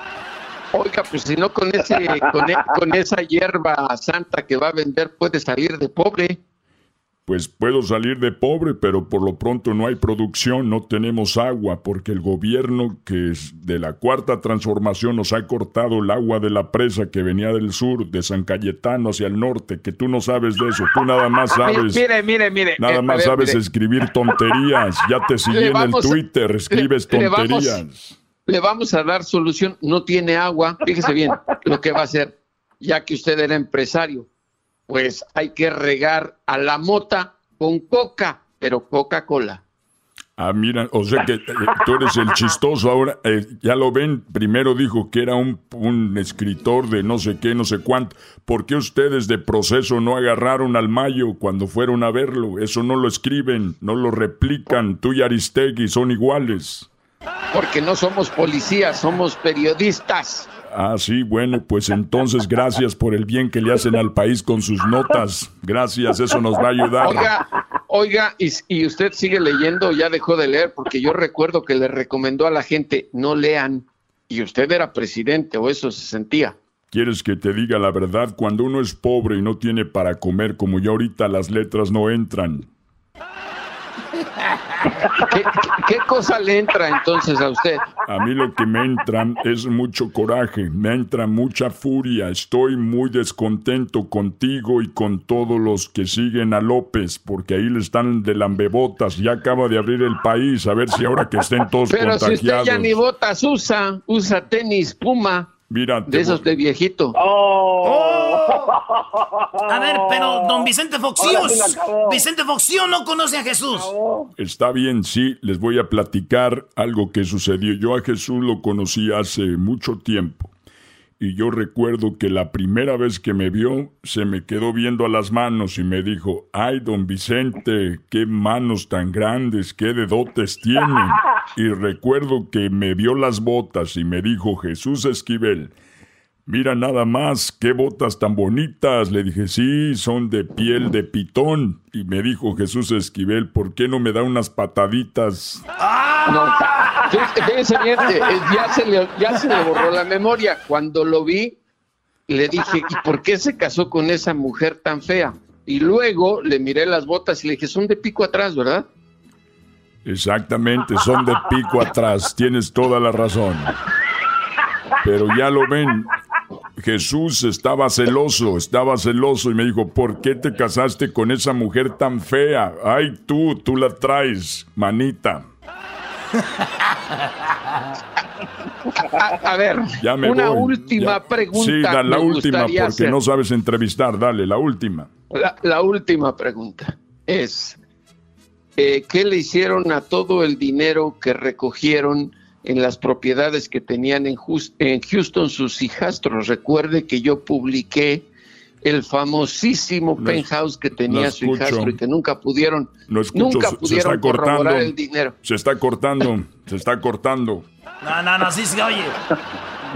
Oiga, pues si no con ese, con, e, con esa hierba santa que va a vender puede salir de pobre pues puedo salir de pobre, pero por lo pronto no hay producción, no tenemos agua, porque el gobierno que es de la cuarta transformación nos ha cortado el agua de la presa que venía del sur, de San Cayetano hacia el norte, que tú no sabes de eso, tú nada más sabes. Mire, mire, mire. Nada eh, más sabes escribir tonterías, ya te seguí en el Twitter, escribes tonterías. le vamos a dar solución, no tiene agua, fíjese bien lo que va a hacer, ya que usted era empresario pues hay que regar a la mota con coca, pero Coca-Cola. Ah, mira, o sea que eh, tú eres el chistoso ahora. Eh, ya lo ven, primero dijo que era un, un, escritor de no sé qué, no sé cuánto. ¿Por qué ustedes de proceso no agarraron al Mayo cuando fueron a verlo? Eso no lo escriben, no lo replican. Tú y Aristegui son iguales. Porque no somos policías, somos periodistas. Ah, sí, bueno, pues entonces gracias por el bien que le hacen al país con sus notas. Gracias, eso nos va a ayudar. Oiga, oiga, y, usted sigue leyendo, ya dejó de leer, porque yo recuerdo que le recomendó a la gente no lean, y usted era presidente, o eso se sentía. ¿Quieres que te diga la verdad? Cuando uno es pobre y no tiene para comer, como ya ahorita las letras no entran. ¿Qué, cosa le entra entonces a usted? A mí lo que me entra es mucho coraje, me entra mucha furia, estoy muy descontento contigo y con todos los que siguen a López, porque ahí le están de lambebotas, ya acaba de abrir el país, a ver si ahora que estén todos Pero si usted ya ni botas usa, usa tenis Puma. Mira, de esos de viejito. Oh. A ver, pero don Vicente Foxios, Vicente Foxios no conoce a Jesús. Está bien, sí, les voy a platicar algo que sucedió. Yo a Jesús lo conocí hace mucho tiempo y yo recuerdo que la primera vez que me vio se me quedó viendo a las manos y me dijo, ay, don Vicente, qué manos tan grandes, qué dedotes tiene. Y recuerdo que me vio las botas y me dijo, Jesús Esquivel, Mira nada más, qué botas tan bonitas. Le dije, sí, son de piel de pitón. Y me dijo Jesús Esquivel, ¿por qué no me da unas pataditas? No, fíjese bien, eh, eh, ya, se le, ya se le borró la memoria. Cuando lo vi, le dije, ¿y por qué se casó con esa mujer tan fea? Y luego le miré las botas y le dije, son de pico atrás, ¿verdad? Exactamente, son de pico atrás. Tienes toda la razón. Pero ya lo ven, Jesús estaba celoso, estaba celoso y me dijo, ¿por qué te casaste con esa mujer tan fea? Ay, tú, tú la traes, manita. A, ver, una última pregunta. Sí, la última, porque no sabes entrevistar. Dale, la última. La, última pregunta es, eh, ¿qué le hicieron a todo el dinero que recogieron en las propiedades que tenían en, en Houston sus hijastros? Recuerde que yo publiqué el famosísimo penthouse que tenía su hijastro y que nunca pudieron, nunca pudieron se cortando, el dinero. Se está cortando, se está cortando. No, no, no, sí se oye.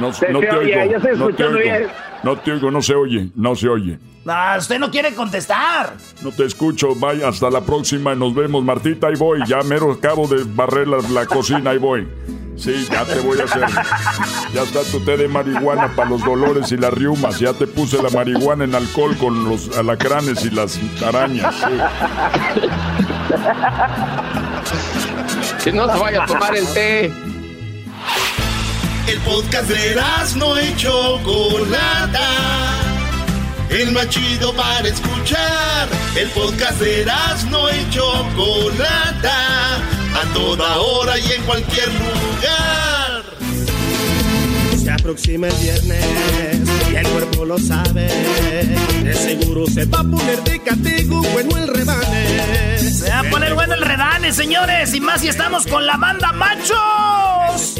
No, no te oigo, no te oigo, no te oigo, no se oye, no se oye. No, usted no quiere contestar. No te escucho, vaya, hasta la próxima, nos vemos, Martita, ahí voy, ya mero acabo de barrer la, la cocina, ahí voy. Sí, ya te voy a hacer. Ya está tu té de marihuana para los dolores y las riumas. Ya te puse la marihuana en alcohol con los alacranes y las arañas. Que no se vaya a tomar el té. El podcast de no hecho Chocolata. El machido para escuchar. El podcast de no hecho Chocolata a toda hora y en cualquier lugar. Se aproxima el viernes y el cuerpo lo sabe. De seguro se va a poner de castigo bueno el rebane. Se va a poner bueno el redane, señores. Y más si estamos con la banda Machos.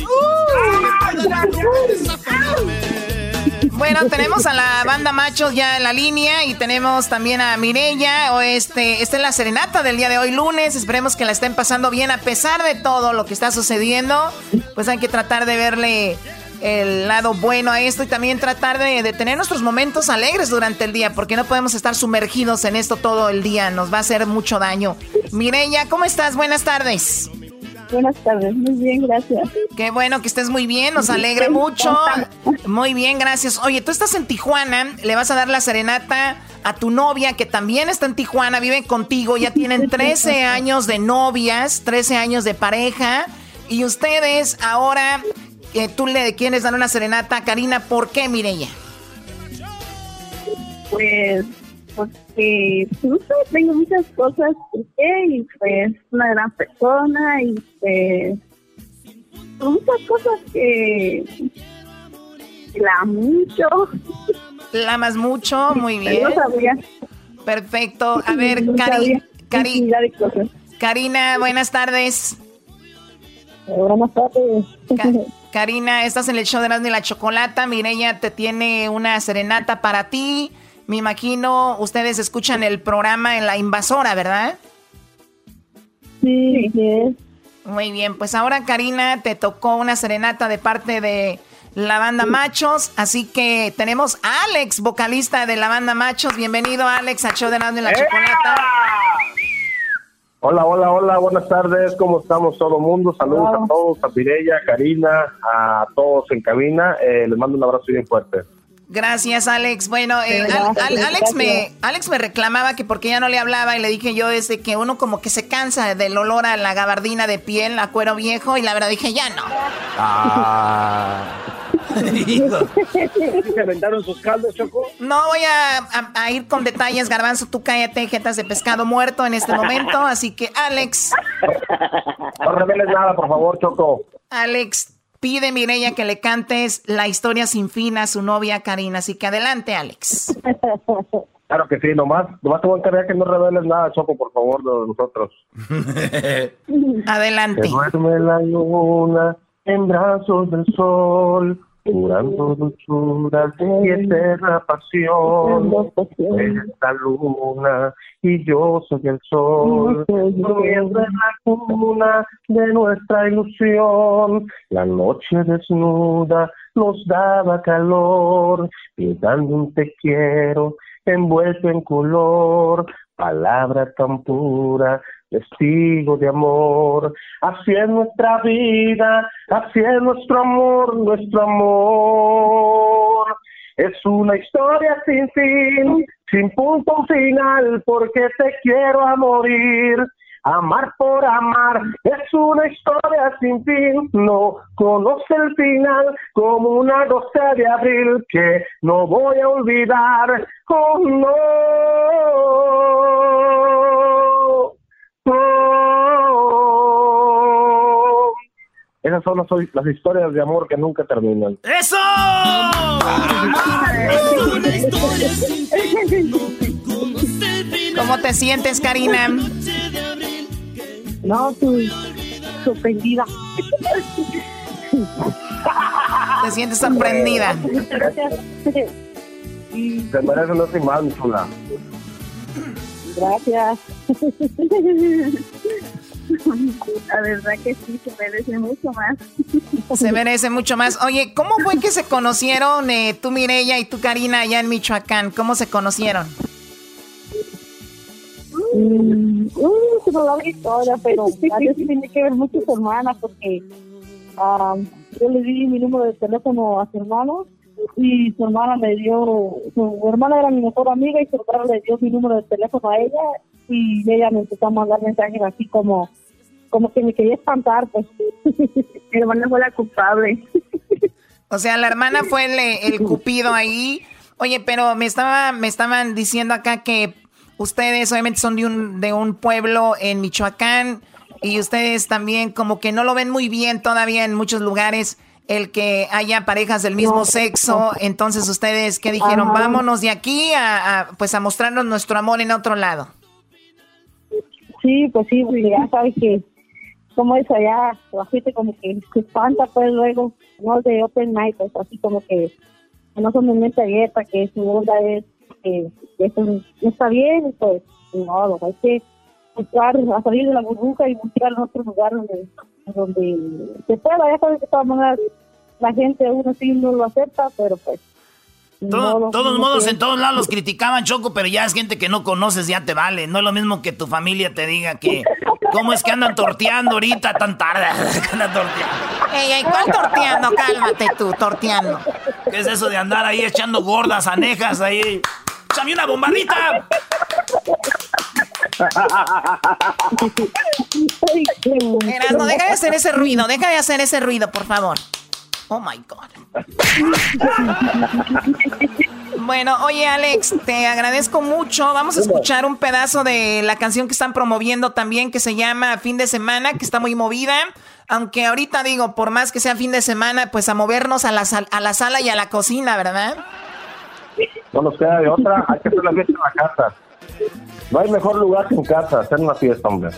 Bueno, tenemos a la banda Machos ya en la línea y tenemos también a Mirella. Este, esta es la serenata del día de hoy, lunes. Esperemos que la estén pasando bien a pesar de todo lo que está sucediendo. Pues hay que tratar de verle el lado bueno a esto y también tratar de, de, tener nuestros momentos alegres durante el día, porque no podemos estar sumergidos en esto todo el día, nos va a hacer mucho daño. Mireya, ¿cómo estás? Buenas tardes. Buenas tardes, muy bien, gracias. Qué bueno que estés muy bien, nos alegra mucho. Muy bien, gracias. Oye, tú estás en Tijuana, le vas a dar la serenata a tu novia que también está en Tijuana, vive contigo, ya tienen 13 años de novias, 13 años de pareja. Y ustedes ahora, que tú le quieres dar una serenata a Karina, ¿por qué, Mireya? Pues porque no sé, tengo muchas cosas que y pues una gran persona y pues muchas cosas que la mucho. La amas mucho, muy bien. Perfecto. A ver, Cari, Karina, buenas tardes. Buenas tardes. Karina, estás en el show de las de la Chocolata. Mireya te tiene una serenata para ti. Me imagino ustedes escuchan el programa en la invasora, ¿verdad? Sí, sí. Muy bien, pues ahora Karina te tocó una serenata de parte de la banda Machos, así que tenemos a Alex, vocalista de la banda Machos. Bienvenido Alex a Show de la ¡Eh! Chocolata. Hola, hola, hola, buenas tardes, ¿cómo estamos todo el mundo? Saludos a todos, a Pireya, Karina, a todos en cabina, eh, les mando un abrazo bien fuerte. Gracias, Alex. Bueno, eh, Alex, me, Alex me reclamaba que porque ya no le hablaba y le dije yo desde que uno como que se cansa del olor a la gabardina de piel, a cuero viejo, y la verdad dije, ya no. Ah. ¿Se aventaron sus caldos, Choco? No voy a, ir con detalles, Garbanzo, tú cállate, jetas de pescado muerto en este momento, así que Alex. No reveles nada, por favor, Choco. Alex, pide Mireya que le cantes la historia sin fin a su novia Karina. Así que adelante, Alex. Claro que sí, nomás, nomás te voy a encargar que no reveles nada, Choco, por favor, de nosotros. adelante. duerme la luna en brazos del sol, Curando dulzura y eterna pasión, esta luna y yo soy el sol, durmiendo en la cuna de nuestra ilusión. La noche desnuda nos daba calor, pintando un te quiero envuelto en color, palabra tan pura testigo de amor. Así es nuestra vida, así es nuestro amor, nuestro amor. Es una historia sin fin, sin punto final, porque te quiero a morir. Amar por amar es una historia sin fin, no conoce el final como una doce de abril que no voy a olvidar. Oh no. Esas son las, las, historias de amor que nunca terminan. ¡Eso! ¿Cómo te sientes, Karina? No, sorprendida. ¿Te sientes sorprendida? Gracias. Te mereces chula. Gracias. La verdad que sí, se merece mucho más. Se merece mucho más. Oye, ¿cómo fue que se conocieron eh, tú, Mireya, y tú, Karina, allá en Michoacán? ¿Cómo se conocieron? Mm, uh, es una larga historia, pero a veces tiene que ver mucho su hermana, porque ah, yo le di mi número de teléfono a su hermano y su hermana me dio, su hermana era mi mejor amiga y su hermana le dio mi número de teléfono a ella y ella me empezó a mandar mensajes así como como que me quería espantar, pues mi hermana fue la culpable. O sea, la hermana fue el, el cupido ahí. Oye, pero me estaba me estaban diciendo acá que ustedes obviamente son de un de un pueblo en Michoacán y ustedes también como que no lo ven muy bien todavía en muchos lugares el que haya parejas del mismo sexo. Entonces ustedes qué dijeron, vámonos de aquí a, pues a mostrarnos nuestro amor en otro lado. Sí, pues sí, ya sabes que como es allá, la gente como que se espanta pues luego, no de open night, pues así como que no son de mente abierta, que su onda es que eso no está bien, pues no, hay que buscar a salir de la burbuja y buscar otro lugar donde donde se pueda, ya sabes que de todas maneras la gente uno sí no lo acepta, pero pues todos modos, en todos lados los criticaban, Choco, pero ya es gente que no conoces, ya te vale. No es lo mismo que tu familia te diga que... ¿Cómo es que andan torteando ahorita tan tarde? andan torteando. Ey, ey, ¿cuál torteando? Cálmate tú, torteando. ¿Qué es eso de andar ahí echando gordas, anejas ahí? ¡Échame una bombadita! No deja de hacer ese ruido, deja de hacer ese ruido, por favor. Oh my God. Bueno, oye Alex, te agradezco mucho. Vamos a escuchar un pedazo de la canción que están promoviendo también, que se llama Fin de Semana, que está muy movida. Aunque ahorita digo, por más que sea fin de semana, pues a movernos a la, a la sala y a la cocina, ¿verdad? No nos queda de otra, hay que hacer la fiesta en la casa. No hay mejor lugar que en casa, hacer una fiesta, hombre.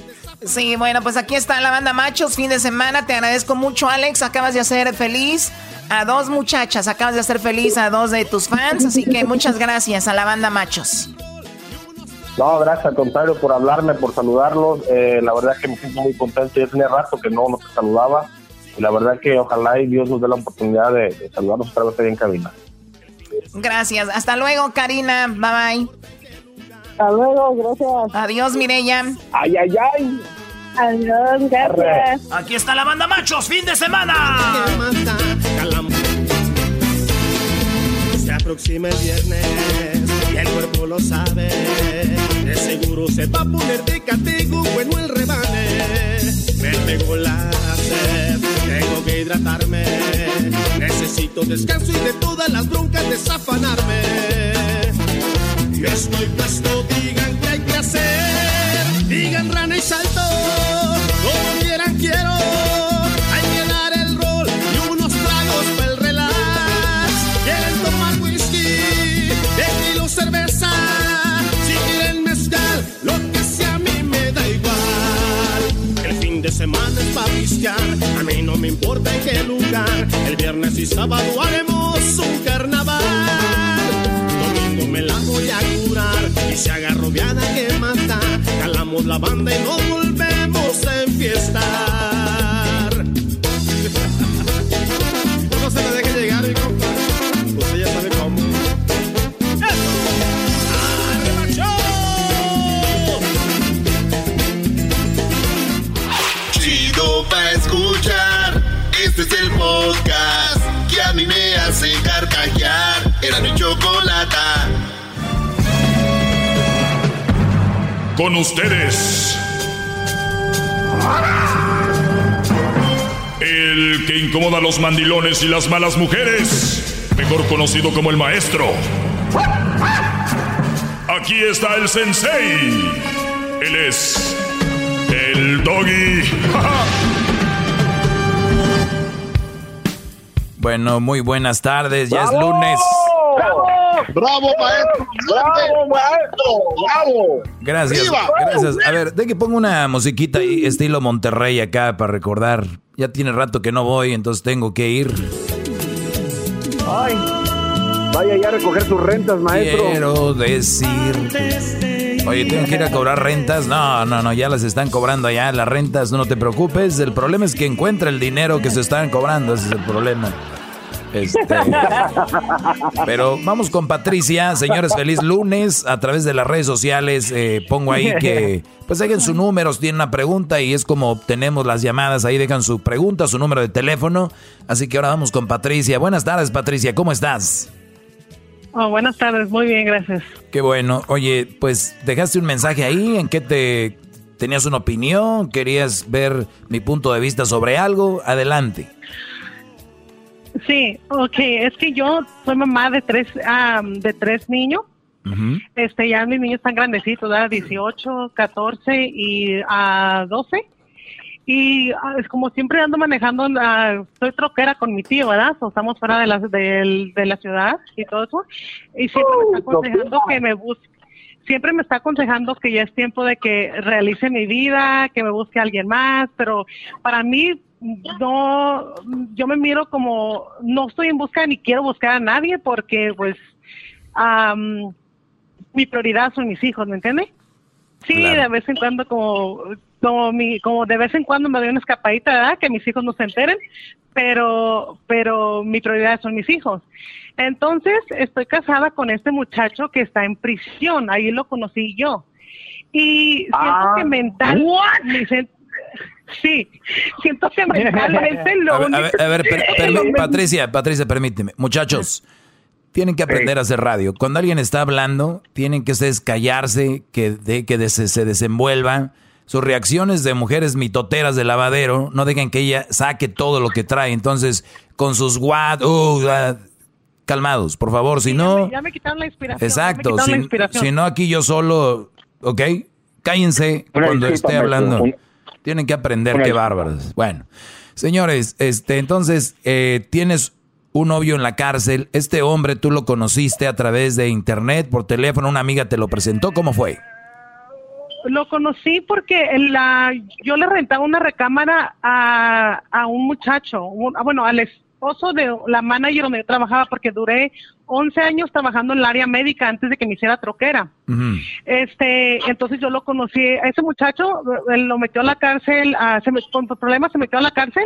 Sí, bueno, pues aquí está la banda Machos, fin de semana. Te agradezco mucho, Alex. Acabas de hacer feliz a dos muchachas, acabas de hacer feliz a dos de tus fans. Así que muchas gracias a la banda Machos. No, gracias al contrario por hablarme, por saludarlos. Eh, la verdad que me siento muy contento. Ya tenía rato que no, nos saludaba. Y la verdad que ojalá y Dios nos dé la oportunidad de, saludarnos otra vez ahí en cabina. Gracias. Hasta luego, Karina. Bye bye. Hasta luego, gracias. Adiós, Mireya. Ay, ay, ay. Adiós, gracias. Aquí está la banda Machos, fin de semana. Se aproxima el viernes y el cuerpo lo sabe. De seguro se va a poner de castigo bueno el rebane. Me pegó la sed, tengo que hidratarme. Necesito descanso y de todas las broncas desafanarme estoy puesto, digan qué hay que hacer. Digan rana y salto, como quieran quiero. Hay que dar el rol y unos tragos para el relax. Quieren tomar whisky, estilo cerveza. Si quieren mezcal, lo que sea a mí me da igual. El fin de semana es para pasear. A mí no me importa en qué lugar. El viernes y sábado haremos un carnaval. Me la voy a curar. Y se agarro viada que mata. Calamos la banda y nos volvemos a enfiestar. no se me deje llegar, mi compa. Usted ya sabe cómo. Chido pa' escuchar. Este es el podcast que a mí me hace carcajear. Era mi chocolata. Con ustedes. El que incomoda a los mandilones y las malas mujeres. Mejor conocido como el maestro. Aquí está el sensei. Él es el doggy. Bueno, muy buenas tardes, ya es lunes. ¡Bravo, maestro! ¡Bravo, maestro! ¡Bravo! Gracias, ¡Viva! gracias. A ver, de que pongo una musiquita ahí, estilo Monterrey acá para recordar. Ya tiene rato que no voy, entonces tengo que ir. Ay, vaya ya a recoger sus rentas, maestro. Quiero decir. Oye, ¿tengo que ir a cobrar rentas? No, no, no, ya las están cobrando allá, las rentas, no te preocupes. El problema es que encuentra el dinero que se están cobrando, ese es el problema. Este, pero vamos con Patricia, señores, feliz lunes. A través de las redes sociales eh, pongo ahí que, pues dejen su número, si tienen una pregunta y es como obtenemos las llamadas, ahí dejan su pregunta, su número de teléfono. Así que ahora vamos con Patricia. Buenas tardes, Patricia, ¿cómo estás? Oh, buenas tardes, muy bien, gracias. Qué bueno. Oye, pues dejaste un mensaje ahí en que te tenías una opinión, querías ver mi punto de vista sobre algo. Adelante. Sí, ok, es que yo soy mamá de tres, am, de tres niños. Este, ya mis niños están grandecitos, ¿verdad? 18, 14 y a 12. Y ah, es como siempre ando manejando, ah, soy troquera con mi tío, ¿verdad? So, estamos fuera de la, del- de, la ciudad y todo eso. Y siempre me está aconsejando que me busque. Siempre me está aconsejando que ya es tiempo de que realice mi vida, que me busque alguien más, pero para mí no, yo me miro como, no estoy en busca ni quiero buscar a nadie porque pues am, mi prioridad son mis hijos, ¿me entiende? Sí, Claro. de vez en cuando como, como mi, como de vez en cuando me doy una escapadita, ¿verdad? Que mis hijos no se enteren, pero, pero mi prioridad son mis hijos. Entonces, estoy casada con este muchacho que está en prisión, ahí lo conocí yo. Y siento Ah, que mental, me sí, siento que mentalmente lo A ver, a ver, a ver, per- Patricia, Patricia, permíteme. Muchachos, tienen que aprender a hacer radio. Cuando alguien está hablando, tienen que ustedes callarse, que, de, que des- se desenvuelva. Sus reacciones de mujeres mitoteras de lavadero, no dejen que ella saque todo lo que trae. Entonces, con sus what, uh, calmados, por favor. Si no, ya me quitaron la inspiración. me exacto. la Si, inspiración. si no, aquí yo solo, ¿ok? Cállense Una cuando esté hablando. Un- Tienen que aprender, qué bárbaros. Bueno, señores, este, entonces, eh, tienes un novio en la cárcel. Este hombre tú lo conociste a través de internet, por teléfono, una amiga te lo presentó. ¿Cómo fue? Lo conocí porque en la, yo le rentaba una recámara a, a un muchacho, un- ah, bueno, al esposo de la manager donde yo trabajaba, porque duré 11 años trabajando en el área médica antes de que me hiciera troquera. Este, entonces yo lo conocí, a ese muchacho él lo metió a la cárcel, ah, se me- con problemas se metió a la cárcel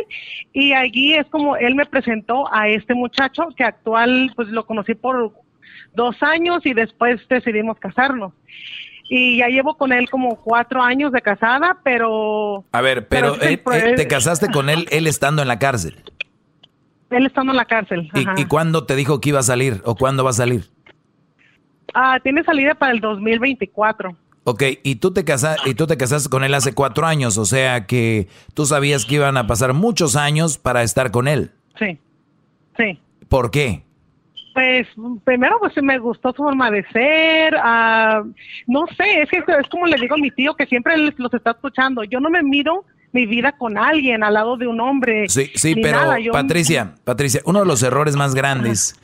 y allí es como él me presentó a este muchacho que actual, pues lo conocí por dos años y después decidimos casarnos. Y ya llevo con él como cuatro años de casada, pero A ver, pero, Pero eh, eh, te casaste con él, él estando en la cárcel. Él estando en la cárcel. ¿Y, ajá. y cuándo te dijo que iba a salir o cuándo va a salir? Ah, tiene salida para el 2024. Ok, y tú te casas y tú te casaste con él hace cuatro años, o sea que tú sabías que iban a pasar muchos años para estar con él. Sí, sí. ¿Por qué? Pues primero pues me gustó su forma de ser, ah, no sé, es que es como le digo a mi tío que siempre los está escuchando, yo no me miro mi vida con alguien al lado de un hombre. Sí, sí, pero nada, yo- Patricia, Patricia, uno de los errores más grandes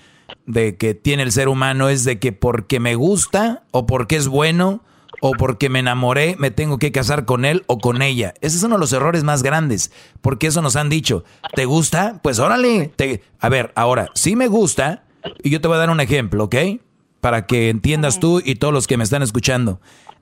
de que tiene el ser humano es de que porque me gusta o porque es bueno o porque me enamoré me tengo que casar con él o con ella. Ese es uno de los errores más grandes, porque eso nos han dicho. ¿Te gusta? Pues órale. Te... A ver, ahora, sí me gusta, y yo te voy a dar un ejemplo, ¿ok? Para que entiendas tú y todos los que me están escuchando.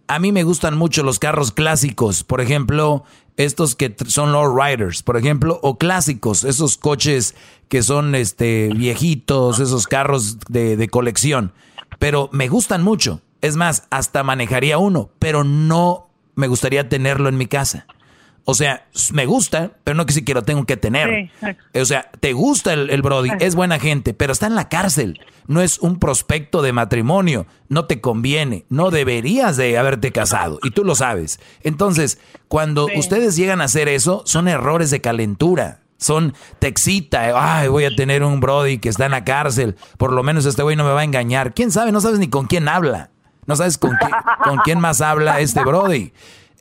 A mí me gustan mucho los carros clásicos, por ejemplo, estos que son low riders, por ejemplo, o clásicos, esos coches que son este viejitos, esos carros de, de colección. Pero me gustan mucho. Es más, hasta manejaría uno, pero no me gustaría tenerlo en mi casa. O sea, me gusta, pero no que si quiero tengo que tener. o sea, te gusta el, Brody, es buena gente, pero está en la cárcel. No es un prospecto de matrimonio. No te conviene. No deberías de haberte casado. Y tú lo sabes. Entonces, cuando ustedes llegan a hacer eso, son errores de calentura. Son, te excita. Ay, voy a tener un Brody que está en la cárcel. Por lo menos este güey no me va a engañar. ¿Quién sabe? No sabes ni con quién habla. No sabes con, con quién más habla este Brody.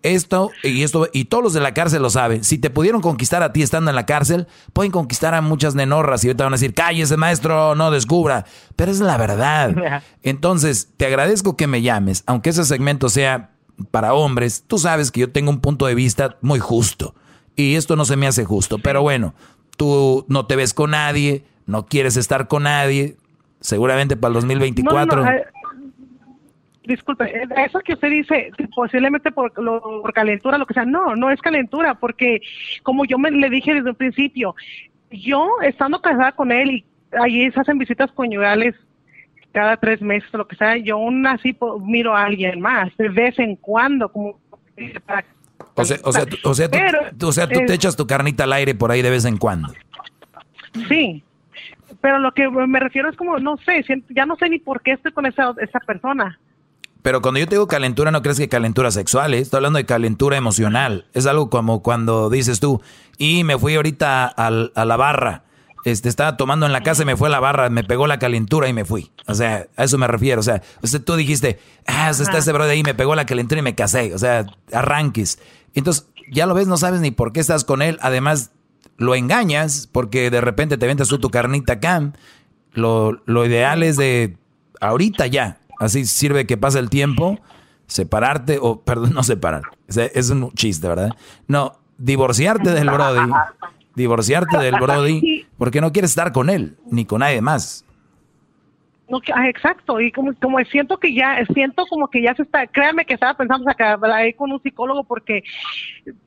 Esto y esto y todos los de la cárcel lo saben. Si te pudieron conquistar a ti estando en la cárcel, pueden conquistar a muchas nenorras y ahorita van a decir, cállese maestro, no descubra. Pero es la verdad. Entonces, te agradezco que me llames, aunque ese segmento sea para hombres. Tú sabes que yo tengo un punto de vista muy justo y esto no se me hace justo. Pero bueno, tú no te ves con nadie, no quieres estar con nadie. Seguramente para el 2024 disculpe, eh, eso que usted dice, posiblemente por, por calentura, lo que sea, no, no es calentura, porque como yo me le dije desde un principio, yo estando casada con él y allí se hacen visitas conyugales cada tres meses, lo que sea, yo aún así miro a alguien más, de vez en cuando, como o sea, o sea, o sea, tú, o sea, tú te echas tu carnita al aire por ahí de vez en cuando. Sí, pero lo que me refiero es como, no sé, ya no sé ni por qué estoy con esa, esa persona. Pero cuando yo te digo calentura, no crees que calentura sexual, ¿eh? estoy hablando de calentura emocional. Es algo como cuando dices tú, y me fui ahorita a, la barra, este, estaba tomando en la casa y me fue a la barra, me pegó la calentura y me fui. O sea, a eso me refiero. O sea, usted, tú dijiste, ah, está ese bro de ahí, me pegó la calentura y me casé. O sea, arranques. Entonces, ya lo ves, no sabes ni por qué estás con él. Además, lo engañas porque de repente te ventas tú tu carnita acá. Lo, lo ideal es de ahorita ya, Así sirve que pasa el tiempo, separarte, o perdón, no separar. Es un chiste, ¿verdad? No, divorciarte del Brody. Divorciarte del Brody porque no quieres estar con él, ni con nadie más. No, ah, exacto, y como, como siento que ya, siento como que ya se está, créanme que estaba pensando sacar ahí con un psicólogo porque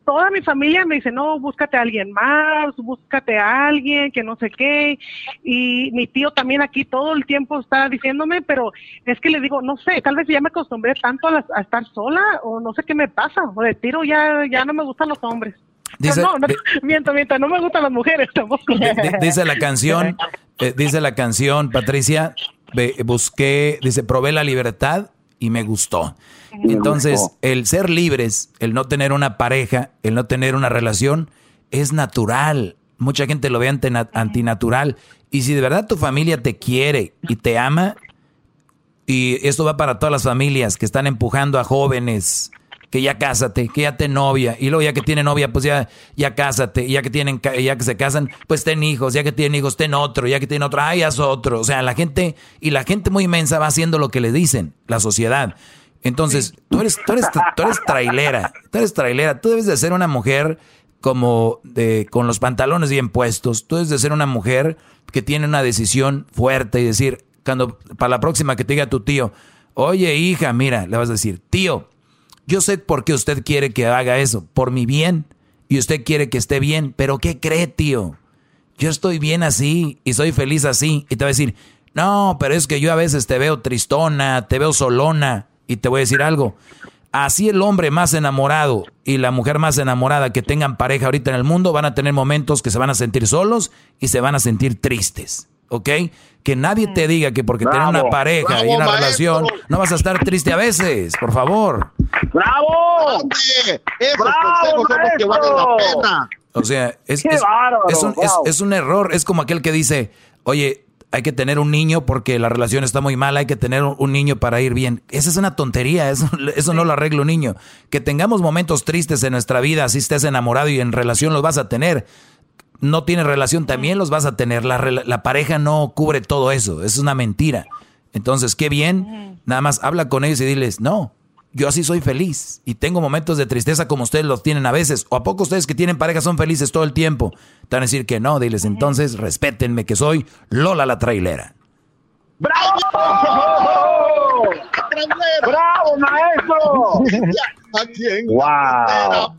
toda mi familia me dice, no, búscate a alguien más, búscate a alguien que no sé qué, y mi tío también aquí todo el tiempo está diciéndome, pero es que le digo, no sé, tal vez ya me acostumbré tanto a, estar sola, o no sé qué me pasa, o de tiro ya, ya no me gustan los hombres. Dice, no, no, miento, miento, no me gustan las mujeres tampoco. Dice la canción, eh, dice la canción, Patricia, busqué, dice, probé la libertad y me gustó. Entonces, el ser libres, el no tener una pareja, el no tener una relación, es natural. Mucha gente lo ve antinatural. Y si de verdad tu familia te quiere y te ama, y esto va para todas las familias que están empujando a jóvenes que ya cásate, que ya te novia, y luego ya que tiene novia, pues ya, ya cásate, ya que tienen, ya que se casan, pues ten hijos, ya que tienen hijos, ten otro, ya que tienen otro, ay, haz otro. O sea, la gente, y la gente muy inmensa va haciendo lo que le dicen, la sociedad. Entonces, tú eres, tú eres, tú eres trailera, tú eres trailera, tú debes de ser una mujer como de, con los pantalones bien puestos, tú debes de ser una mujer que tiene una decisión fuerte y decir, cuando, para la próxima que te diga tu tío, oye hija, mira, le vas a decir, tío, yo sé por qué usted quiere que haga eso, por mi bien, y usted quiere que esté bien, pero ¿qué cree, tío? Yo estoy bien así y soy feliz así. Y te va a decir, no, pero es que yo a veces te veo tristona, te veo solona. Y te voy a decir algo, así el hombre más enamorado y la mujer más enamorada que tengan pareja ahorita en el mundo van a tener momentos que se van a sentir solos y se van a sentir tristes. ¿ok? Que nadie te diga que porque tienes una pareja y una relación no vas a estar triste a veces, por favor. ¡Bravo! Esos consejos son los que valen la pena. O sea, es, un, es, un, error. Es como aquel que dice, oye, hay que tener un niño porque la relación está muy mala, hay que tener un, niño para ir bien. Esa es una tontería, eso, eso no lo arregla un niño. Que tengamos momentos tristes en nuestra vida, así estés enamorado y en relación los vas a tener no tienes relación, también los vas a tener. La, la, pareja no cubre todo eso, es una mentira. Entonces, qué bien, nada más habla con ellos y diles, no, yo así soy feliz y tengo momentos de tristeza como ustedes los tienen a veces. ¿O a poco ustedes que tienen pareja son felices todo el tiempo? Te van a decir que no, diles entonces, respétenme que soy Lola la trailera. ¡Bravo! ¡Bravo, maestro! ¡Wow!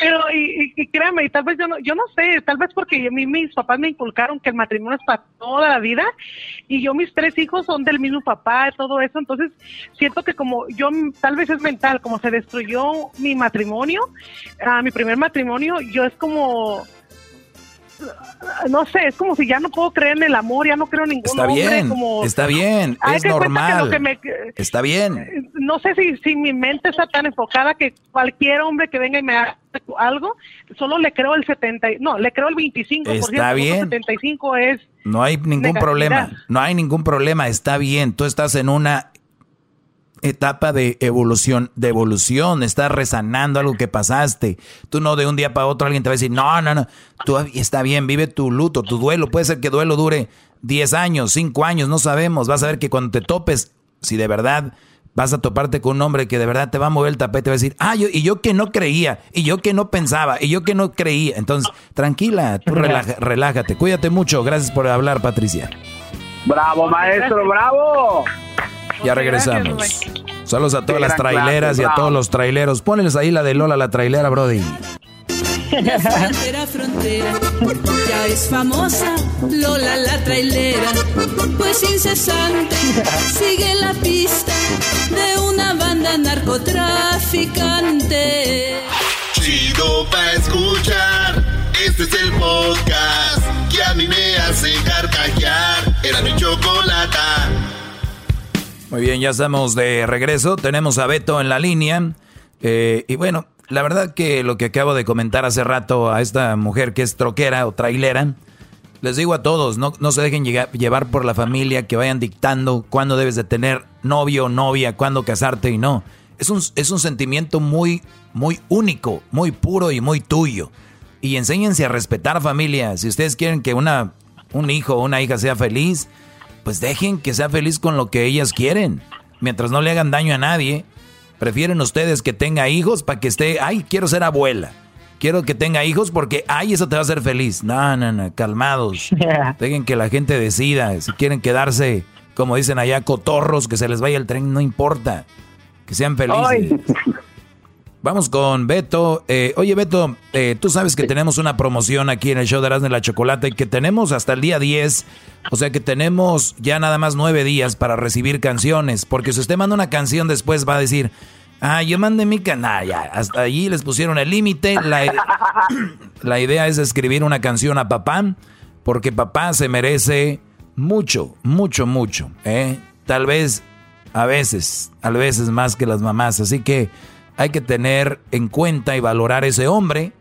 Pero, y, y, créame, y tal vez yo no, yo no sé, tal vez porque a mí mis papás me inculcaron que el matrimonio es para toda la vida y yo mis tres hijos son del mismo papá, y todo eso, entonces siento que como yo, tal vez es mental, como se destruyó mi matrimonio, a mi primer matrimonio, yo es como no sé, es como si ya no puedo creer en el amor, ya no creo en ningún está Bien, está bien, es normal. está bien. No sé si, si mi mente está tan enfocada que cualquier hombre que venga y me haga algo, solo le creo el 70, no, le creo el 25%. Está bien. El 75 es... No hay ningún problema, no hay ningún problema, está bien. Tú estás en una etapa de evolución, de evolución, estás resanando algo que pasaste. Tú no de un día para otro alguien te va a decir, no, no, no, tú está bien, vive tu luto, tu duelo. Puede ser que duelo dure 10 años, 5 años, no sabemos. Vas a ver que cuando te topes, si de verdad vas a toparte con un hombre que de verdad te va a mover el tapete, va a decir, ah, yo, y yo que no creía, y yo que no pensaba, y yo que no creía. Entonces, tranquila, tú relájate, cuídate mucho. Gracias por hablar, Patricia. Bravo, maestro, bravo. Ya regresamos. Saludos a todas las traileras y a todos los traileros. Pónles ahí la de Lola, la trailera, Brody. frontera, frontera, ya es famosa Lola la trailera, pues incesante sigue la pista de una banda narcotraficante. Chido pa' escuchar, este es el podcast que a mí me hace carcajear. Era mi chocolata. Muy bien, ya estamos de regreso. Tenemos a Beto en la línea. Eh, y bueno, la verdad que lo que acabo de comentar hace rato a esta mujer que es troquera o trailera, les digo a todos, no, no se dejen llevar por la familia, que vayan dictando cuándo debes de tener novio o novia, cuándo casarte y no. Es un, es un sentimiento muy, muy único, muy puro y muy tuyo. Y enséñense a respetar familia. Si ustedes quieren que una, un hijo o una hija sea feliz, pues dejen que sea feliz con lo que ellas quieren. Mientras no le hagan daño a nadie, prefieren ustedes que tenga hijos para que esté, ay, quiero ser abuela. Quiero que tenga hijos porque, ay, eso te va a hacer feliz. No, no, no, calmados. Dejen que la gente decida. Si quieren quedarse, como dicen allá, cotorros, que se les vaya el tren, no importa. Que sean felices. Vamos con Beto. Eh, oye, Beto, eh, tú sabes que tenemos una promoción aquí en el show de Erasmo de la Chocolate y que tenemos hasta el día 10. O sea que tenemos ya nada más nueve días para recibir canciones. Porque si usted manda una canción después va a decir, ah, yo mandé mi canal. Ya, hasta allí les pusieron el límite. La, la idea es escribir una canción a papá. Porque papá se merece mucho, mucho, mucho. ¿eh? Tal vez, a veces, a veces más que las mamás. Así que hay que tener en cuenta y valorar ese hombre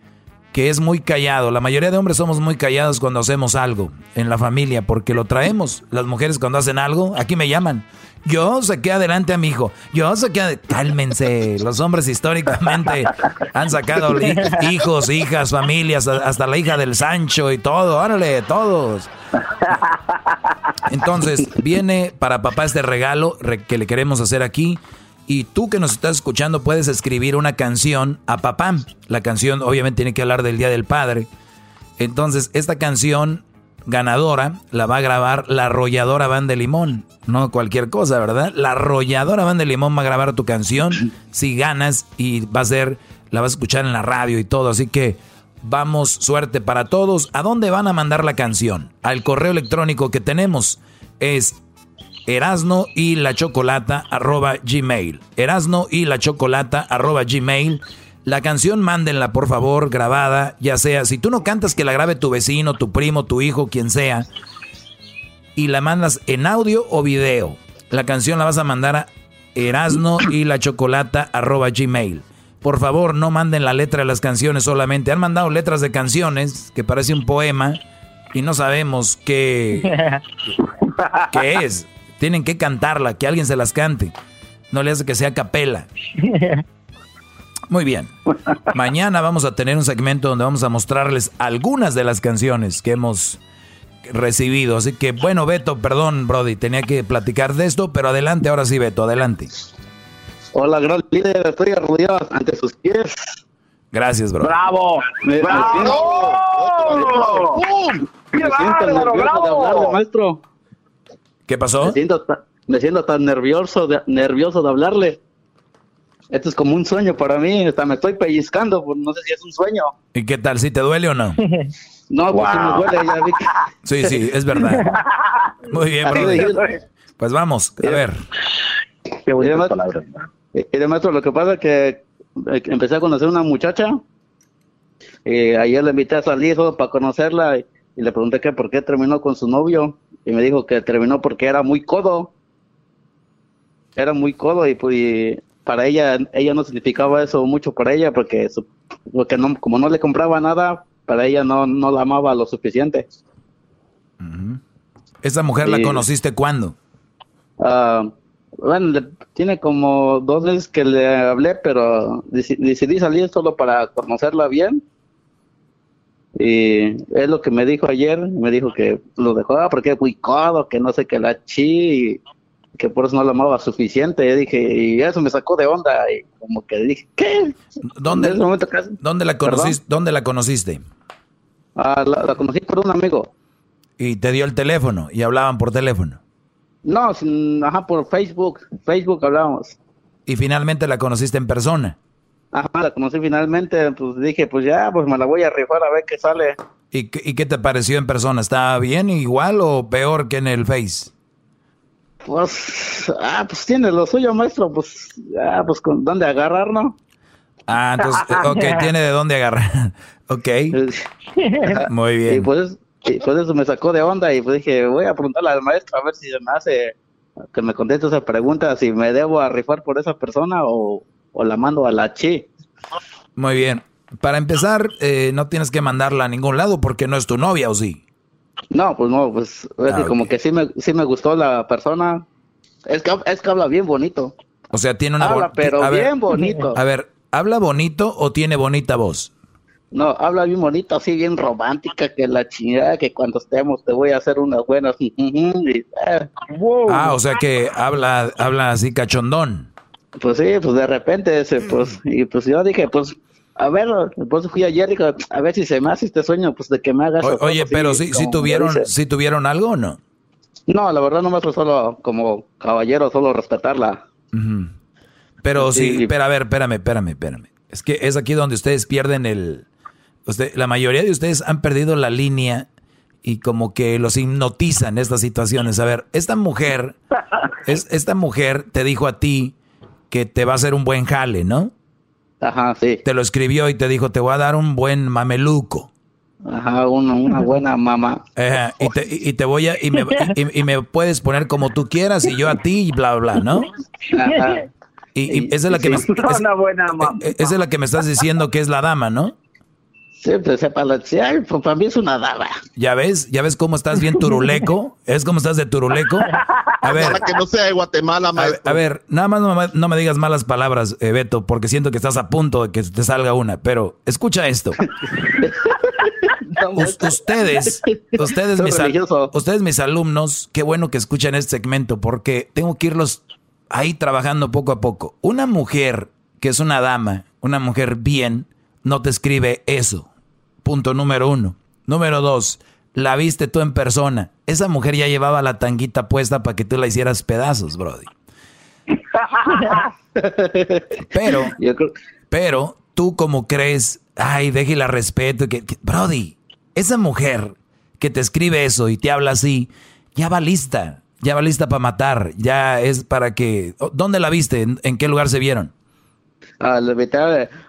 que es muy callado. La mayoría de hombres somos muy callados cuando hacemos algo en la familia porque lo traemos. Las mujeres cuando hacen algo, aquí me llaman. Yo saqué adelante a mi hijo. Yo saqué adelante. Cálmense. Los hombres históricamente han sacado hijos, hijas, familias, hasta la hija del Sancho y todo. Órale, todos. Entonces, viene para papá este regalo que le queremos hacer aquí. Y tú que nos estás escuchando puedes escribir una canción a papá. La canción obviamente tiene que hablar del Día del Padre. Entonces, esta canción ganadora la va a grabar la arrolladora Van de Limón. No cualquier cosa, ¿verdad? La arrolladora Van de Limón va a grabar tu canción si ganas y va a ser, la vas a escuchar en la radio y todo. Así que vamos, suerte para todos. ¿A dónde van a mandar la canción? Al correo electrónico que tenemos es Erasno y la chocolata arroba gmail. Erasno y la chocolata arroba gmail. La canción mándenla por favor grabada, ya sea, si tú no cantas que la grabe tu vecino, tu primo, tu hijo, quien sea, y la mandas en audio o video. La canción la vas a mandar a Erasno y la chocolata arroba gmail. Por favor, no manden la letra de las canciones solamente. Han mandado letras de canciones que parece un poema y no sabemos qué, qué es. Tienen que cantarla, que alguien se las cante. No le hace que sea capela. Muy bien. Mañana vamos a tener un segmento donde vamos a mostrarles algunas de las canciones que hemos recibido. Así que, bueno, Beto, perdón, Brody, tenía que platicar de esto, pero adelante, ahora sí, Beto, adelante. Hola, gran líder, estoy arrodillado ante sus pies. Gracias, bro. ¡Bravo! Me, ¡Bravo! Me siento nervioso de hablarle, maestro. ¿Qué pasó? Me siento, me siento tan nervioso de, nervioso de hablarle. Esto es como un sueño para mí, hasta me estoy pellizcando, pues no sé si es un sueño. ¿Y qué tal? ¿Si te duele o no? No, pues sí me duele, ya vi que... Sí, sí, es verdad. Muy bien, bro. Pues vamos, a ver. Qué palabras. Y y de maestro, lo que pasa es que eh, empecé a conocer una muchacha. Y ayer le invité a salir solo para conocerla y, y le pregunté que por qué terminó con su novio. Y me dijo que terminó porque era muy codo. Era muy codo y, pues, y para ella, ella no significaba eso mucho para ella porque, su- porque no, como no le compraba nada, para ella no, no la amaba lo suficiente. ¿Esa mujer la conociste cuándo? Ah, bueno, tiene como dos veces que le hablé, pero deci- decidí salir solo para conocerla bien. Y es lo que me dijo ayer, me dijo que lo dejó ah, porque es muy codo, que no sé qué la chi, y que por eso no la amaba suficiente. Y dije, y eso me sacó de onda, y como que dije, ¿qué? ¿Dónde, momento ¿dónde, la, conociste, ¿Dónde la conociste? Ah, la, la conocí por un amigo. Y te dio el teléfono y hablaban por teléfono. No, sin- ajá, por Facebook, Facebook hablábamos. Y finalmente la conociste en persona. Ajá, la conocí finalmente, pues dije, pues ya, pues me la voy a rifar a ver qué sale. ¿Y, qué- y qué te pareció en persona? ¿Estaba bien, igual o peor que en el Face? Pues, ah, pues tiene lo suyo, maestro, pues, ah, pues con dónde agarrar, ¿no? Ah, entonces, ok, tiene de dónde agarrar. ok. Muy bien. Y pues, y pues eso me sacó de onda y pues dije, voy a preguntarle al maestro a ver si se me hace que me conteste esa pregunta, si me debo a rifar por esa persona o, o la mando a la chi. Muy bien. Para empezar, eh, no tienes que mandarla a ningún lado porque no es tu novia, ¿o sí? No, pues no, pues es que Ah, como que sí me, sí me gustó la persona. Es que, es que habla bien bonito. O sea, tiene una... Habla, pero a ver, bien bonito. A ver, ¿habla bonito o tiene bonita voz? No, habla bien bonito, así bien romántica, que la chingada, que cuando estemos te voy a hacer unas buenas. eh, Ah, o sea que habla, habla así cachondón. Pues sí, pues de repente, ese, pues, y pues yo dije, pues, a ver, pues fui ayer y dije, a ver si se me hace este sueño, pues de que me hagas. O- oye, cosa, pero sí, sí como tuvieron, sí tuvieron algo o no? No, la verdad no me solo como caballero, solo respetarla. Pero sí, Sí. pero a ver, espérame, espérame, espérame. Es que es aquí donde ustedes pierden el... Usted, la mayoría de ustedes han perdido la línea y como que los hipnotizan estas situaciones. A ver, esta mujer, es, esta mujer te dijo a ti que te va a hacer un buen jale, ¿no? Ajá, sí. Te lo escribió y te dijo, te voy a dar un buen mameluco. Ajá, una, una buena mamá. Ajá, y, te, y- te voy a... Y me, y- y me puedes poner como tú quieras y yo a ti y bla, bla, ¿no? Ajá. Y, y esa es la que me, es- Una buena mamá. esa es la que me estás diciendo que es la dama, ¿no? Sí, pues ay, pues para mí es una dama. ¿Ya ves? ¿Ya ves cómo estás bien turuleco? ¿Es cómo estás de turuleco? A ver, Para que no sea de Guatemala, a, ver- maestro. a ver, nada más no, me- no me digas malas palabras, eh, Beto, porque siento que estás a punto de que te salga una. Pero escucha esto. Us- ustedes, ustedes mis, ustedes mis alumnos, qué bueno que escuchan este segmento, porque tengo que irlos ahí trabajando poco a poco. Una mujer que es una dama, una mujer bien, no te escribe eso. Punto número uno. Número dos, la viste tú en persona. Esa mujer ya llevaba la tanguita puesta para que tú la hicieras pedazos, Brody. Pero, pero tú como crees, ay, déjela respeto, que, que- Brody, esa mujer que te escribe eso y te habla así, ya va lista, ya va lista para matar, ya es para que... ¿Dónde la viste? ¿En, en qué lugar se vieron? Ah, le invité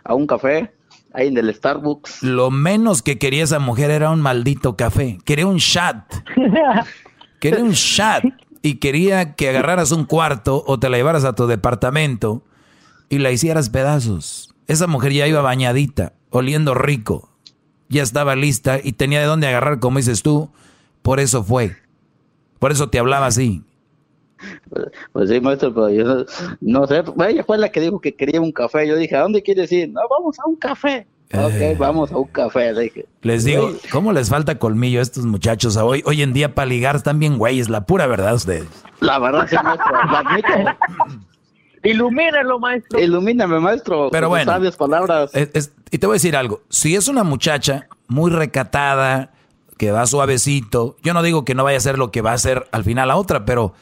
a un café, ahí en el Starbucks. Lo menos que quería esa mujer era un maldito café, quería un shot. Quería un shot y quería que agarraras un cuarto o te la llevaras a tu departamento y la hicieras pedazos. Esa mujer ya iba bañadita, oliendo rico, ya estaba lista y tenía de dónde agarrar, como dices tú. Por eso fue. Por eso te hablaba así. Pues sí, maestro, pero yo no, no sé, ella fue la que dijo que quería un café. Yo dije, ¿a dónde quieres ir? No, vamos a un café. Eh. Ok, vamos a un café. Le dije, Les digo, ¿cómo les falta colmillo a estos muchachos a hoy? Hoy en día para ligar están bien güeyes, la pura verdad ustedes. la verdad, sí, maestro, lo admito. Ilumínalo, maestro. Ilumíname, maestro. Pero bueno. sabias palabras. Es- es- y te voy a decir algo. Si es una muchacha muy recatada, que va suavecito, yo no digo que no vaya a ser lo que va a hacer al final la otra, pero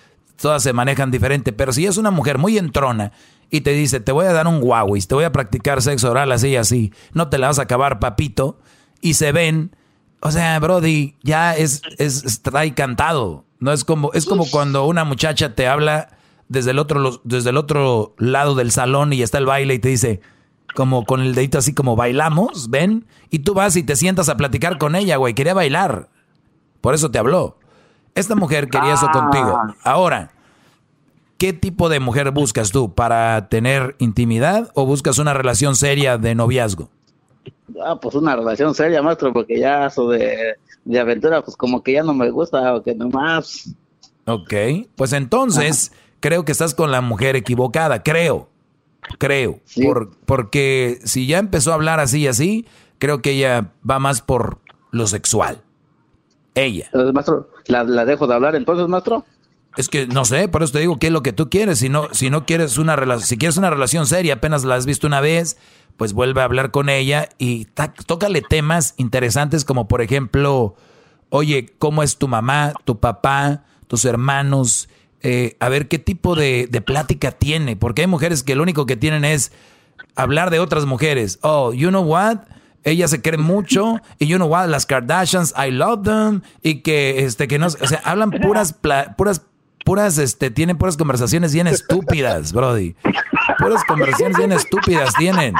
todas se manejan diferente. Pero si es una mujer muy entrona y te dice, te voy a dar un Huawei, te voy a practicar sexo oral así y así, no te la vas a acabar, papito, y se ven, o sea, Brody, ya es, es, es trae cantado. No es como, es como cuando una muchacha te habla desde el otro, desde el otro lado del salón y está el baile y te dice, como con el dedito así como bailamos, ven, y tú vas y te sientas a platicar con ella, güey, quería bailar. Por eso te habló. Esta mujer quería eso Ah. contigo. Ahora, ¿qué tipo de mujer buscas tú? ¿Para tener intimidad o buscas una relación seria de noviazgo? Ah, pues una relación seria, maestro, porque ya eso de, de aventura, pues como que ya no me gusta, o que nomás. Ok, pues entonces creo que estás con la mujer equivocada, creo, creo, por, porque si ya empezó a hablar así y así, creo que ella va más por lo sexual. Ella. Entonces, maestro, ¿la, la dejo de hablar entonces, maestro? Es que no sé, por eso te digo qué es lo que tú quieres. Si no, si no quieres una relación, si quieres una relación seria, apenas la has visto una vez, pues vuelve a hablar con ella y tócale temas interesantes como por ejemplo, oye, ¿cómo es tu mamá, tu papá, tus hermanos? Eh, a ver qué tipo de, de plática tiene, porque hay mujeres que lo único que tienen es hablar de otras mujeres. Oh, you know what? Ella se cree mucho y you know? Las Kardashians, I love them y que este que no, o sea, hablan puras puras puras este tienen puras conversaciones bien estúpidas, brody. Puras conversaciones bien estúpidas tienen.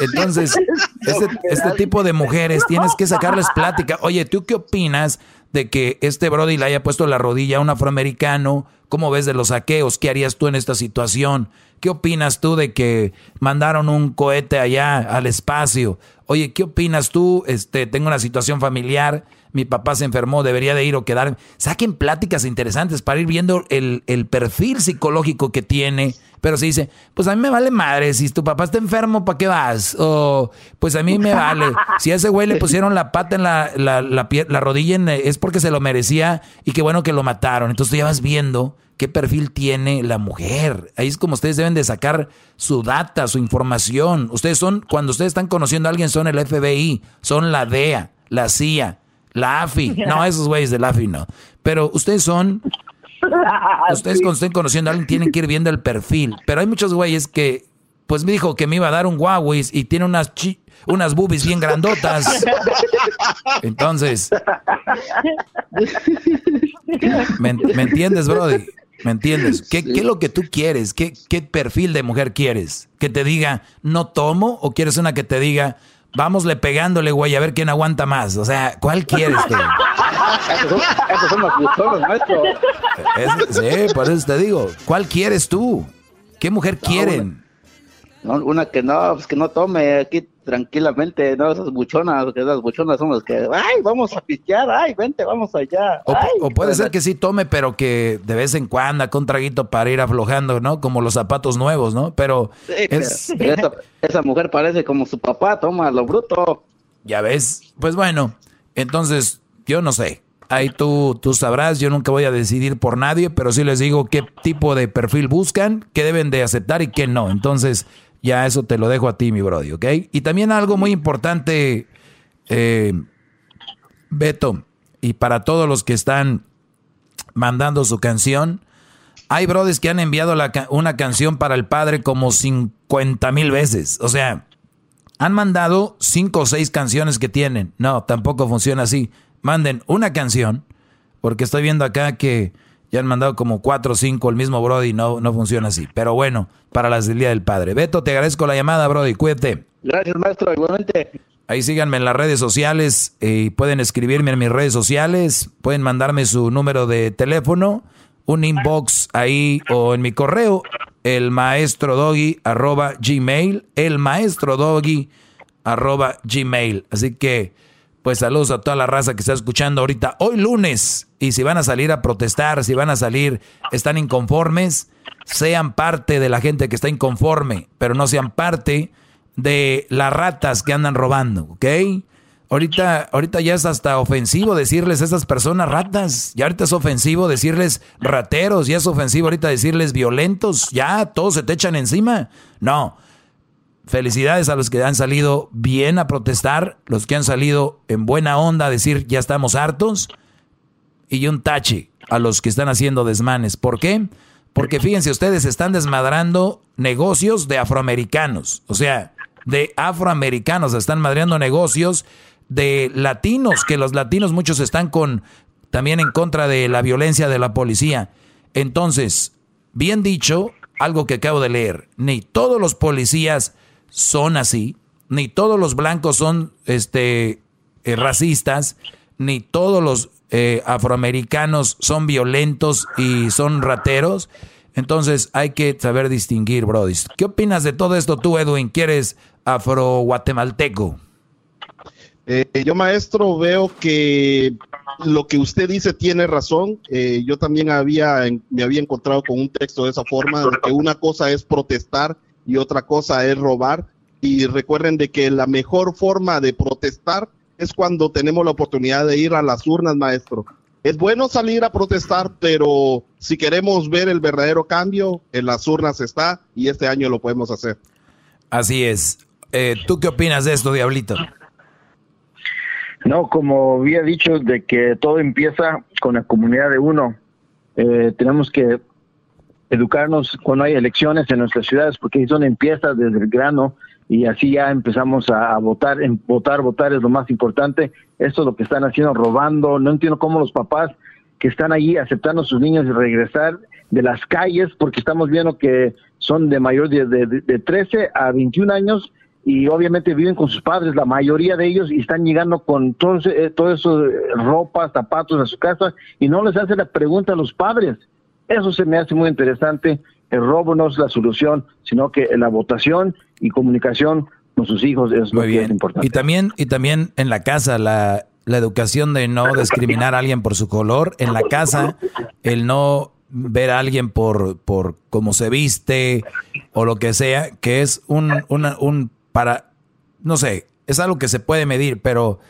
Entonces, este, este tipo de mujeres tienes que sacarles plática. Oye, ¿tú qué opinas de que este Brody le haya puesto la rodilla a un afroamericano? ¿Cómo ves de los saqueos? ¿Qué harías tú en esta situación? ¿Qué opinas tú de que mandaron un cohete allá al espacio? Oye, ¿qué opinas tú? Este, tengo una situación familiar, mi papá se enfermó, debería de ir o quedarme. Saquen pláticas interesantes para ir viendo el, el perfil psicológico que tiene. Pero se dice, pues a mí me vale madre, si tu papá está enfermo, ¿para qué vas? O pues a mí me vale. Si a ese güey le pusieron la pata en la, la, la, pie- la rodilla, en- es porque se lo merecía y qué bueno que lo mataron. Entonces tú ya vas viendo qué perfil tiene la mujer. Ahí es como ustedes deben de sacar su data, su información. Ustedes son, cuando ustedes están conociendo a alguien, son el FBI, son la DEA, la CIA, la AFI. No, esos güeyes de la AFI no. Pero ustedes son Ustedes cuando estén conociendo a alguien tienen que ir viendo el perfil. Pero hay muchos güeyes que, pues me dijo que me iba a dar un Huawei y tiene unas chi- unas boobies bien grandotas. Entonces, ¿me, me entiendes, Brody? ¿Me entiendes? ¿Qué, qué es lo que tú quieres? ¿Qué, ¿Qué perfil de mujer quieres? ¿Que te diga, no tomo? ¿O quieres una que te diga, vámosle pegándole, güey, a ver quién aguanta más? O sea, ¿cuál quieres tú? Esos son, esos son los. Es- sí, por eso te digo. ¿Cuál quieres tú? ¿Qué mujer quieren? No, una que no, pues que no tome aquí tranquilamente, no, esas buchonas, que esas buchonas son las que, ay, vamos a pistear, ay, vente, vamos allá. O, ay, o puede ser que sí tome, pero que de vez en cuando con un traguito para ir aflojando, ¿no? Como los zapatos nuevos, ¿no? Pero Sí, es, pero esa, esa mujer parece como su papá, toma lo bruto. ya ves, pues bueno, entonces yo no sé. Ahí tú, tú sabrás, yo nunca voy a decidir por nadie, pero sí les digo qué tipo de perfil buscan, qué deben de aceptar y qué no. Entonces, ya eso te lo dejo a ti, mi brody, ¿ok? Y también algo muy importante, eh, Beto, y para todos los que están mandando su canción, hay brothers que han enviado una canción para el padre como 50 mil veces. O sea, han mandado cinco o seis canciones que tienen. No, tampoco funciona así. Manden una canción, porque estoy viendo acá que ya han mandado como cuatro o cinco el mismo Brody, no, no funciona así. Pero bueno, para las del Día del Padre. Beto, te agradezco la llamada, Brody, cuídate. Gracias, maestro, igualmente. Ahí síganme en las redes sociales eh, y pueden escribirme en mis redes sociales, pueden mandarme su número de teléfono, un inbox ahí o en mi correo, el maestro doggy arroba gmail, el maestro doggy arroba gmail. Así que, pues saludos a toda la raza que está escuchando ahorita hoy lunes. Y si van a salir a protestar, si van a salir, están inconformes, sean parte de la gente que está inconforme, pero no sean parte de las ratas que andan robando, ¿ok? Ahorita, ahorita ya es hasta ofensivo decirles a esas personas ratas. Ya ahorita es ofensivo decirles rateros. Ya es ofensivo ahorita decirles violentos. Ya todos se te echan encima. No. Felicidades a los que han salido bien a protestar. Los que han salido en buena onda a decir ya estamos hartos. Y un tache a los que están haciendo desmanes. ¿Por qué? Porque fíjense, ustedes están desmadrando negocios de afroamericanos. O sea, de afroamericanos están madreando negocios de latinos, que los latinos muchos están con también en contra de la violencia de la policía. Entonces, bien dicho, algo que acabo de leer, ni todos los policías son así, ni todos los blancos son este eh, racistas, ni todos los eh, afroamericanos son violentos y son rateros. Entonces hay que saber distinguir, Brody. ¿Qué opinas de todo esto tú, Edwin? ¿Quieres afro-guatemalteco? Eh, yo, maestro, veo que lo que usted dice tiene razón. Yo también había, me había encontrado con un texto de esa forma, que una cosa es protestar y otra cosa es robar. Y recuerden de que la mejor forma de protestar es cuando tenemos la oportunidad de ir a las urnas, maestro. Es bueno salir a protestar, pero si queremos ver el verdadero cambio, en las urnas está y este año lo podemos hacer. Así es. Eh, ¿Tú qué opinas de esto, Diablito? No, como había dicho, de que todo empieza con la comunidad de uno. Eh, tenemos que educarnos cuando hay elecciones en nuestras ciudades, porque ahí es donde empieza desde el grano y así ya empezamos a, votar. En, votar, votar es lo más importante. Esto es lo que están haciendo, robando. No entiendo cómo los papás que están allí aceptando a sus niños y regresar de las calles, porque estamos viendo que son de mayor de, de, de 13 a 21 años y obviamente viven con sus padres, la mayoría de ellos, y están llegando con todo, eh, todo eso, eh, ropa, zapatos a su casa, y no les hace la pregunta a los padres. Eso se me hace muy interesante. El robo no es la solución, sino que la votación y comunicación con sus hijos es muy lo bien. importante. Y también, y también en la casa, la, la educación de no discriminar a alguien por su color, en la casa, el no ver a alguien por, por cómo se viste o lo que sea, que es un, un para, no sé, es algo que se puede medir, pero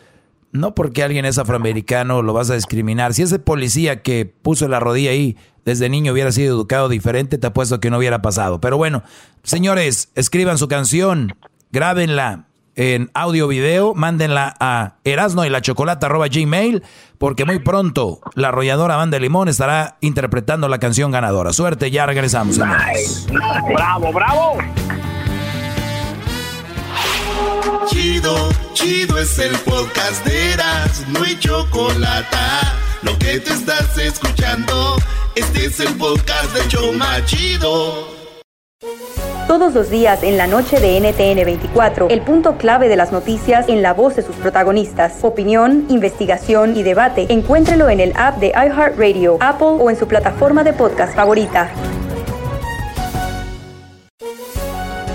no porque alguien es afroamericano lo vas a discriminar. Si ese policía que puso la rodilla ahí desde niño hubiera sido educado diferente, te apuesto que no hubiera pasado. Pero bueno, señores, escriban su canción, grábenla en audio video, mándenla a erasno y la gmail, porque muy pronto la arrolladora Banda Limón estará interpretando la canción ganadora. Suerte, ya regresamos. Bravo, bravo. Chido, chido es el podcast de Eras, no hay chocolate. Lo que te estás escuchando, este es el podcast de Choma Chido. Todos los días en la noche de NTN 24, el punto clave de las noticias en la voz de sus protagonistas. Opinión, investigación y debate. Encuéntrelo en el app de iHeartRadio, Apple o en su plataforma de podcast favorita.